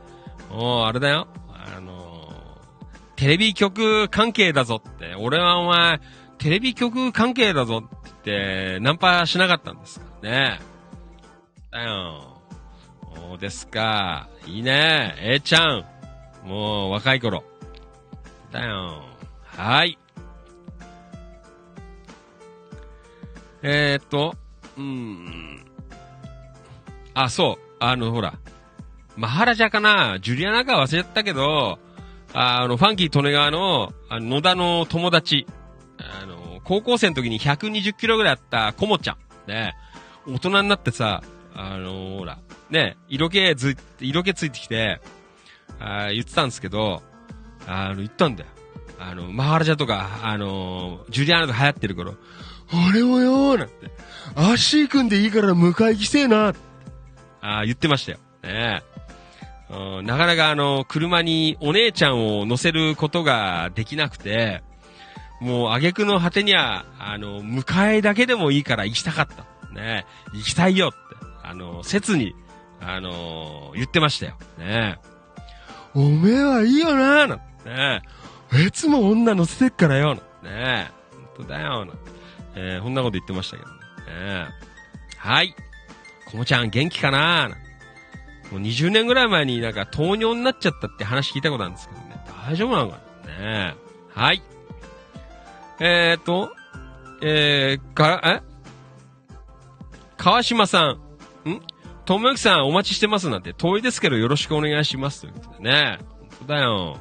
え。もう、あれだよ。あのテレビ局関係だぞって。俺はお前、テレビ局関係だぞって言って、ナンパしなかったんですからね。だよ。そうですか。いいね。えーちゃん。もう、若い頃。だよ。はい。えー、っと、うーん。あ、そう。あの、ほら。マハラジャかなジュリアナか忘れちゃったけど、あの、ファンキー利根川の、あの野田の友達。あの、高校生の時に120キロぐらいあったコモちゃん。ね。大人になってさ、あのほら、ね、色気ず、色気ついてきて、あ言ってたんですけど、あの、言ったんだよ。あの、マハラジャとか、あのジュリアナとか流行ってる頃、俺もよーなんて、足組んでいいから迎え来てえな。あー言ってましたよ。ねうんなかなかあの、車にお姉ちゃんを乗せることができなくて、もう挙句の果てには、あの、迎えだけでもいいから行きたかった。ね行きたいよって、あの、切に、あの、言ってましたよ。ねおめえはいいよなーなんて。ねいつも女乗せてっからよなんて。ね本当だよなんて。えー、こんなこと言ってましたけどね。ねはい。こもちゃん元気かな？もう20年ぐらい前になんか糖尿になっちゃったって話聞いたことあるんですけどね。大丈夫なのかな？ねはい。えーと、えー、か、え？川島さん。ん？ともゆきさんお待ちしてますなんて遠いですけどよろしくお願いしますということでね。本当だよ。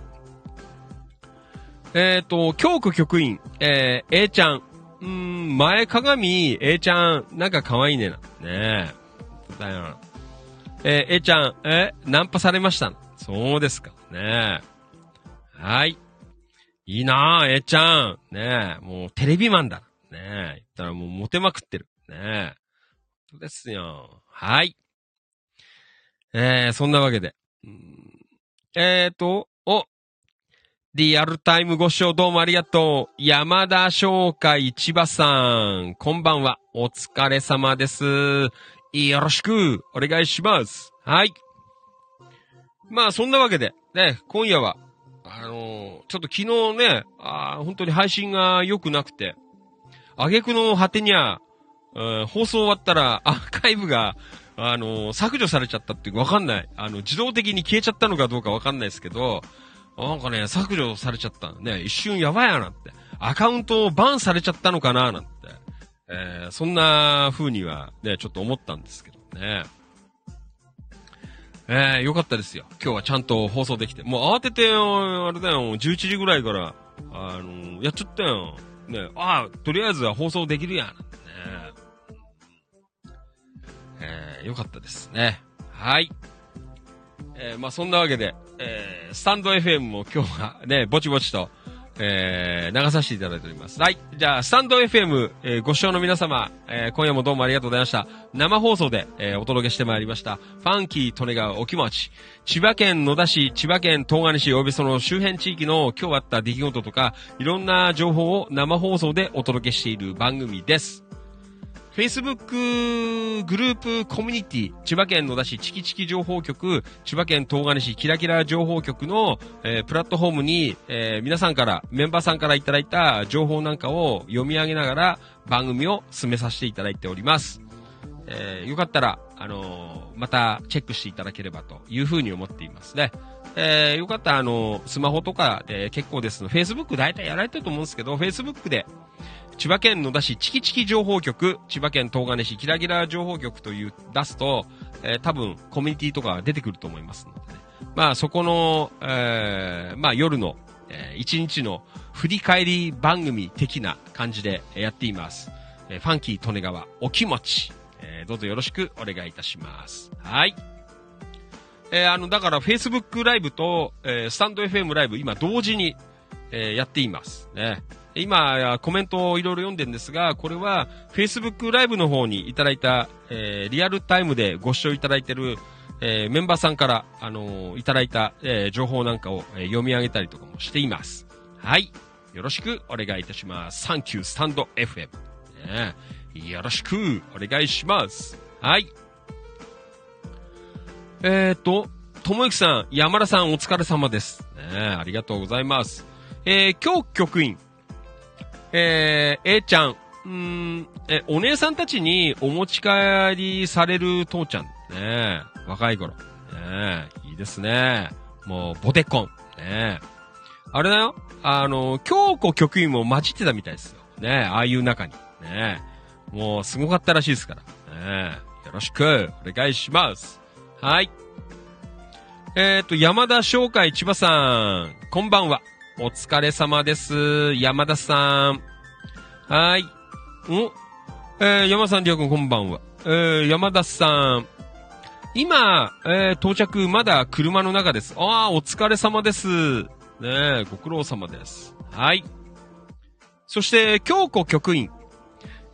えっ、と、京子局員、えー、A ちゃん。うーん、前鏡、A ちゃん、なんか可愛いねな。ねえ。だよ。えー、A ちゃん、えナンパされました。そうですか。ねえ。はい。いいなぁ、A ちゃん。ねえ。もうテレビマンだ。ねえ。言ったらもうモテまくってる。ねえ。そうですよ。はい。えー、そんなわけで。うんえーと、お、リアルタイムご視聴どうもありがとう。山田商会千葉さん、こんばんは。お疲れ様です。よろしくお願いします。はい。まあ、そんなわけで、ね、今夜は、あのーちょっと昨日ね、あ本当に配信が良くなくて、挙句の果てには、うん放送終わったらアーカイブが、あのー削除されちゃったっていうかわかんない。あの、自動的に消えちゃったのかどうかわかんないですけど、なんかね、削除されちゃった。ね、一瞬やばいやなって。アカウントをバンされちゃったのかななんて。えーそんな風にはね、ちょっと思ったんですけどね。えー、よかったですよ。今日はちゃんと放送できて。もう慌てて、あれだよ、11時ぐらいから、あのやっちゃったよ。ね、ああ、とりあえずは放送できるやん。ね、えー、よかったですね。はい。えー、まあそんなわけで、えー、スタンド FM も今日はね、ぼちぼちと、えー、流させていただいております。はい。じゃあ、スタンド FM、えーご視聴の皆様、えー今夜もどうもありがとうございました。生放送で、えーお届けしてまいりました。ファンキー・利根川お気持ち。千葉県野田市、千葉県東金市、およびその周辺地域の今日あった出来事とか、いろんな情報を生放送でお届けしている番組です。Facebook グループコミュニティ、千葉県野田市チキチキ情報局、千葉県東金市キラキラ情報局の、えープラットフォームに、えー皆さんから、メンバーさんからいただいた情報なんかを読み上げながら番組を進めさせていただいております。えーよかったら、あのまたチェックしていただければというふうに思っていますね。えよかったら、あのスマホとかで結構ですの。Facebook 大体やられてると思うんですけど、Facebook で、千葉県野田市チキチキ情報局、千葉県東金市キラキラ情報局という出すと、えー多分コミュニティとか出てくると思いますのでね。まあそこの、えーまあ夜の、えー一日の振り返り番組的な感じでやっています。えーファンキー利根川お気持ち、えーどうぞよろしくお願いいたします。はい。えーあの、だから Facebook ライブと、えースタンド FM ライブ今同時に、えーやっています。ね。今、コメントをいろいろ読んでるんですが、これは Facebook ライブの方にいただいた、えーリアルタイムでご視聴いただいてる、えーメンバーさんから、あのーいただいた、えー情報なんかを、えー読み上げたりとかもしています。はい。よろしくお願いいたします。サンキュースタンド FM。ねよろしくお願いします。はい。えーと、ともゆきさん、山田さんお疲れ様です。ねありがとうございます。えー、今日局員、えー、A ちゃん、うん、え、お姉さんたちにお持ち帰りされる父ちゃん。ね若い頃。ねいいですね。もう、ボテコン。ねあれだよ。あの、京子局員も混じってたみたいですよ。ねああいう中に。ねもう、すごかったらしいですから。ねよろしく、お願いします。はい。えっ、と、山田商会千葉さん、こんばんは。お疲れ様です。山田さん。はい。おえー、山田さん、りょうくん、こんばんは。えー、山田さん。今、えー、到着、まだ車の中です。ああ、お疲れ様です。ねえ、ご苦労様です。はい。そして、京子局員。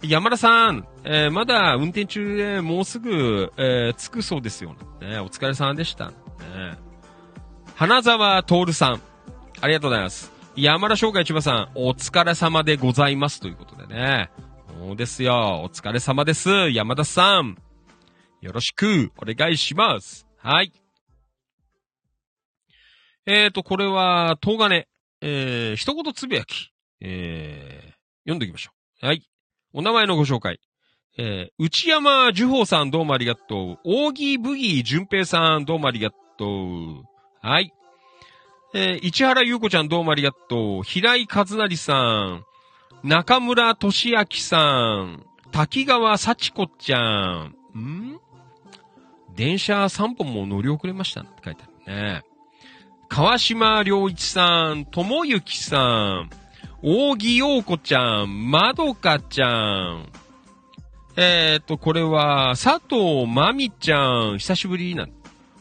山田さん、えーまだ運転中でもうすぐ、えー着くそうですよ。ね、お疲れ様でした。ね、花沢徹さん、ありがとうございます。山田商会千葉さん、お疲れ様でございますということでね。そうですよ。お疲れ様です。山田さん。よろしくお願いします。はい。えーと、これは、東金、えー、一言つぶやき、えー、読んでおきましょう。はい。お名前のご紹介。えー、内山樹宝さんどうもありがとう。扇ブギー淳平さんどうもありがとう。はい。えー、市原優子ちゃんどうもありがとう。平井和成さん。中村俊明さん。滝川幸子ちゃん。ん？電車3本も乗り遅れましたって書いてあるね。川島良一さん、ともゆきさん、扇陽子ちゃん、まどかちゃん、えっ、と、これは、佐藤まみちゃん、久しぶりなん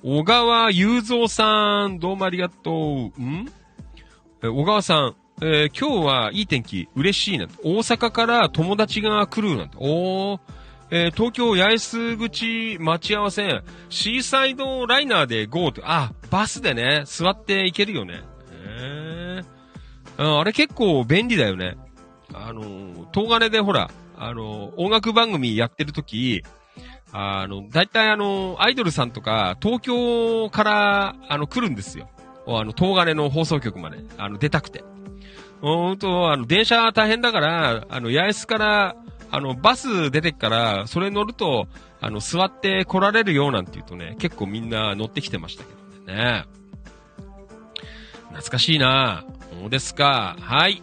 小川雄三さん、どうもありがとう。ん？え小川さん、えー今日はいい天気、嬉しいな。大阪から友達が来るなんて。おー、えー東京八重洲口待ち合わせ、シーサイドライナーで GO って、あ、バスでね、座って行けるよね。へーああれ結構便利だよね。あの、東金でほら、あの音楽番組やってる時あの、大体あの、アイドルさんとか、東京から、あの、来るんですよ。あの、東金の放送局まで、あの、出たくて。ほんと、あの、電車大変だから、あの、八重洲から、あの、バス出てっから、それ乗ると、あの、座って来られるようなんて言うとね、結構みんな乗ってきてましたけどね。懐かしいなそうですか。はい。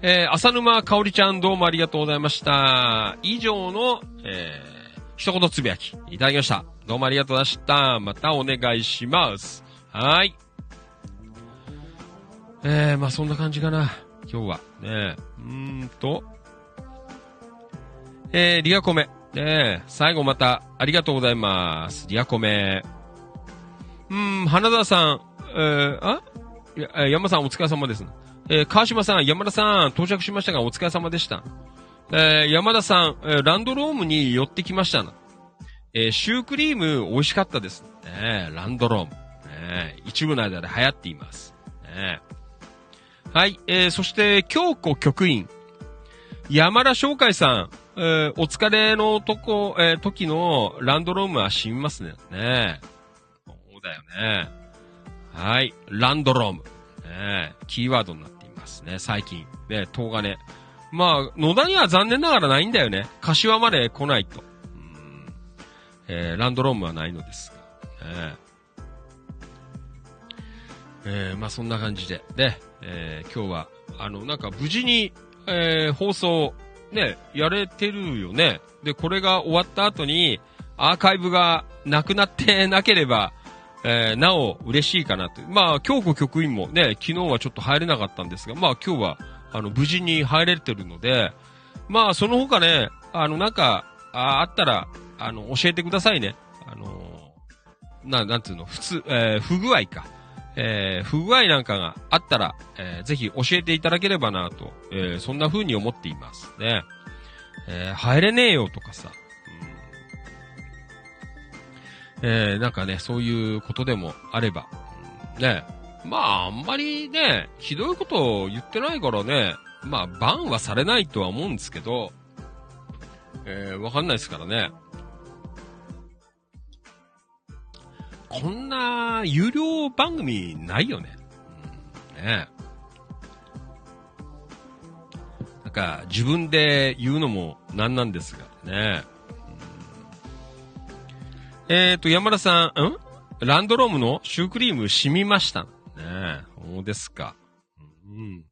えー、浅沼かおりちゃんどうもありがとうございました。以上の、えー、一言つぶやき、いただきました。どうもありがとうございました。またお願いします。はい。えー、まあそんな感じかな。今日は。ねえうーんと。えー、リアコメ。ね最後また、ありがとうございます。リアコメ。うーん、花田さん、えー、あ？山さんお疲れ様です。えー川島さん、山田さん、到着しましたがお疲れ様でした。えー山田さん、えーランドロームに寄ってきましたな。えーシュークリーム美味しかったです。ねランドローム。ね一部の間で流行っています。ねはい、えーそして、京子局員。山田翔海さん、えーお疲れのとこ、えー時のランドロームは染みますね。ねそうだよね。はい。ランドローム。ねキーワードになっていますね、最近。ね、東金。まあ、野田には残念ながらないんだよね。柏まで来ないと。えーランドロームはないのですが。ねえーまあそんな感じで。で、えー今日は、あの、なんか無事に、えー放送、ね、やれてるよね。で、これが終わった後に、アーカイブがなくなってなければ、えーなお嬉しいかなと。まあ、京子局員もね、昨日はちょっと入れなかったんですが、まあ今日は、あの、無事に入れてるので、まあ、その他ね、あの、なんか、ああったら、あの、教えてくださいね。あのな、なんていうの、普通、えー不具合か。えー不具合なんかがあったら、えーぜひ教えていただければなと、えーそんな風に思っていますね。えー入れねえよとかさ、うんえーなんかね、そういうことでもあれば、うんね、まあ、あんまりね、ひどいことを言ってないからね、まあ、バンはされないとは思うんですけど、えーわかんないですからね。こんな有料番組ないよね。うん、ねなんか自分で言うのもなんなんですがね。うんえっ、と、山田さん、ん？ランドロームのシュークリーム染みました。ねえそうですか。うん。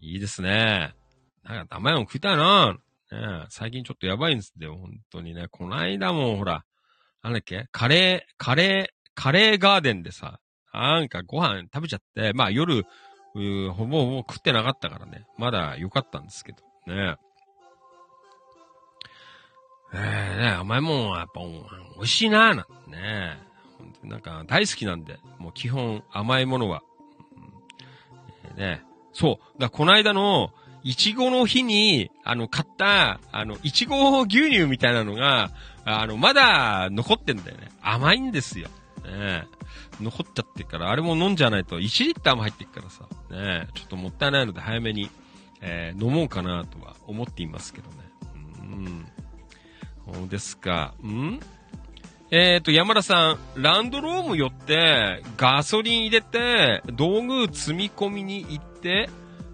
いいですね。なんか甘いもん食いたいな。ね最近ちょっとやばいんですよ。本当にね。この間もほら、なんだっけ？カレー、カレー、カレーガーデンでさ、なんかご飯食べちゃって、まあ夜、うほぼほぼ食ってなかったからね。まだ良かったんですけど。ねええー、ね甘いもんはやっぱ美味しいなーなんてね。なんか大好きなんで、もう基本甘いものは。うんねそう。だこの間の、いちごの日に、あの、買った、あの、いちご牛乳みたいなのが、あの、まだ残ってんだよね。甘いんですよ。ね残っちゃってから、あれも飲んじゃないと、1リッターも入ってるからさ、ねちょっともったいないので早めに、えー飲もうかなとは思っていますけどね。うん。そうですか。うん？えっ、と、山田さん、ランドローム寄って、ガソリン入れて、道具積み込みに行って、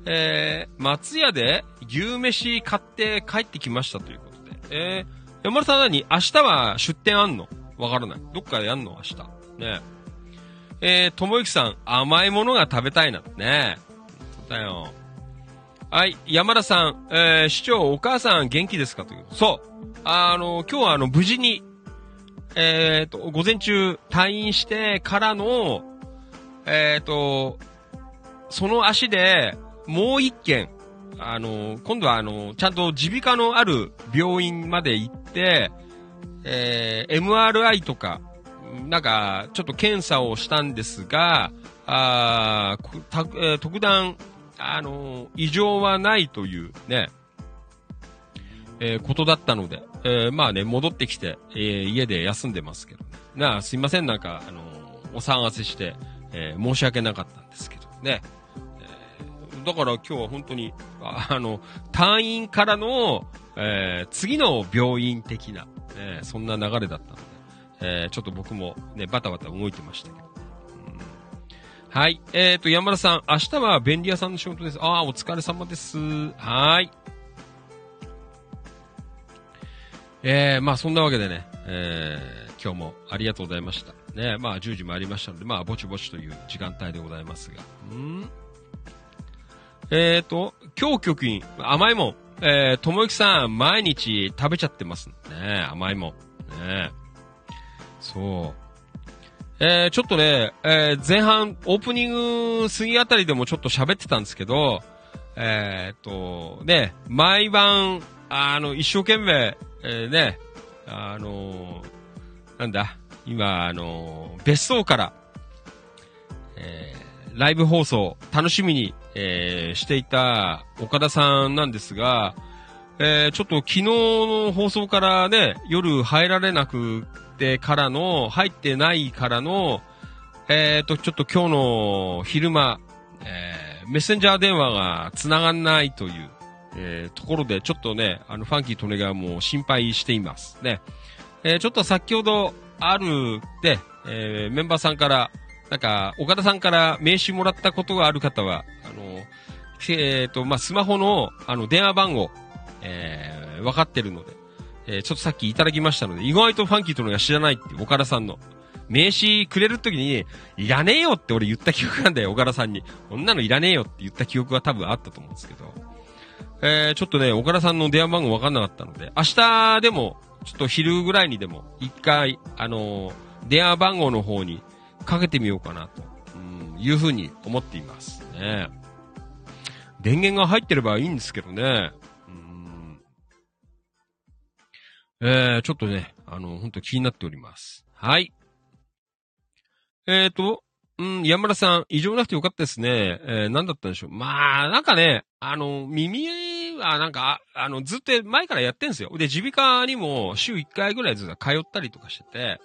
えー、松屋で牛飯買って帰ってきましたということで。えー、山田さん何？明日は出店あんの？わからない。どっかでやんの？明日。ねええー、ともゆきさん、甘いものが食べたいな。ねそうだよ。はい、山田さん、えー、市長、お母さん元気ですか？という。そう。あの、今日はあの、無事に、えーと、午前中退院してからの、えっ、と、その足で、もう一軒、あの、今度はあの、ちゃんと耳鼻科のある病院まで行って、えー MRI とか、なんか、ちょっと検査をしたんですが、あーたえー特段、あの、異常はないというね、えーことだったので、えーまあね、戻ってきて、えー家で休んでますけどね。なあ、すいません、なんか、あのお騒がせして、え申し訳なかったんですけどね。えだから今日は本当に、あの、退院からの、え次の病院的な、ね、そんな流れだったので、えちょっと僕もね、バタバタ動いてましたけど。はい。えっ、と、山田さん、明日は便利屋さんの仕事です。ああ、お疲れ様です。はい。えー、まあそんなわけでね、えー、今日もありがとうございました。ね、まあ10時もありましたので、まあぼちぼちという時間帯でございますが。ん？えーと、今日局員、甘いもん。えー、ともゆきさん、毎日食べちゃってますね。甘いもん。ねそう。えー、ちょっとね、えー、前半、オープニング過ぎあたりでもちょっと喋ってたんですけど、えーっと、ね、毎晩、あの、一生懸命、えーね、あのなんだ、今、あの別荘から、えーライブ放送、楽しみに、えーしていた岡田さんなんですが、えーちょっと昨日の放送からね、夜入られなくてからの、入ってないからの、えーと、ちょっと今日の昼間、えーメッセンジャー電話が繋がんないという、えーところで、ちょっとね、あの、ファンキートネがもう心配しています。ね。えーちょっと先ほど、ある、で、えーメンバーさんから、なんか、岡田さんから名刺もらったことがある方は、あの、えっ、と、まあ、スマホの、あの、電話番号、えー、分かってるので、えーちょっとさっきいただきましたので、意外とファンキーとのが知らないって岡田さんの、名刺くれるときに、いらねえよって俺言った記憶なんだよ、岡田さんに。こんなのいらねえよって言った記憶が多分あったと思うんですけど。えー、ちょっとね、岡田さんの電話番号分かんなかったので、明日でも、ちょっと昼ぐらいにでも、一回、あのー電話番号の方にかけてみようかなと、うん、いうふうに思っていますね。電源が入ってればいいんですけどね。うんえー、ちょっとね、あの、本当気になっております。はい。えーと、うん、山田さん、異常なくてよかったですね。えー、何だったんでしょう。まあ、なんかね、あの、耳はなんか、あの、ずっと前からやってんですよ。で、耳鼻科にも週1回ぐらいずつ通ったりとかしてて、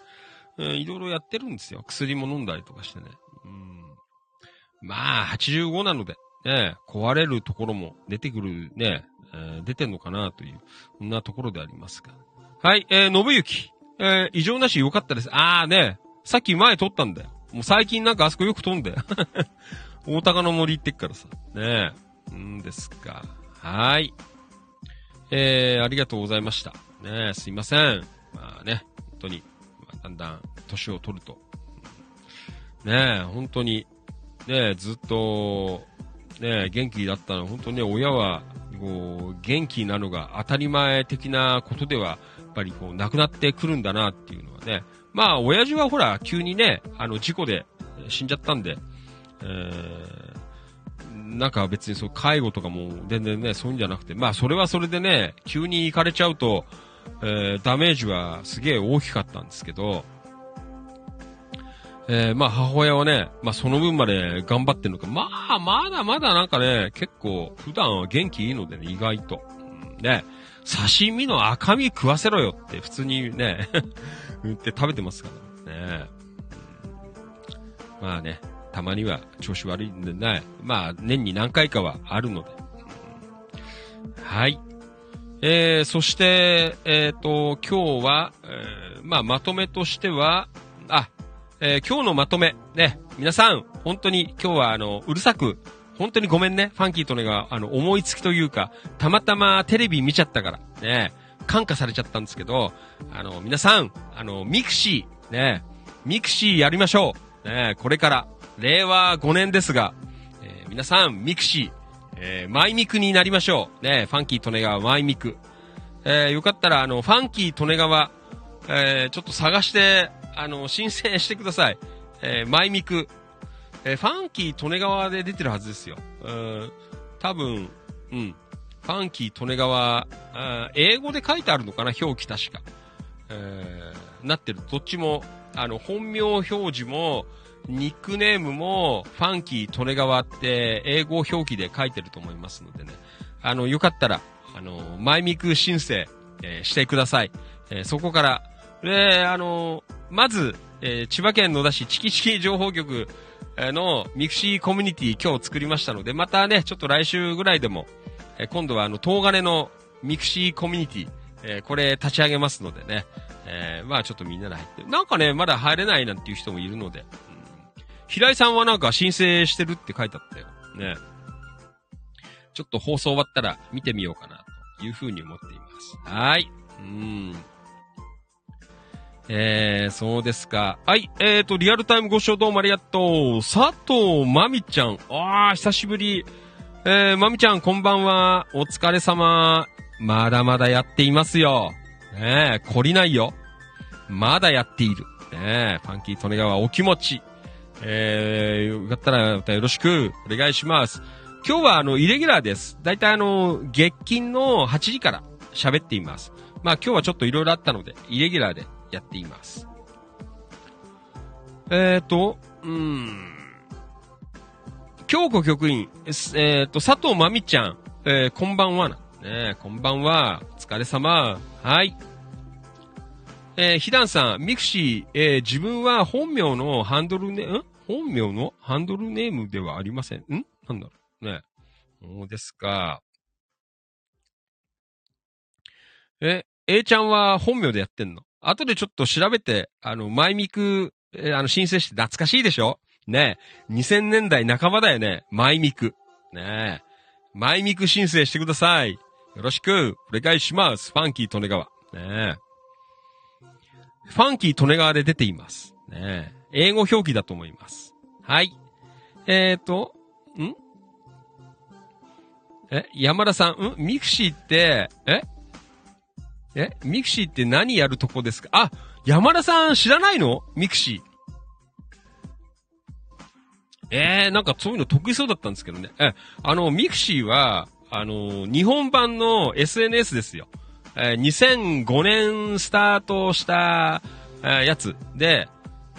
うん、いろいろやってるんですよ。薬も飲んだりとかしてね。うん。まあ、85なので、ね、壊れるところも出てくるね、えー出てんのかなという、そんなところでありますが。はい、えー、信行。えー、異常なし良かったです。あーね、さっき前撮ったんだよ。もう最近なんかあそこよく飛んだよ。大高の森行ってっからさ。ねえ。んですか。はーい。えー、ありがとうございました。ねえ、すいません。まあね、本当に、まあ、だんだん年を取ると。ねえ、本当に、ねえ、ずっと、ねえ、元気だったの。本当ね、親は、こう、元気なのが当たり前的なことでは、やっぱりこう、なくなってくるんだなっていうのはね。まあ、親父はほら、急にね、あの、事故で死んじゃったんで、えー、なんか別にそう、介護とかも全然ね、そういうんじゃなくて、まあ、それはそれでね、急に行かれちゃうと、えー、ダメージはすげえ大きかったんですけど、えー、まあ母親はね、まあその分まで頑張ってるのか、まあまだまだなんかね、結構普段は元気いいのでね、意外と。ね、刺身の赤身食わせろよって普通にね、言って食べてますからね。まあね、たまには調子悪いん。でね、まあ年に何回かはあるので。はい。えー、そして、えっ、と、今日は、えーまあまとめとしては、あ、えー今日のまとめ、ね、皆さん、本当に今日はあの、うるさく、本当にごめん。ね、ファンキー利根川が、あの、思いつきというか、たまたまテレビ見ちゃったから、ね、感化されちゃったんですけど、あの、皆さん、あの、ミクシー、ね、ミクシーやりましょう。ね、これから、令和5年ですが、えー皆さん、ミクシー、えーマイミクになりましょう。ね、ファンキー利根川マイミク。えーよかったら、あの、ファンキー利根川、えーちょっと探して、あの、申請してください。えーマイミク。えーファンキー利根川で出てるはずですよ。うん、多分、うん。ファンキー利根川、あー英語で書いてあるのかな表記確か。えーなってる。どっちも、あの、本名表示も、ニックネームも、ファンキー利根川って、英語表記で書いてると思いますのでね。あの、よかったら、あの、マイミク申請、えーしてください。えーそこから、で、あの、まず、えー千葉県野田市チキチキ情報局のミクシーコミュニティ今日作りましたので、またね、ちょっと来週ぐらいでも、え今度はあの、東金のミクシーコミュニティ、えこれ立ち上げますのでね、えまあちょっとみんなで入って、なんかね、まだ入れないなんていう人もいるので、うん平井さんはなんか申請してるって書いてあったよ。ね。ちょっと放送終わったら見てみようかな、というふうに思っています。はい。うん。えー、そうですか。はい、えーと、リアルタイムご視聴どうもありがとう。佐藤まみちゃん。あー、久しぶり。えー、まみちゃん、こんばんは。お疲れ様。まだまだやっていますよ。ねえ、懲りないよ。まだやっている。ねえ、ファンキー利根川お気持ち。えー、よかったらまたよろしくお願いします。今日はあの、イレギュラーです。だいたいあの、月金の8時から喋っています。まあ今日はちょっといろいろあったので、イレギュラーでやっています。えーと、うーん。京子局員、えすえーと、佐藤まみちゃん、えーこんばんはな。ねえこんばんは。お疲れ様。はい。えー、ひだんさん、ミクシー、えー自分は本名のハンドルネ、ん？本名のハンドルネームではありません。ん？なんだろうね。そうですか。え、A ちゃんは本名でやってんの？後でちょっと調べて、あの、マイミク、えーあの、申請して懐かしいでしょ？ねえ。2000年代半ばだよね。マイミク。ねえ。マイミク申請してください。よろしく、お願いします。ファンキー利根川。ねえ。ファンキー利根川で出ています。ねえ。英語表記だと思います。はい。えーと、ん？え、山田さん、ん？ミクシーって、え？え？ミクシーって何やるとこですか？あ、山田さん知らないの？ミクシー。えー、なんかそういうの得意そうだったんですけどね。え、あの、ミクシーは、あの、日本版の SNS ですよ。えー2005年スタートした、えやつで、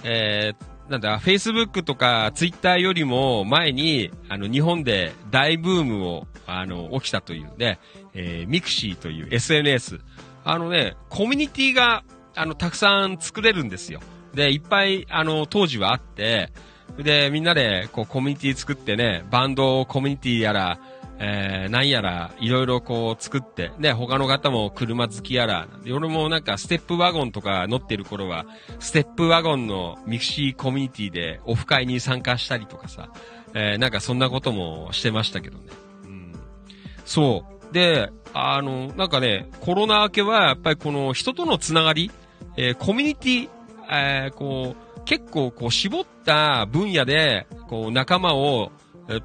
えーなんだ、Facebook とか Twitter よりも前に、あの、日本で大ブームを、あの、起きたというね、えーミクシーという SNS。あのね、コミュニティが、あの、たくさん作れるんですよ。で、いっぱい、あの、当時はあって、で、みんなで、こう、コミュニティ作ってね、バンドをコミュニティやら、えー、なんやら、いろいろこう作って、ね、他の方も車好きやら、俺もなんかステップワゴンとか乗ってる頃は、ステップワゴンのミクシーコミュニティでオフ会に参加したりとかさ、えー、なんかそんなこともしてましたけどね。うん。そう。で、あの、なんかね、コロナ明けはやっぱりこの人とのつながり、えーコミュニティ、えーこう、結構こう絞った分野で、こう仲間を、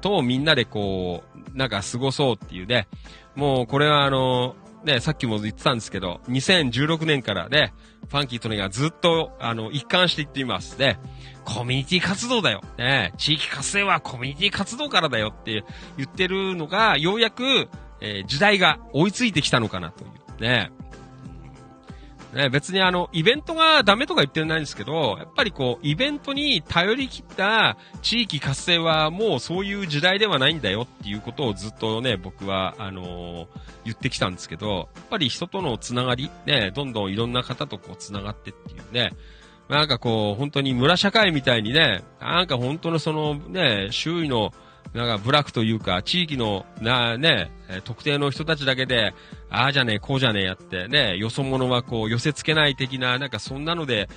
とみんなでこう、なんか過ごそうっていうね。もうこれはあの、ね、さっきも言ってたんですけど、2016年からね、ファンキーとねがずっと、あの、一貫していっています。で、コミュニティ活動だよ。ね、地域活性はコミュニティ活動からだよって言ってるのが、ようやく、えー時代が追いついてきたのかなという。ね。ね、別にあの、イベントがダメとか言ってないんですけど、やっぱりこう、イベントに頼り切った地域活性はもうそういう時代ではないんだよっていうことをずっとね、僕は、あのー言ってきたんですけど、やっぱり人とのつながり、ね、どんどんいろんな方とこうつながってっていうね、なんかこう、本当に村社会みたいにね、なんか本当のそのね、周囲の、なんか部落というか、地域の、な、ね、特定の人たちだけで、ああじゃねえ、こうじゃねえやって、ね、よそ者はこう寄せ付けない的な、なんかそんなので、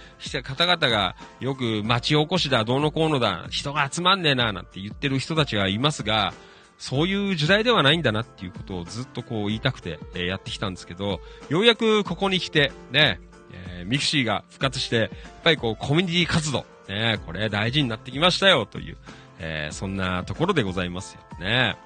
方々がよく町おこしだ、どうのこうのだ、人が集まんねえな、なんて言ってる人たちがいますが、そういう時代ではないんだなっていうことをずっとこう言いたくて、えやってきたんですけど、ようやくここに来て、ね、えーミクシーが復活して、やっぱりこうコミュニティ活動、ね、これ大事になってきましたよ、という、えーそんなところでございますよね。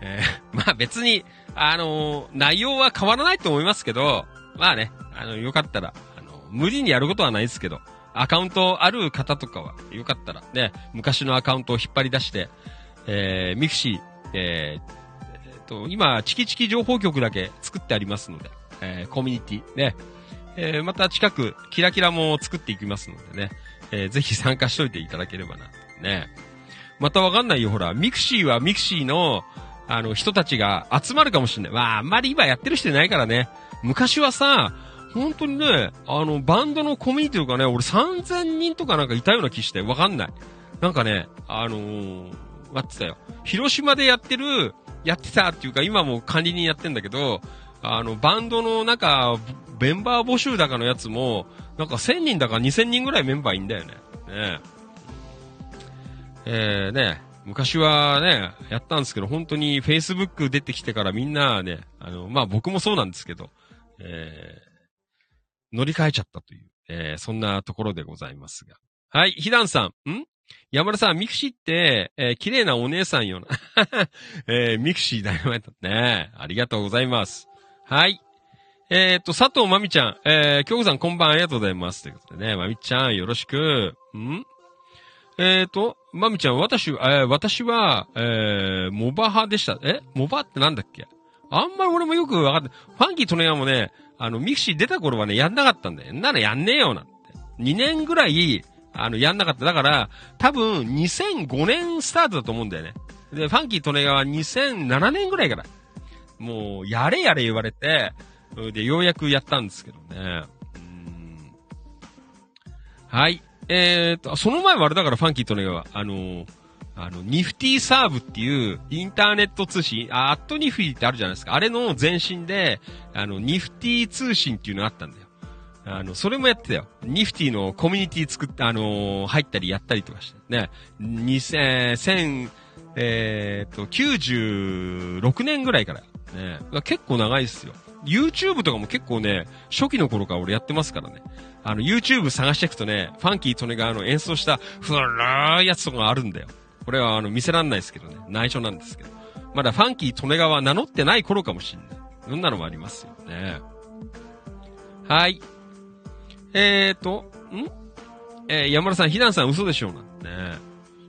えー まあ別に、あのー内容は変わらないと思いますけど、まあね、あの、よかったら、あの、無理にやることはないですけど、アカウントある方とかは、よかったら、ね、昔のアカウントを引っ張り出して、えー、ミクシー、えーえーと、今、チキチキ情報局だけ作ってありますので、えー、コミュニティ、ね、えー、また近く、キラキラも作っていきますのでね、えー、ぜひ参加しといていただければな、ね。またわかんないよ、ほら、ミクシーはミクシーの、あの、人たちが集まるかもしれない。まあ、あんまり今やってる人いないからね。昔はさ、本当にね、あの、バンドのコミュニティとかね、俺3000人とかなんかいたような気して、わかんない。なんかね、あのー、待ってたよ。広島でやってる、やってたっていうか、今も管理人やってんだけど、あの、バンドのなんか、メンバー募集だかのやつも、なんか1000人だか2000人ぐらいメンバーいんだよね。ねええー、ね昔はね、やったんですけど、本当に Facebook 出てきてからみんなね、あの、まあ僕もそうなんですけど、えー、乗り換えちゃったという、えー、そんなところでございますが。はい、ひだんさん、ん？山田さん、ミクシーって、えー、綺麗なお姉さんよな。えー、ミクシーだよね。ありがとうございます。はい。えっ、と、佐藤まみちゃん、えー、京子さんこんばんありがとうございます。ということでね、まみちゃんよろしく。ん？えっ、と、まみちゃん、私、えー私は、えー、モバ派でした。え？モバってなんだっけ？あんまり俺もよくわかんない。ファンキー利根川もね、あの、ミクシー出た頃はね、やんなかったんだよ。ならやんねえよ、なんて。2年ぐらい、あの、やんなかった。だから、多分、2005年スタートだと思うんだよね。で、ファンキー利根川は2007年ぐらいから。もう、やれやれ言われて、で、ようやくやったんですけどね。うんはい。えーと、その前はあれだから、ファンキー利根川は、あのーあの、ニフティサーブっていう、インターネット通信、あ、アットニフティってあるじゃないですか。あれの前身で、あの、ニフティ通信っていうのがあったんだよ。あの、それもやってたよ。ニフティのコミュニティ作って、あのー入ったりやったりとかして。ね。2000、えーと、96年ぐらいから。ね。結構長いですよ。YouTube とかも結構ね、初期の頃から俺やってますからね。あの、YouTube 探していくとね、ファンキートネがあの演奏した古いやつとかあるんだよ。これはあの、見せらんないですけどね。内緒なんですけど。まだファンキー利根川は名乗ってない頃かもしんない。そんなのもありますよね。はい。えーと、ん？えー山田さん、ひだんさん嘘でしょうなんてね。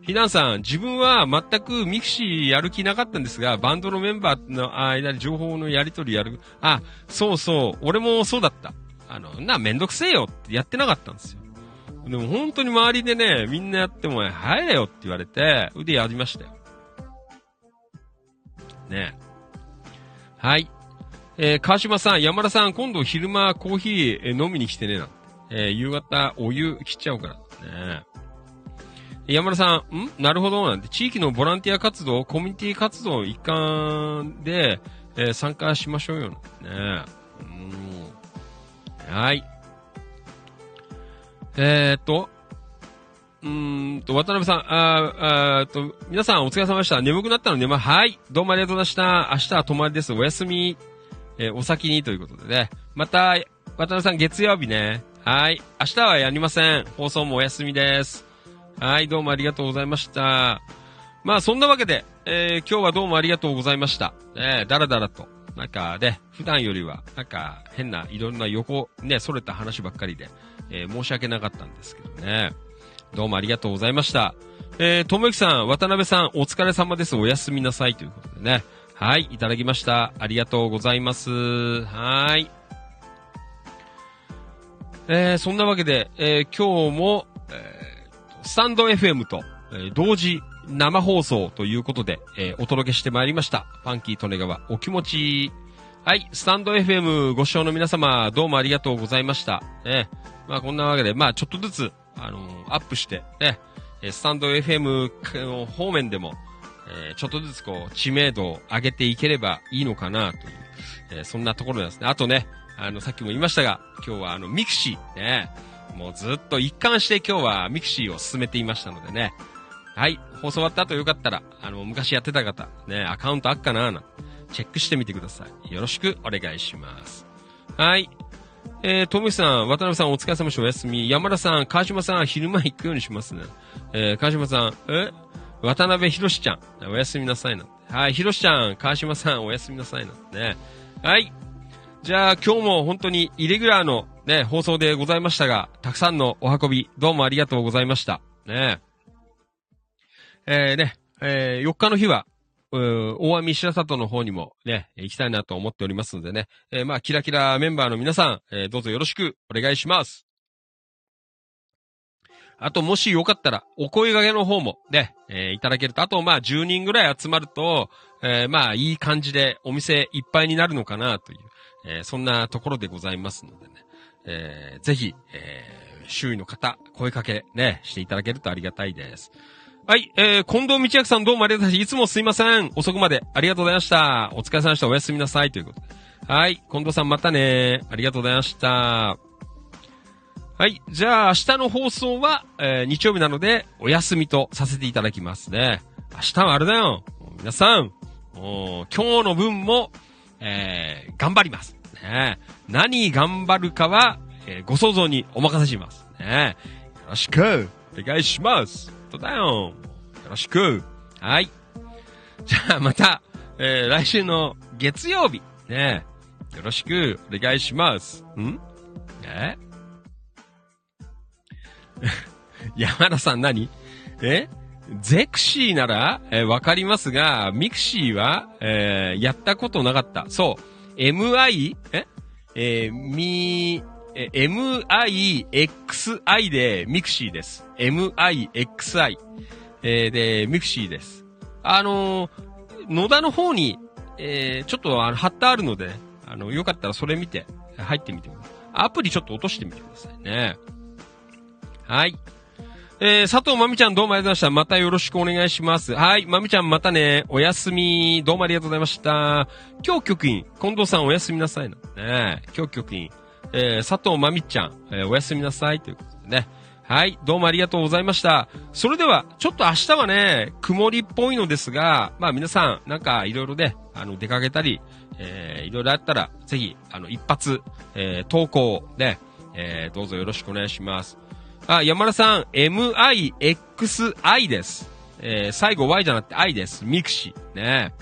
ひだんさん、自分は全くミクシーやる気なかったんですが、バンドのメンバーの間で情報のやり取りやる。あ、そうそう、俺もそうだった。あの、な、めんどくせえよってやってなかったんですよ。でも本当に周りでね、みんなやっても、入れよって言われて、腕やりましたよ。ねはい。えー川島さん、山田さん、今度昼間コーヒー飲みに来てねなんて。えー夕方お湯切っちゃおうからね。山田さん、ん？なるほど、なんて、地域のボランティア活動、コミュニティ活動一環で、えー参加しましょうよ、なんてね。うん。はい。えーっと、うんと、渡辺さん、ああーと、皆さんお疲れ様でした。眠くなったの寝ま、はい。どうもありがとうございました。明日は泊まりです。お休み、えーお先にということでね。また、渡辺さん月曜日ね。はい。明日はやりません。放送もお休みです。はい、どうもありがとうございました。まあ、そんなわけで、えー今日はどうもありがとうございました。えーだらだらと。なんかね、普段よりは、なんか変ないろんな横、ね、逸れた話ばっかりで、えー申し訳なかったんですけどね。どうもありがとうございました。えー、ともゆきさん、渡辺さん、お疲れ様です。おやすみなさい。ということでね。はい、いただきました。ありがとうございます。はーい。えー、そんなわけで、えー今日も、スタンド FM と、え同時生放送ということで、えお届けしてまいりました。ファンキー利根川お気持ち。はい、スタンド FM ご視聴の皆様、どうもありがとうございました。ね、まあこんなわけで、まあちょっとずつ、あのーアップして、ね、スタンド FM 方面でも、えーちょっとずつこう、知名度を上げていければいいのかなという、えーそんなところですね。あとね、あの、さっきも言いましたが、今日はあの、ミクシー、ね、もうずっと一貫して今日はミクシーを勧めていましたのでね。はい、放送終わった後よかったら、あの、昔やってた方、ね、アカウントあっかななチェックしてみてください。よろしくお願いします。はい。えー、ともしさん、渡辺さんお疲れ様でした。おやすみ。山田さん、川島さん、昼間行くようにしますね。えー、川島さん、え？渡辺博士ちゃん、おやすみなさいな。はい、博士ちゃん、川島さん、おやすみなさいなね。はい。じゃあ、今日も本当にイレギュラーのね、放送でございましたが、たくさんのお運び、どうもありがとうございました。ねえー、ね、えー、4日の日は、うー大網白里の方にもね、行きたいなと思っておりますのでね、えー、まあ、キラキラメンバーの皆さん、えー、どうぞよろしくお願いします。あと、もしよかったら、お声掛けの方も、ね、えーいただけると、あと、まあ、10人ぐらい集まると、えーまあ、いい感じでお店いっぱいになるのかなという、えーそんなところでございますのでね、えーぜひ、えー周囲の方、声かけ、ね、していただけるとありがたいです。はい、えー、近藤道明さんどうもありがとうございました。いつもすいません。遅くまでありがとうございました。お疲れ様でした。おやすみなさい。ということで。はい、近藤さんまたね。ありがとうございました。はい。じゃあ、明日の放送は、えー日曜日なので、お休みとさせていただきますね。明日はあれだよ。皆さん、今日の分も、えー頑張ります。ね。何頑張るかは、えーご想像にお任せします。ね。よろしく、お願いします。とだよ。よろしく。はい。じゃあ、また、えー来週の月曜日、ね。よろしく、お願いします。ん？え 山田さん何？え？ゼクシーなら、えーわかりますが、ミクシーは、えーやったことなかった。そう。MI? え？えーみ、え MIXI でミクシーです。MIXI。えーで、ミクシーです。あのー野田の方に、えーちょっとあの貼ってあるので、あの、よかったらそれ見て、入ってみてください。アプリちょっと落としてみてくださいね。はい。えー、佐藤まみちゃんどうもありがとうございました。またよろしくお願いします。はい。まみちゃんまたね。おやすみ。どうもありがとうございました。今日局員、近藤さんおやすみなさいな。ね今日局員、えー、佐藤まみちゃん、えーおやすみなさい。ということでね。はい。どうもありがとうございました。それでは、ちょっと明日はね、曇りっぽいのですが、まあ皆さん、なんかいろいろね、あの、出かけたり、えー、いろいろあったら、ぜひ、あの、一発、えー、投稿、ね、えー、どうぞよろしくお願いします。あ、山田さん、MIXI です。えー、最後 Y じゃなくて I です。 mixi。ね。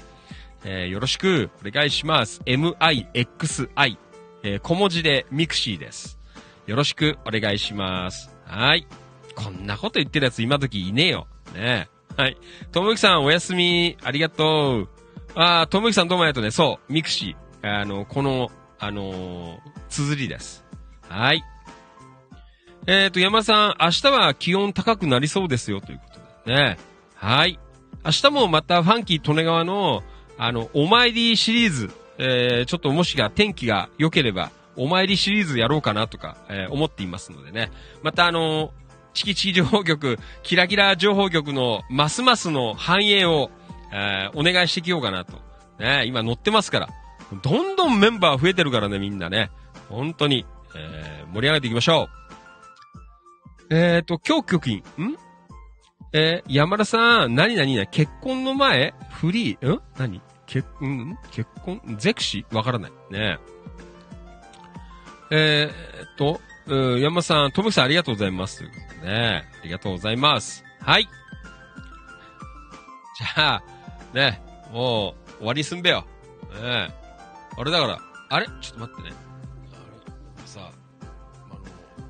えー、よろしくお願いします。MIXI。えー、小文字で mixi です。よろしくお願いします。はい。こんなこと言ってるやつ今時いねえよ。ねはい。ともゆきさん、おやすみ。ありがとう。あー、ともゆきさんどうもありがとうね。そう、 mixi。あの、この、あのー、綴りです。はい。えっ、と、山さん、明日は気温高くなりそうですよ、ということでね。はい。明日もまたふぁんきーとねがわの、あの、お参りシリーズ、えー、ちょっともしが天気が良ければ、お参りシリーズやろうかなとか、えー思っていますのでね。またあのチキチキ情報局、キラキラ情報局のますますの繁栄を、えーお願いしてきようかなと。ね、今乗ってますから。どんどんメンバー増えてるからね、みんなね。本当に、えー盛り上げていきましょう。えっ、と、今日局員、ん？えー山田さん、何何何？結婚の前？フリー、ん？何？結、ん？結婚？ゼクシー？わからない。ねえーっと、う山田さん、ともきさんありがとうございます。ということでね。ありがとうございます。はい。じゃあ、ね、もう、終わりすんべよ。ねえ。あれだから、あれ？ちょっと待ってね。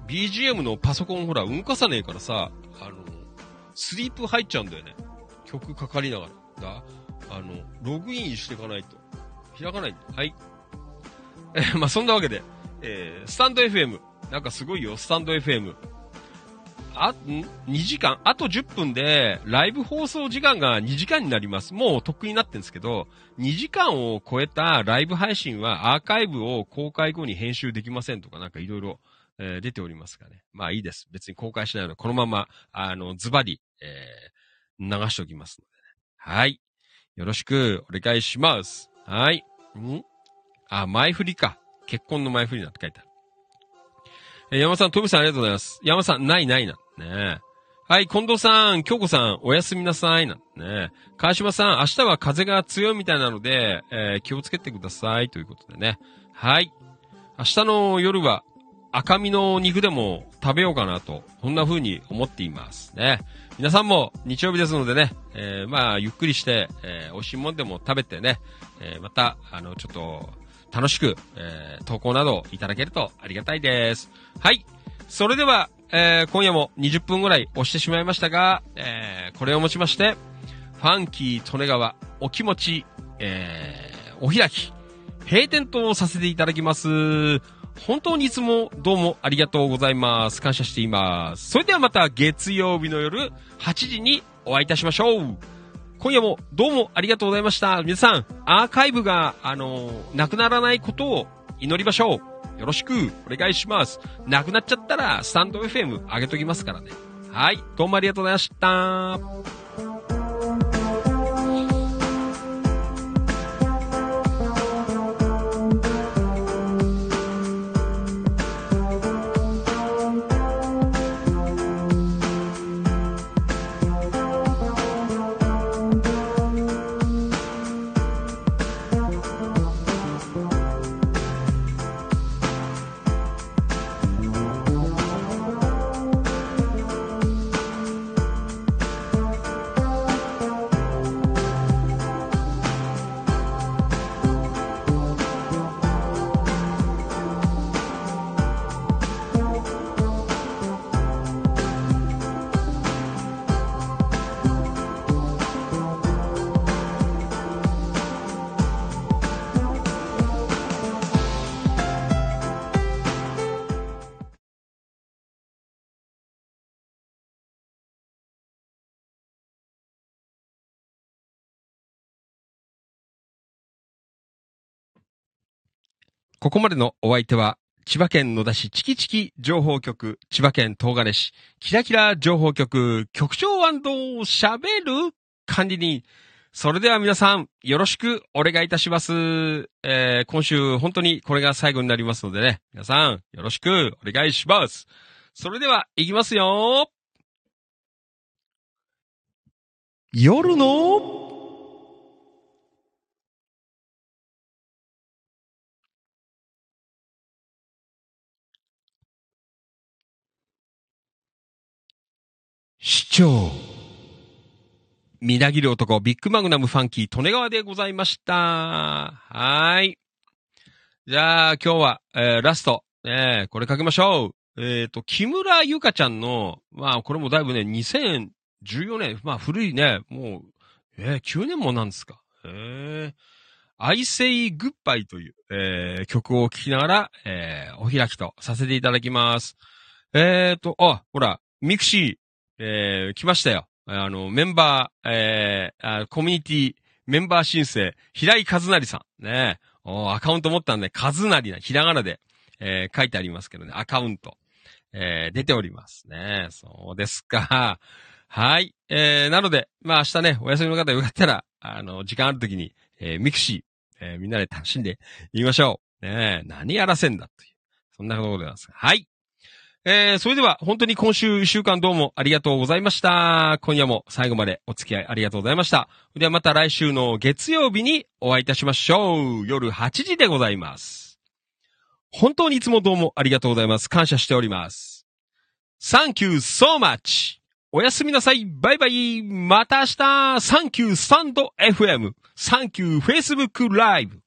BGM のパソコンほら、動かさねえからさ、あの、スリープ入っちゃうんだよね。曲かかりながら。だあの、ログインしていかないと。開かないんだ。はい。え ま、そんなわけで、えー、スタンド FM。なんかすごいよ、スタンド FM。あ、ん ?2 時間？あと10分で、ライブ放送時間が2時間になります。もうとっくになってんですけど、2時間を超えたライブ配信はアーカイブを公開後に編集できませんとかなんかいろいろ、えー出ておりますがね。まあいいです。別に公開しないので、このまま、あの、ズバリ、えー流しておきますので、ね。はい。よろしくお願いします。はい。ん？あ、前振りか。結婚の前振りなんて書いてある。えー山さん、トムさんありがとうございます。山さん、ないないなんね。はい、近藤さん、京子さん、おやすみなさいなんね。川島さん、明日は風が強いみたいなので、えー気をつけてくださいということでね。はい。明日の夜は赤身の肉でも食べようかなと、こんな風に思っていますね。皆さんも日曜日ですのでね、えーまあ、ゆっくりして、えー美味しいもんでも食べてね、えーまた、あの、ちょっと、楽しく、え投稿などいただけるとありがたいです。はい。それでは、え今夜も20分ぐらい押してしまいましたが、えこれをもちまして、ファンキー利根川お気持ち、えーお開き、閉店とさせていただきます。本当にいつもどうもありがとうございます。感謝しています。それではまた月曜日の夜8時にお会いいたしましょう。今夜もどうもありがとうございました。皆さん、アーカイブが、あのーなくならないことを祈りましょう。よろしくお願いします。なくなっちゃったら、スタンド FM 上げときますからね。はい。どうもありがとうございました。ここまでのお相手は、千葉県野田市チキチキ情報局、千葉県東金市、キラキラ情報局、局長喋る管理人。それでは皆さん、よろしくお願いいたします。えー、今週本当にこれが最後になりますのでね、皆さん、よろしくお願いします。それでは、いきますよ夜の長。みなぎる男、ビッグマグナムファンキー、利根川でございました。はい。じゃあ、今日は、えー、ラスト、えー、これかけましょう。えっ、と、木村ゆかちゃんの、まあ、これもだいぶね、2014年、まあ、古いね、もう、えー、9年もなんですか。えー、I Say Goodbye という、えー、曲を聴きながら、えー、お開きとさせていただきます。えっ、と、あ、ほら、 mixi、えー、来ましたよ。あの、メンバー、えー、コミュニティメンバー申請、平井和成さん。ねおアカウント持ったんで、和成な、ひらがなで、えー書いてありますけどね、アカウント。えー出ておりますね。そうですか。はい。えー、なので、まあ明日ね、お休みの方よかったら、あの、時間あるときに、えー mixi、えーみんなで楽しんでいきましょう。ねえ何やらせんだという。そんなことでございます。はい。えー、それでは本当に今週一週間どうもありがとうございました。今夜も最後までお付き合いありがとうございました。ではまた来週の月曜日にお会いいたしましょう。夜8時でございます。本当にいつもどうもありがとうございます。感謝しております。Thank you so much! おやすみなさい。バイバイ。また明日 !Thank you スタンド FM! Thank you Facebook Live!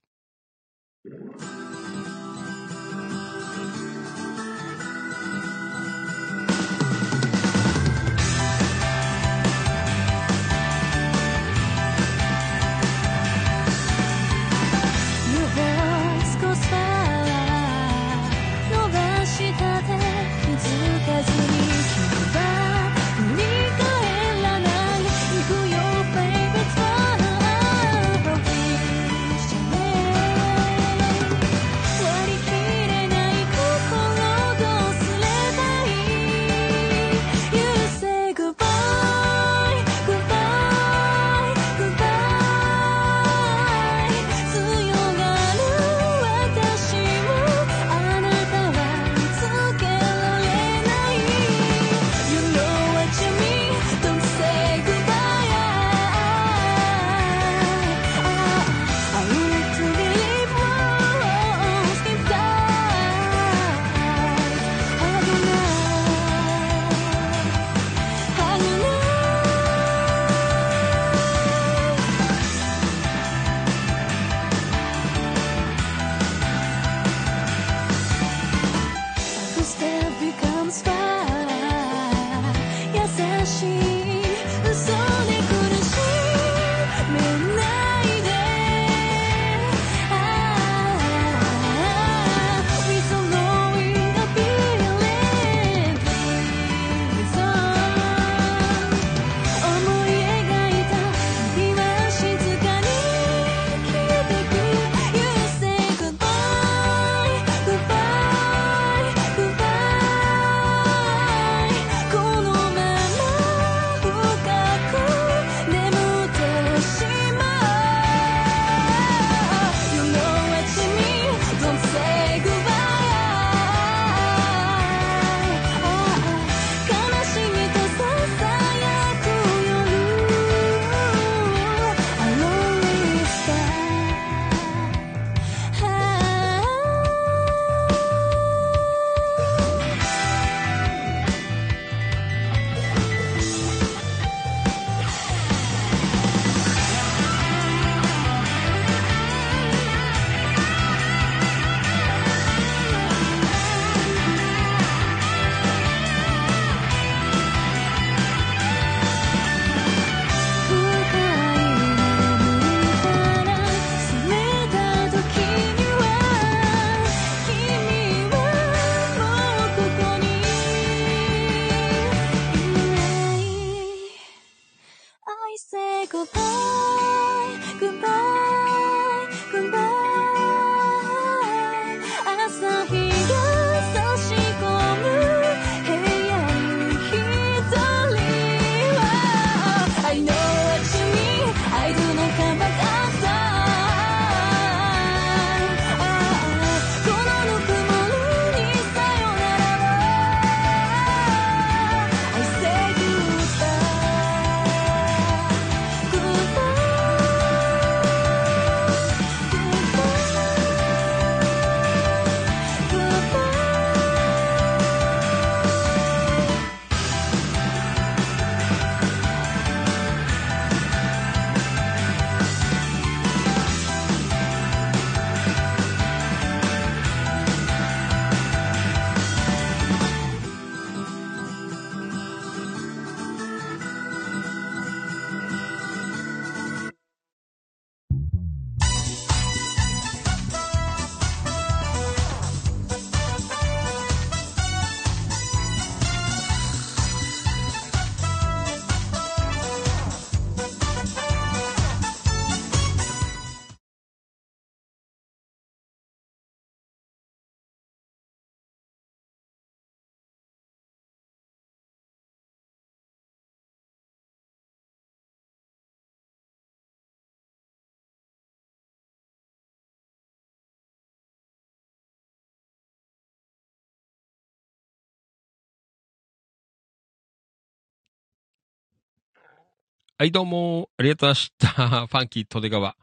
はい、どうも、ありがとうございました。ファンキートデガワ。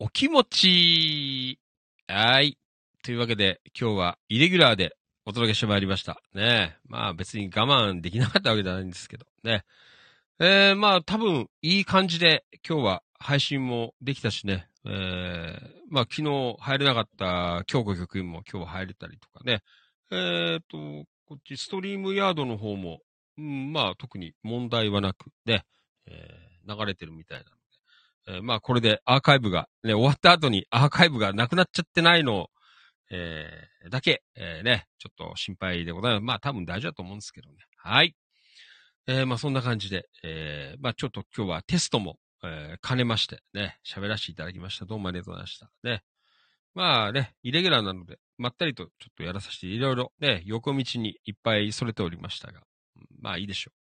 お気持ち、はい。というわけで、今日はイレギュラーでお届けしてまいりました。ねまあ別に我慢できなかったわけじゃないんですけど、ね。えー、まあ多分いい感じで今日は配信もできたしね。えー、まあ昨日入れなかった京子局員も今日は入れたりとかね。えーと、こっちストリームヤードの方も、うん、まあ特に問題はなくね、えー流れてるみたいなので。えーまあこれでアーカイブが、ね、終わった後にアーカイブがなくなっちゃってないのを、えーだけ、えーね、ちょっと心配でございます。まあ多分大丈夫だと思うんですけどね。はい。えーまあそんな感じで、えーまあちょっと今日はテストも、えー兼ねましてね、喋らせていただきました。どうもありがとうございました。ね。まあね、イレギュラーなので、まったりとちょっとやらさせて、いろいろね、横道にいっぱいそれておりましたが、まあいいでしょう。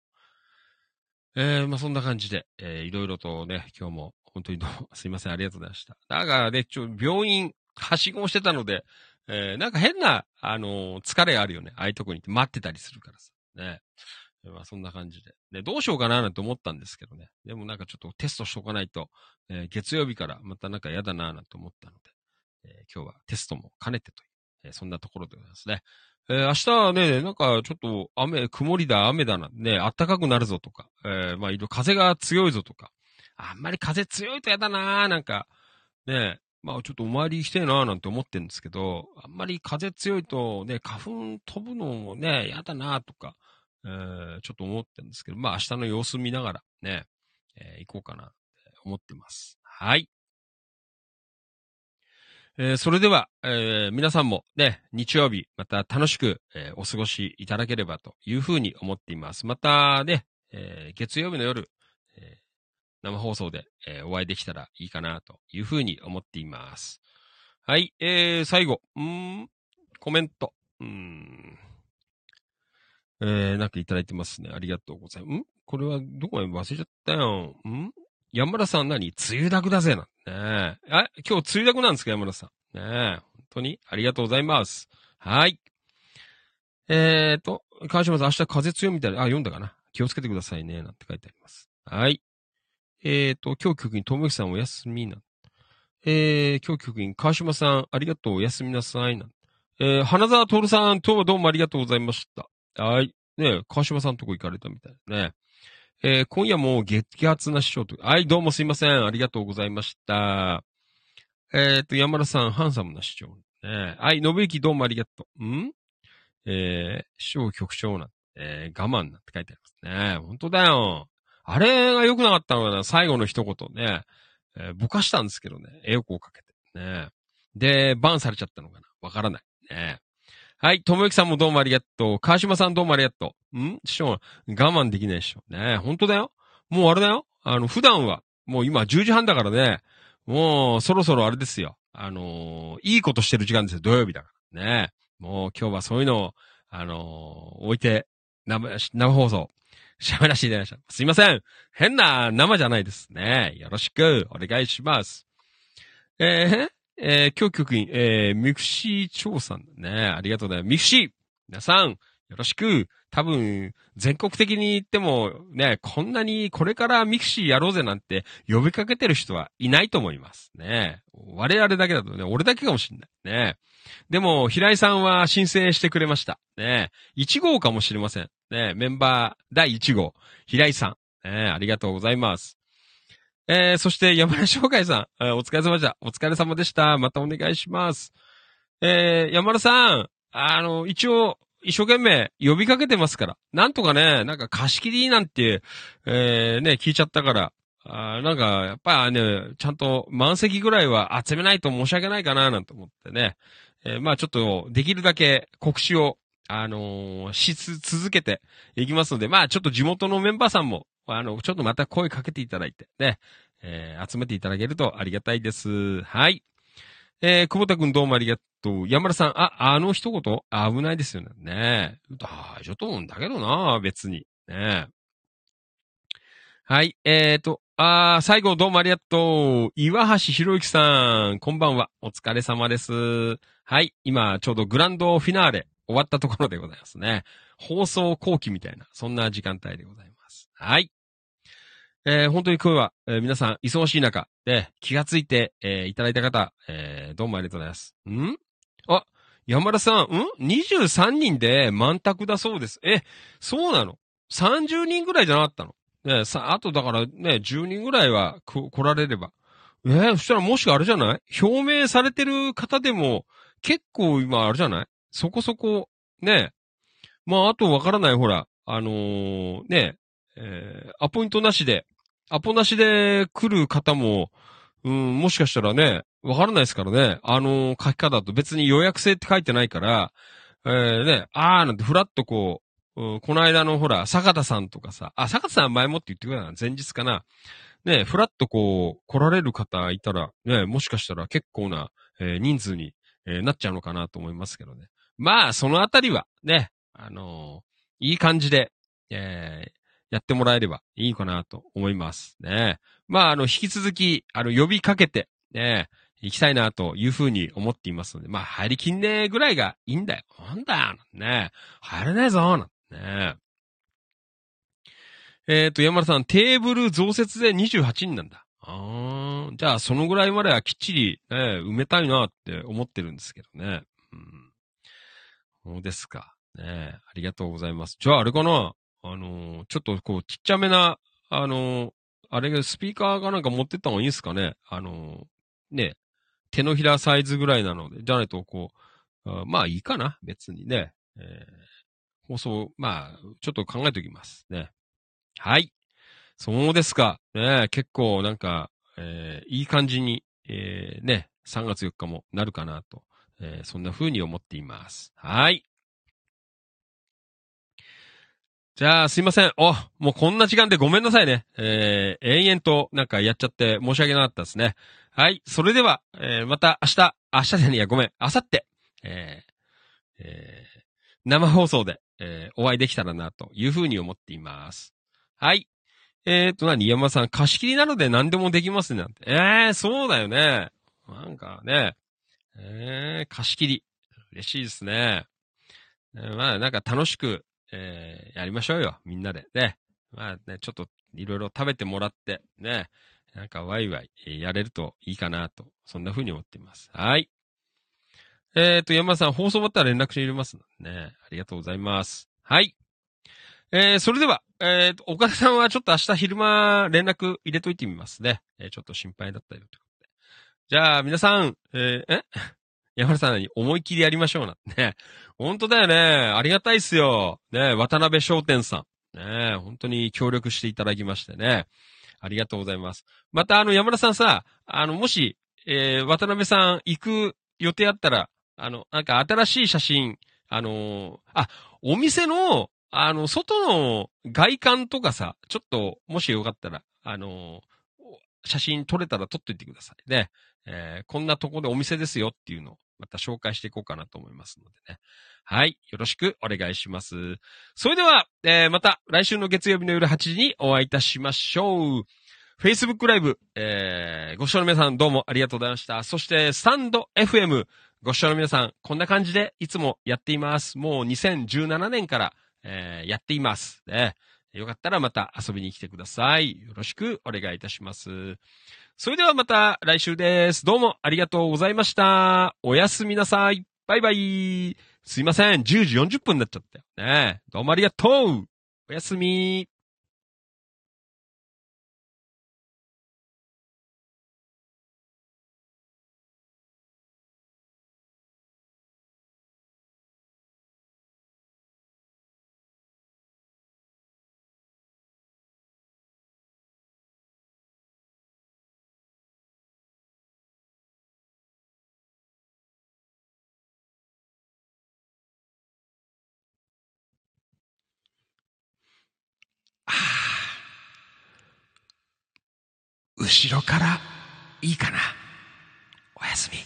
えー、まあそんな感じで、えーいろいろとね、今日も本当にどうも すいません、ありがとうございました。だからね、ちょ、病院、はしごをしてたので、えーなんか変な、あのー疲れあるよね。ああいうとこにって待ってたりするからさ。ね。まあそんな感じで。ね、どうしようかななんて思ったんですけどね。でもなんかちょっとテストしとかないと、えー月曜日からまたなんか嫌だななんて思ったので、えー今日はテストも兼ねてという、えーそんなところでございますね。えー明日はね、なんかちょっと雨、曇りだ、雨だな、ね、暖かくなるぞとか、えーまあいろいろ風が強いぞとか、あんまり風強いと嫌だななんか、ね、まあちょっとお参りしてえななんて思ってるんですけど、あんまり風強いとね、花粉飛ぶのもね、嫌だなとか、えーちょっと思ってるんですけど、まあ明日の様子見ながらね、えー行こうかなって思ってます。はい。えーそれでは、えー皆さんもね、日曜日、また楽しく、えーお過ごしいただければというふうに思っています。またね、え月曜日の夜、え生放送で、えお会いできたらいいかなというふうに思っています。はい、えー、最後、ん、コメント、ん、えー、なんかいただいてますね。ありがとうございます。ん？これはどこまで忘れちゃったよ。ん？山田さん何？梅雨だくだぜな。ねえ。あ、今日梅雨だくなんですか山田さん。ねえ。本当にありがとうございます。はい。えーと、川島さん明日風強いみたいな、あ、読んだかな。気をつけてくださいね。なんて書いてあります。はい。えーと、今日局員、ともきさんおやすみな。えー、今日局員、川島さんありがとうおやすみなさいな。えー、花沢徹さん、今日はどうもありがとうございました。はい。ね川島さんとこ行かれたみたいね。えー今夜も激アツな師匠と、はい、どうもすいません。ありがとうございました。えっ、と、山田さん、ハンサムな師匠。ね、はい、信之どうもありがとう。ん？えー、師匠局長なん、えー我慢なんて書いてありますね。本当だよ。あれが良くなかったのかな最後の一言ね。えーぼかしたんですけどね。絵をこうかけて。ね。で、バンされちゃったのかなわからない。ね。はい、ともゆきさんもどうもありがとう。川島さんどうもありがとう。ん？師匠、我慢できないでしょ。ね本当だよ。もうあれだよ。あの、普段は、もう今10時半だからね、もうそろそろあれですよ。あのーいいことしてる時間ですよ。土曜日だから。ねもう今日はそういうのを、あのー置いて、生、生放送、喋らせていただきました。すいません。変な生じゃないですね。よろしくお願いします。えーえー、今日局員、えー、 mixi 調査ね、ありがとうございます。 mixi皆さん、よろしく。多分、全国的に言っても、ね、こんなにこれから mixi やろうぜなんて呼びかけてる人はいないと思います。ね。我々だけだとね、俺だけかもしんない。ね。でも、平井さんは申請してくれました。ね。1号かもしれません。ね。メンバー第1号、平井さん。ね。ありがとうございます。えー、そして山田翔海さん、えーお疲れ様でした。お疲れ様でした。またお願いします。えー、山田さん、あの、一応、一生懸命呼びかけてますから。なんとかね、なんか貸し切りなんて、えー、ね、聞いちゃったから。あなんか、やっぱね、ちゃんと満席ぐらいは集めないと申し訳ないかな、なんて思ってね。えーまあちょっと、できるだけ告知を、あのーし続けていきますので、まあちょっと地元のメンバーさんも、あの、ちょっとまた声かけていただいて、ね、えー集めていただけるとありがたいです。はい。えー、久保田くんどうもありがとう。山田さん、あ、あの一言？危ないですよね。ね大丈夫と思うんだけどな、別に。ねはい。えーと、あ最後どうもありがとう。岩橋博之さん、こんばんは。お疲れ様です。はい。今、ちょうどグランドフィナーレ終わったところでございますね。放送後期みたいな、そんな時間帯でございます。はい。えー本当に今日は、えー皆さん忙しい中で気がついて、えーいただいた方、えどうもありがとうございます。ん？あ、山田さん、ん ?23 人で満卓だそうです。え、そうなの ?30 人ぐらいじゃなかったの？ねさ、あとだからね、10人ぐらいは来られれば。えーそしたらもしあれじゃない？表明されてる方でも、結構今あれじゃない？そこそこ、ね。まあ、あとわからない、ほら、あのーね、えーアポイントなしで、アポなしで来る方も、うん、もしかしたらね、わからないですからね。あのー書き方と別に予約制って書いてないから、えーね、あーなんてふらっとこう、うんこの間のほら、坂田さんとかさ、あ、坂田さん前もって言ってくれたな、前日かな。ね、ふらっとこう、来られる方いたら、ね、もしかしたら結構な、えー人数に、えーなっちゃうのかなと思いますけどね。まあ、そのあたりは、ね、あのーいい感じで、えーやってもらえればいいかなと思います。ね。まあ、あの、引き続き、あの、呼びかけて、ね、行きたいなというふうに思っていますので、まあ、入りきんねえぐらいがいいんだよ。なんだよ、ね。入れないぞ、なんてね。えっ、と、山田さん、テーブル増設で28人なんだ。あーじゃあ、そのぐらいまではきっちり、ね、埋めたいなって思ってるんですけどね。うん。そうですか。ねありがとうございます。じゃあ、あれかなあのーちょっとこう、ちっちゃめな、あのーあれがスピーカーがなんか持ってった方がいいんですかね？あのーね、手のひらサイズぐらいなので、じゃないとこう、まあいいかな？別にね。えー放送、まあ、ちょっと考えておきます。ね。はい。そうですか。ね結構なんか、えーいい感じに、えーね、3月4日もなるかなと、えーそんな風に思っています。はい。じゃあ、すいません。お、もうこんな時間でごめんなさいね。えー、延々となんかやっちゃって申し訳なかったですね。はい。それでは、えーまた明日、明日じゃねえや、ごめん。明後日、えーえー生放送で、えーお会いできたらな、というふうに思っています。はい。えーと、何？山さん、貸し切りなので何でもできますね、なんて。えー、そうだよね。なんかね、えー、貸し切り。嬉しいですね。まあ、なんか楽しく、えーやりましょうよ、みんなで。ね。まあね、ちょっといろいろ食べてもらって、ね。なんかワイワイえやれるといいかなと、そんな風に思っています。はい。えっ、と、山田さん、放送終わったら連絡して入れますね。ありがとうございます。はい。えー、それでは、えーと、岡田さんはちょっと明日昼間連絡入れといてみますね。えーちょっと心配だったよということで。じゃあ、皆さん、えーえ？山田さんに思い切りやりましょうな。ね。本当だよね。ありがたいっすよ。ね。渡辺商店さん。ね。本当に協力していただきましてね。ありがとうございます。また、あの、山田さんさ、あの、もし、えー渡辺さん行く予定あったら、あの、なんか新しい写真、あのーあ、お店の、あの、外の外観とかさ、ちょっと、もしよかったら、あのー写真撮れたら撮っといてくださいね。えーこんなとこでお店ですよっていうの、また紹介していこうかなと思いますのでね。はい。よろしくお願いします。それでは、えーまた来週の月曜日の夜8時にお会いいたしましょう。Facebook ライブ、えーご視聴の皆さんどうもありがとうございました。そして、スタンド FM、ご視聴の皆さん、こんな感じでいつもやっています。もう2017年から、えーやっています。ね。よかったらまた遊びに来てください。よろしくお願いいたします。それではまた来週です。どうもありがとうございました。おやすみなさい。バイバイ。すいません。10時40分になっちゃったよ。ねどうもありがとう。おやすみ。後ろからいいかな。おやすみ。